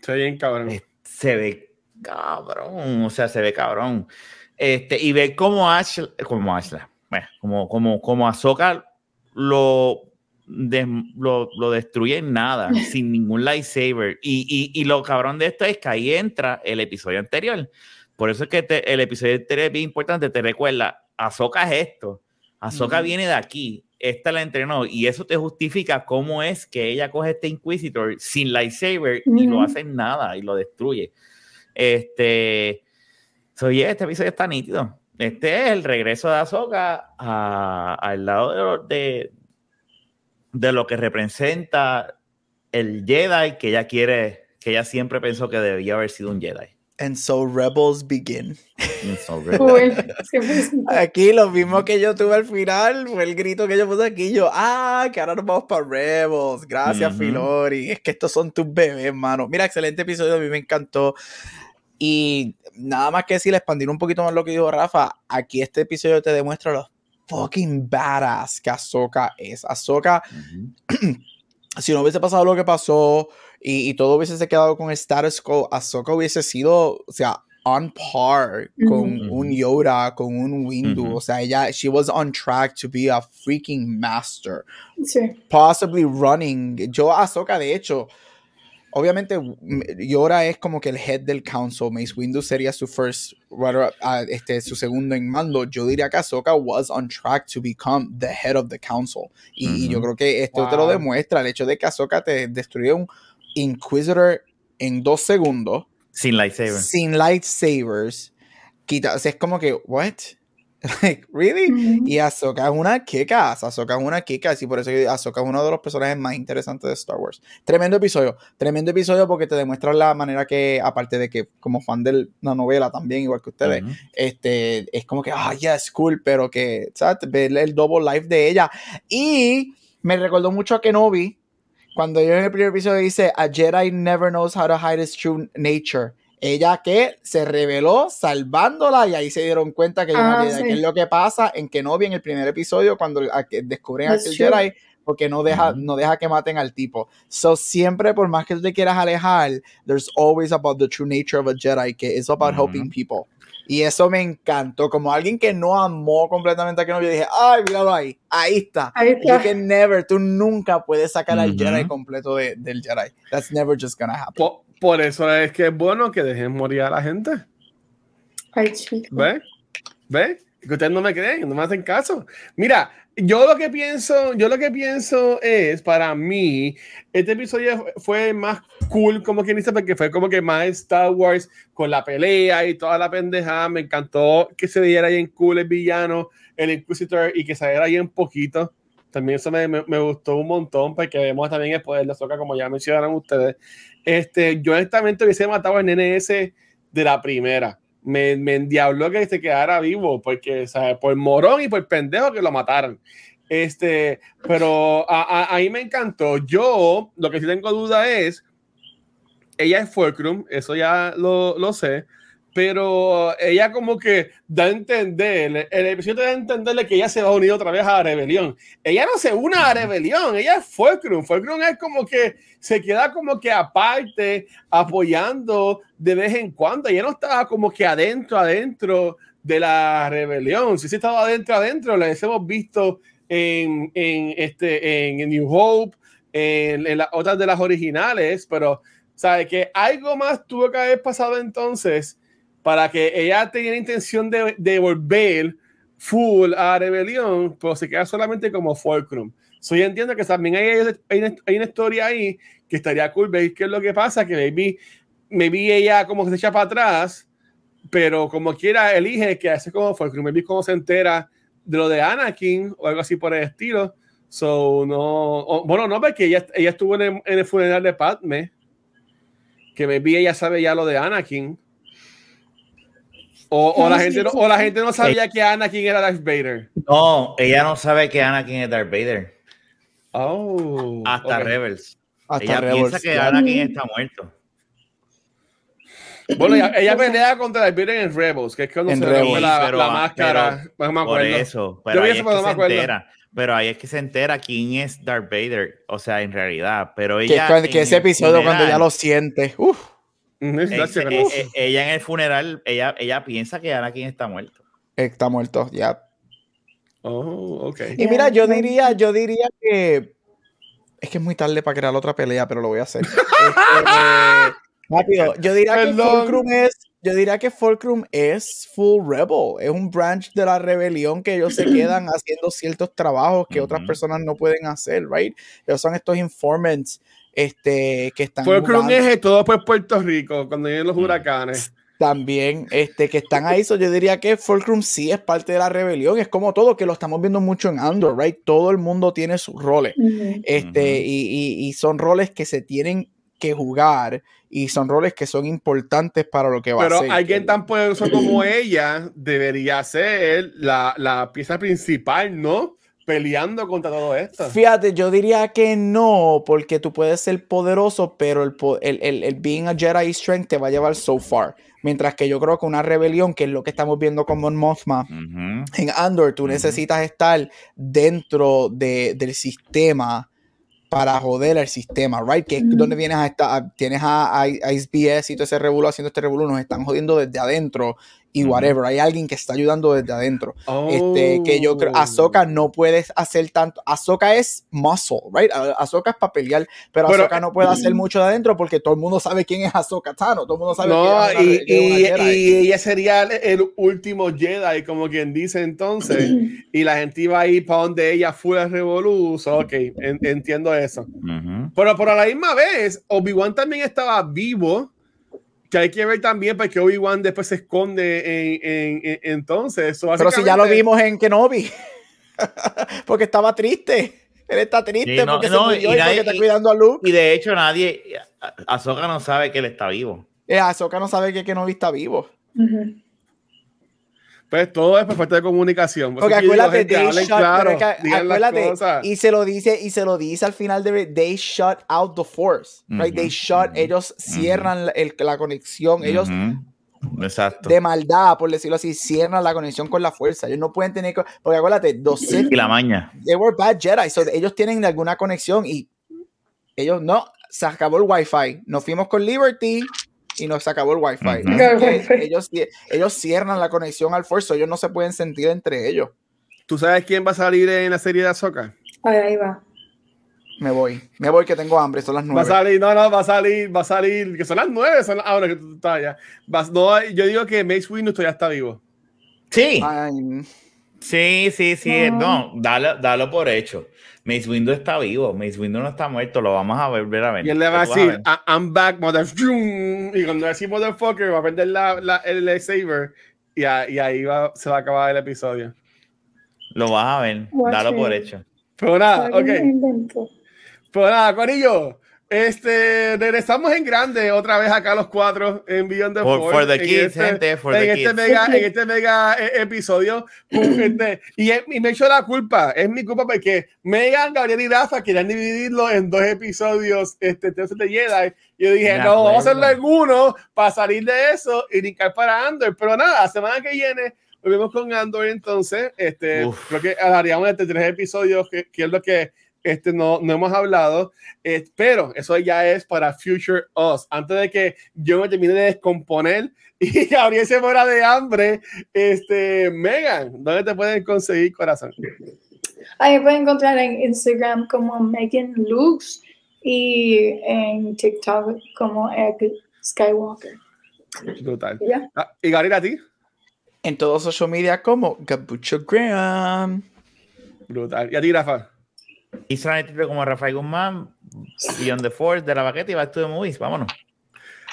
Se ve bien cabrón. Se ve cabrón, o sea, se ve cabrón. Este, y ver cómo Ash, como Ashley, bueno, como, como, como Ahsoka lo, lo, lo, destruye en nada, sin ningún lightsaber. Y, y, y, lo cabrón de esto es que ahí entra el episodio anterior. Por eso es que el episodio anterior es bien importante, te recuerda, Ahsoka es esto, Ahsoka viene de aquí, esta la entrenó y eso te justifica cómo es que ella coge este Inquisitor sin lightsaber y lo hace nada y lo destruye. Este, soy este episodio está nítido. Este es el regreso de Ahsoka al lado de, de, lo que representa el Jedi que ella quiere, que ella siempre pensó que debía haber sido un Jedi. And so rebels begin. aquí lo mismo que yo tuve al final fue el grito que yo puse aquí. Yo, ah, que ahora nos vamos para Rebels. Gracias, Filori. Es que estos son tus bebés, mano. Mira, excelente episodio. A mí me encantó. Y nada más que decir, expandir un poquito más lo que dijo Rafa, aquí este episodio te demuestra lo fucking badass que Ahsoka es. Ahsoka, si no hubiese pasado lo que pasó y, todo hubiese quedado con el status quo, Ahsoka hubiese sido, o sea, on par con un Yoda, con un Windu. O sea, ella, she was on track to be a freaking master. Sí. Possibly running. Yo, Ahsoka, de hecho, obviamente Yora es como que el head del council, Mace Windu sería su first uh, este, su segundo en mando. Yo diría que Ahsoka was on track to become the head of the council. Y, yo creo que esto te lo demuestra, el hecho de que Ahsoka te destruye un Inquisitor en dos segundos. Sin lightsabers. Sin lightsabers. Quita, o sea, es como que, what? Like, really? Y Ahsoka es una kika, Ahsoka es una kika, y por eso Ahsoka es uno de los personajes más interesantes de Star Wars. Tremendo episodio, tremendo episodio porque te demuestra la manera que, aparte de que como fan de la novela también, igual que ustedes, este, es como que, ah, yes, cool, pero que, ¿sabes? Ver el double life de ella. Y me recordó mucho a Kenobi, cuando yo en el primer episodio dice, a Jedi never knows how to hide his true nature. ella que se reveló salvándola y ahí se dieron cuenta que, Ah, que sí. es lo que pasa en Kenobi en el primer episodio cuando a que descubren a That's aquel true. Jedi porque no deja, Ujú. no deja que maten al tipo. So siempre, por más que tú te quieras alejar, there's always about the true nature of a Jedi, que es about Ujú. helping people. Y eso me encantó. Como alguien que no amó completamente a Kenobi, yo dije, ay, míralo ahí, ahí está. Ahí You está. can never, tú nunca puedes sacar al Ujú. Jedi completo de- del Jedi. That's never just gonna happen. Po- Por, eso es que es bueno que dejen morir a la gente. Ay, chico. ¿Ve? ¿Ve? Que ustedes no me creen, no me hacen caso. Mira, yo lo que pienso, yo lo que pienso es, para mí, este episodio fue más cool, como quien dice, porque fue como que más Star Wars con la pelea y toda la pendejada. Me encantó que se viera bien cool el villano, el Inquisitor, y que saliera bien poquito. También eso me, me- me gustó un montón, porque vemos también el poder de Soca, como ya mencionaron ustedes. Este, yo honestamente hubiese matado al NNS de la primera me, me endiabló que se quedara vivo, porque, ¿sabes? Por morón y por pendejo que lo mataron. Este, pero a, me encantó. Yo, lo que sí tengo duda es, ella es Fulcrum, eso ya lo, lo sé, pero ella como que da a entender, el episodio da a entenderle que ella se va a unir otra vez a la rebelión. Ella no se une a la rebelión, ella es Fulcrum. Fulcrum es como que se queda como que aparte, apoyando de vez en cuando. Ella no estaba como que adentro, adentro de la rebelión. Si sí estaba adentro, adentro, la hemos visto en, en, este, en New Hope, en, en las otras de las originales, pero sabe que algo más tuvo que haber pasado entonces para que ella tenga la intención de, de volver full a rebelión, pero se queda solamente como Fulcrum. So, yo entiendo que también hay, hay, una, hay una historia ahí que estaría cool ver qué es lo que pasa, que maybe, maybe ella como que se echa para atrás, pero como quiera elige que hace como Fulcrum, maybe como se entera de lo de Anakin o algo así por el estilo. So, no, o- bueno, no, porque ella, ella estuvo en el, en el funeral de Padme, que maybe ella sabe ya lo de Anakin. O, o la, gente no, o la gente no sabía que Anakin era Darth Vader. No, ella no sabe que Anakin es Darth Vader. Oh, Hasta. Rebels. Hasta ella Rebels, piensa que. Anakin está muerto. Bueno, ella, ella pelea contra Darth Vader en Rebels, que es cuando En se Rebels. rompe la, Pero- la máscara. no me Por acuerdo. eso. Yo Pero ahí eso, es pero que no me se acuerdo. entera. Pero ahí es que se entera quién es Darth Vader. O sea, en realidad. Pero Que, ella. que ese episodio cuando ya lo siente. Uf. Gracias, eh, gracias. eh, ella en el funeral, ella, ella piensa que Anakin está muerto. Está muerto, ya. Oh, ok. Y mira, yo diría, yo diría que es que es muy tarde para crear otra pelea, pero lo voy a hacer. Este, rápido, yo diría que. Fulcrum es, yo diría que Fulcrum es full rebel, es un branch de la rebelión que ellos se quedan haciendo ciertos trabajos que otras personas no pueden hacer, right? Ellos son estos informants este, que están Fulcrum jugando- es todo por Puerto Rico, cuando vienen los Mm. huracanes. también este, que están ahí. So, yo diría que Fulcrum sí es parte de la rebelión. Es como todo, que lo estamos viendo mucho en Andor, right? Todo el mundo tiene sus roles. Este, y, y- y son roles que se tienen que jugar y son roles que son importantes para lo que va Pero a ser. alguien que- tan poderoso como ella debería ser la, la pieza principal, ¿no? Peleando contra todo esto. Fíjate, yo diría que no, porque tú puedes ser poderoso, pero el, el, el, el being a Jedi strength te va a llevar so far. Mientras que yo creo que una rebelión, que es lo que estamos viendo con Mon Mothma, en Andor, tú necesitas estar dentro de- del sistema para joder al sistema, right? Que es donde vienes a estar, tienes a, a, a SBS y todo ese revuelo haciendo este revuelo, nos están jodiendo desde adentro y whatever, hay alguien que está ayudando desde adentro. Oh. Este, que yo creo, Ahsoka no puedes hacer tanto, Ahsoka es muscle, right? Ahsoka es para pelear, pero, Pero- Ahsoka no puede hacer mucho de adentro porque todo el mundo sabe quién es Ahsoka Tano, todo el mundo sabe No, quién es una- y, que es una y- Jedi. y ella sería el, el último Jedi, como quien dice entonces, y la gente iba a ir para donde ella fue a Revolution. Ok, en- entiendo eso. Pero por la misma vez, Obi-Wan también estaba vivo, que hay que ver también porque Obi-Wan después se esconde en, en- en- entonces. eso Pero si ya lo vimos en Kenobi. porque estaba triste. Él está triste Sí, no, porque no, se murió y y, nadie- porque está y- cuidando a Luke. Y de hecho, nadie. Ahsoka no sabe que él está vivo. Eh, Ahsoka no sabe que Kenobi está vivo. Ujú. Pues todo es por falta de comunicación. Porque acuérdate, they shut, claro, acuérdate y se lo dice y se lo dice al final de they shut out the force, right? They shut, ellos cierran el, la conexión, ellos Exacto. de maldad, por decirlo así, cierran la conexión con la fuerza. Ellos no pueden tener, porque acuérdate, dos y la maña. They were bad Jedi, so ellos tienen alguna conexión y ellos no, se acabó el wifi. Nos fuimos con Liberty y nos acabó el wifi. ellos, ellos cierran la conexión al fuerzo, ellos no se pueden sentir entre ellos. ¿Tú sabes quién va a salir en la serie de Azoka? Ahí, va. Me voy, me voy que tengo hambre, son las nueve. Va a salir, no, no, va a salir, va a salir, que son las nueve, son ahora que tú estás allá. no, yo digo que Mace Windu todavía está vivo. Sí. Sí, sí, sí, no, dalo, dalo por hecho. Mace Windu está vivo, Mace Windu no está muerto, lo vamos a ver, a ver. Y él le va a decir, I'm back, motherfucker. Y cuando decir motherfucker, va a perder la, la, el saber y, y ahí va, se va a acabar el episodio. Lo vas a ver, dalo por hecho. Pero nada, ok. Pues nada, Corillo. Este, regresamos en grande otra vez acá los cuatro en Beyond the for, for the kids, este, gente, for en the este Mega, en este mega eh, episodio. Este, y, y, me echo la culpa, es mi culpa porque Megan, Gabriel y Rafa querían dividirlo en dos episodios este, de Jedi. Yo dije, no, vamos a hacerlo en uno para salir de eso y brincar para Andor. Pero nada, la semana que viene volvemos con Andor entonces. Este, creo que haríamos este tres episodios, que, que es lo que este no, no hemos hablado, eh, pero eso ya es para Future Us. Antes de que yo me termine de descomponer y Gabriel se muera de hambre, este, Megan, ¿dónde te pueden conseguir, corazón? Ahí pueden encontrar en Instagram como Megan Lux y en TikTok como Egg Skywalker. Brutal. Ah, ¿Y Gabriel a ti? En todos los social media como Gabucho Graham. Brutal. ¿Y a ti, Rafa? Instagram como Rafael Guzmán, Beyond the Force de la baqueta y Back to the Movies. Vámonos.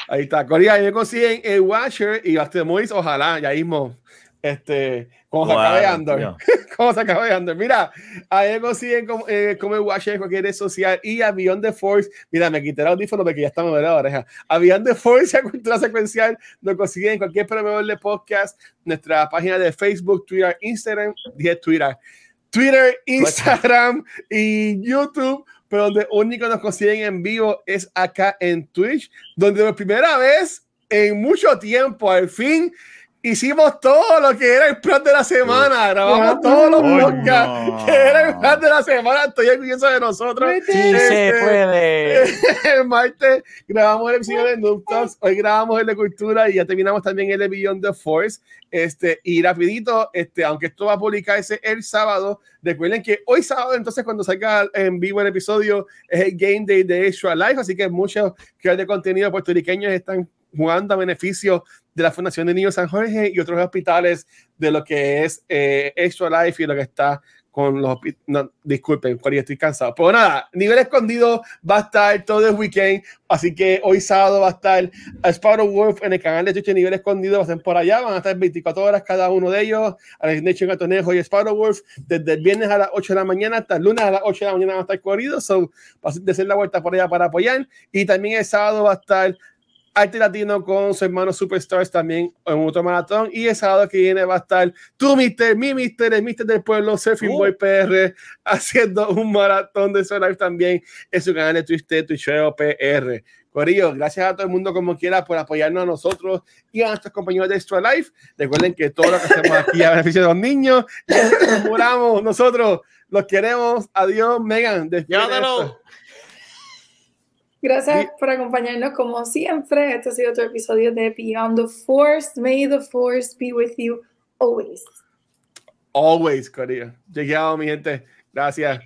Ahí está. Corea, ahí me consiguen el Watcher y Back to the Movies. Ojalá, ya mismo. Este, como se acabe Andor. como se acabe Andor. Mira, ahí me consiguen como, eh, como el Watcher en cualquier red social y a Beyond the Force. Mira, me quité el audífono porque ya está me la oreja. A Beyond the Force y a Cultura Secuencial nos consiguen en cualquier proveedor de podcast, nuestra página de Facebook, Twitter, Instagram, dije Twitter Twitter, Instagram y YouTube, pero donde único nos consiguen en vivo es acá en Twitch, donde por primera vez en mucho tiempo, al fin, hicimos todo lo que era el plan de la semana, grabamos todos los podcasts que era el plan de la semana, estoy orgulloso de nosotros. Sí se este, puede. El martes grabamos el episodio de Noob hoy grabamos el de Cultura y ya terminamos también el de Beyond the Force. Este, y rapidito, este, aunque esto va a publicarse el sábado, recuerden que hoy sábado, entonces cuando salga en vivo el episodio, es el Game Day de Extra Life, así que muchos creadores de contenido puertorriqueños están jugando a beneficio de la Fundación de Niños San Jorge y otros hospitales de lo que es eh, Extra Life y lo que está con los no, disculpen, cuando estoy cansado. Pero nada, nivel escondido va a estar todo el weekend, así que hoy sábado va a estar Sparrow Wolf en el canal de Twitch nivel escondido, va a estar por allá, van a estar 24 horas cada uno de ellos, Nation Gatonejo y Sparrow Wolf, desde el viernes a las 8 de la mañana hasta el lunes a las 8 de la mañana van a estar corridos, so va a hacer la vuelta por allá para apoyar, y también el sábado va a estar Arte Latino con su hermano Superstars también en otro maratón. Y el sábado que viene va a estar tu mister, mi mister, el mister del pueblo, Surfing Boy uh. PR, haciendo un maratón de su live también en su canal de Twitch, Twitcheo PR. Corillo, gracias a todo el mundo como quiera por apoyarnos a nosotros y a nuestros compañeros de Extra Life. Recuerden que todo lo que hacemos aquí a beneficio de los niños, muramos nosotros, los queremos. Adiós, Megan. Llévatelo. Gracias por acompañarnos como siempre. Este ha sido otro episodio de Beyond the Force. May the Force be with you always. Always, Corea. Llegado, mi gente. Gracias.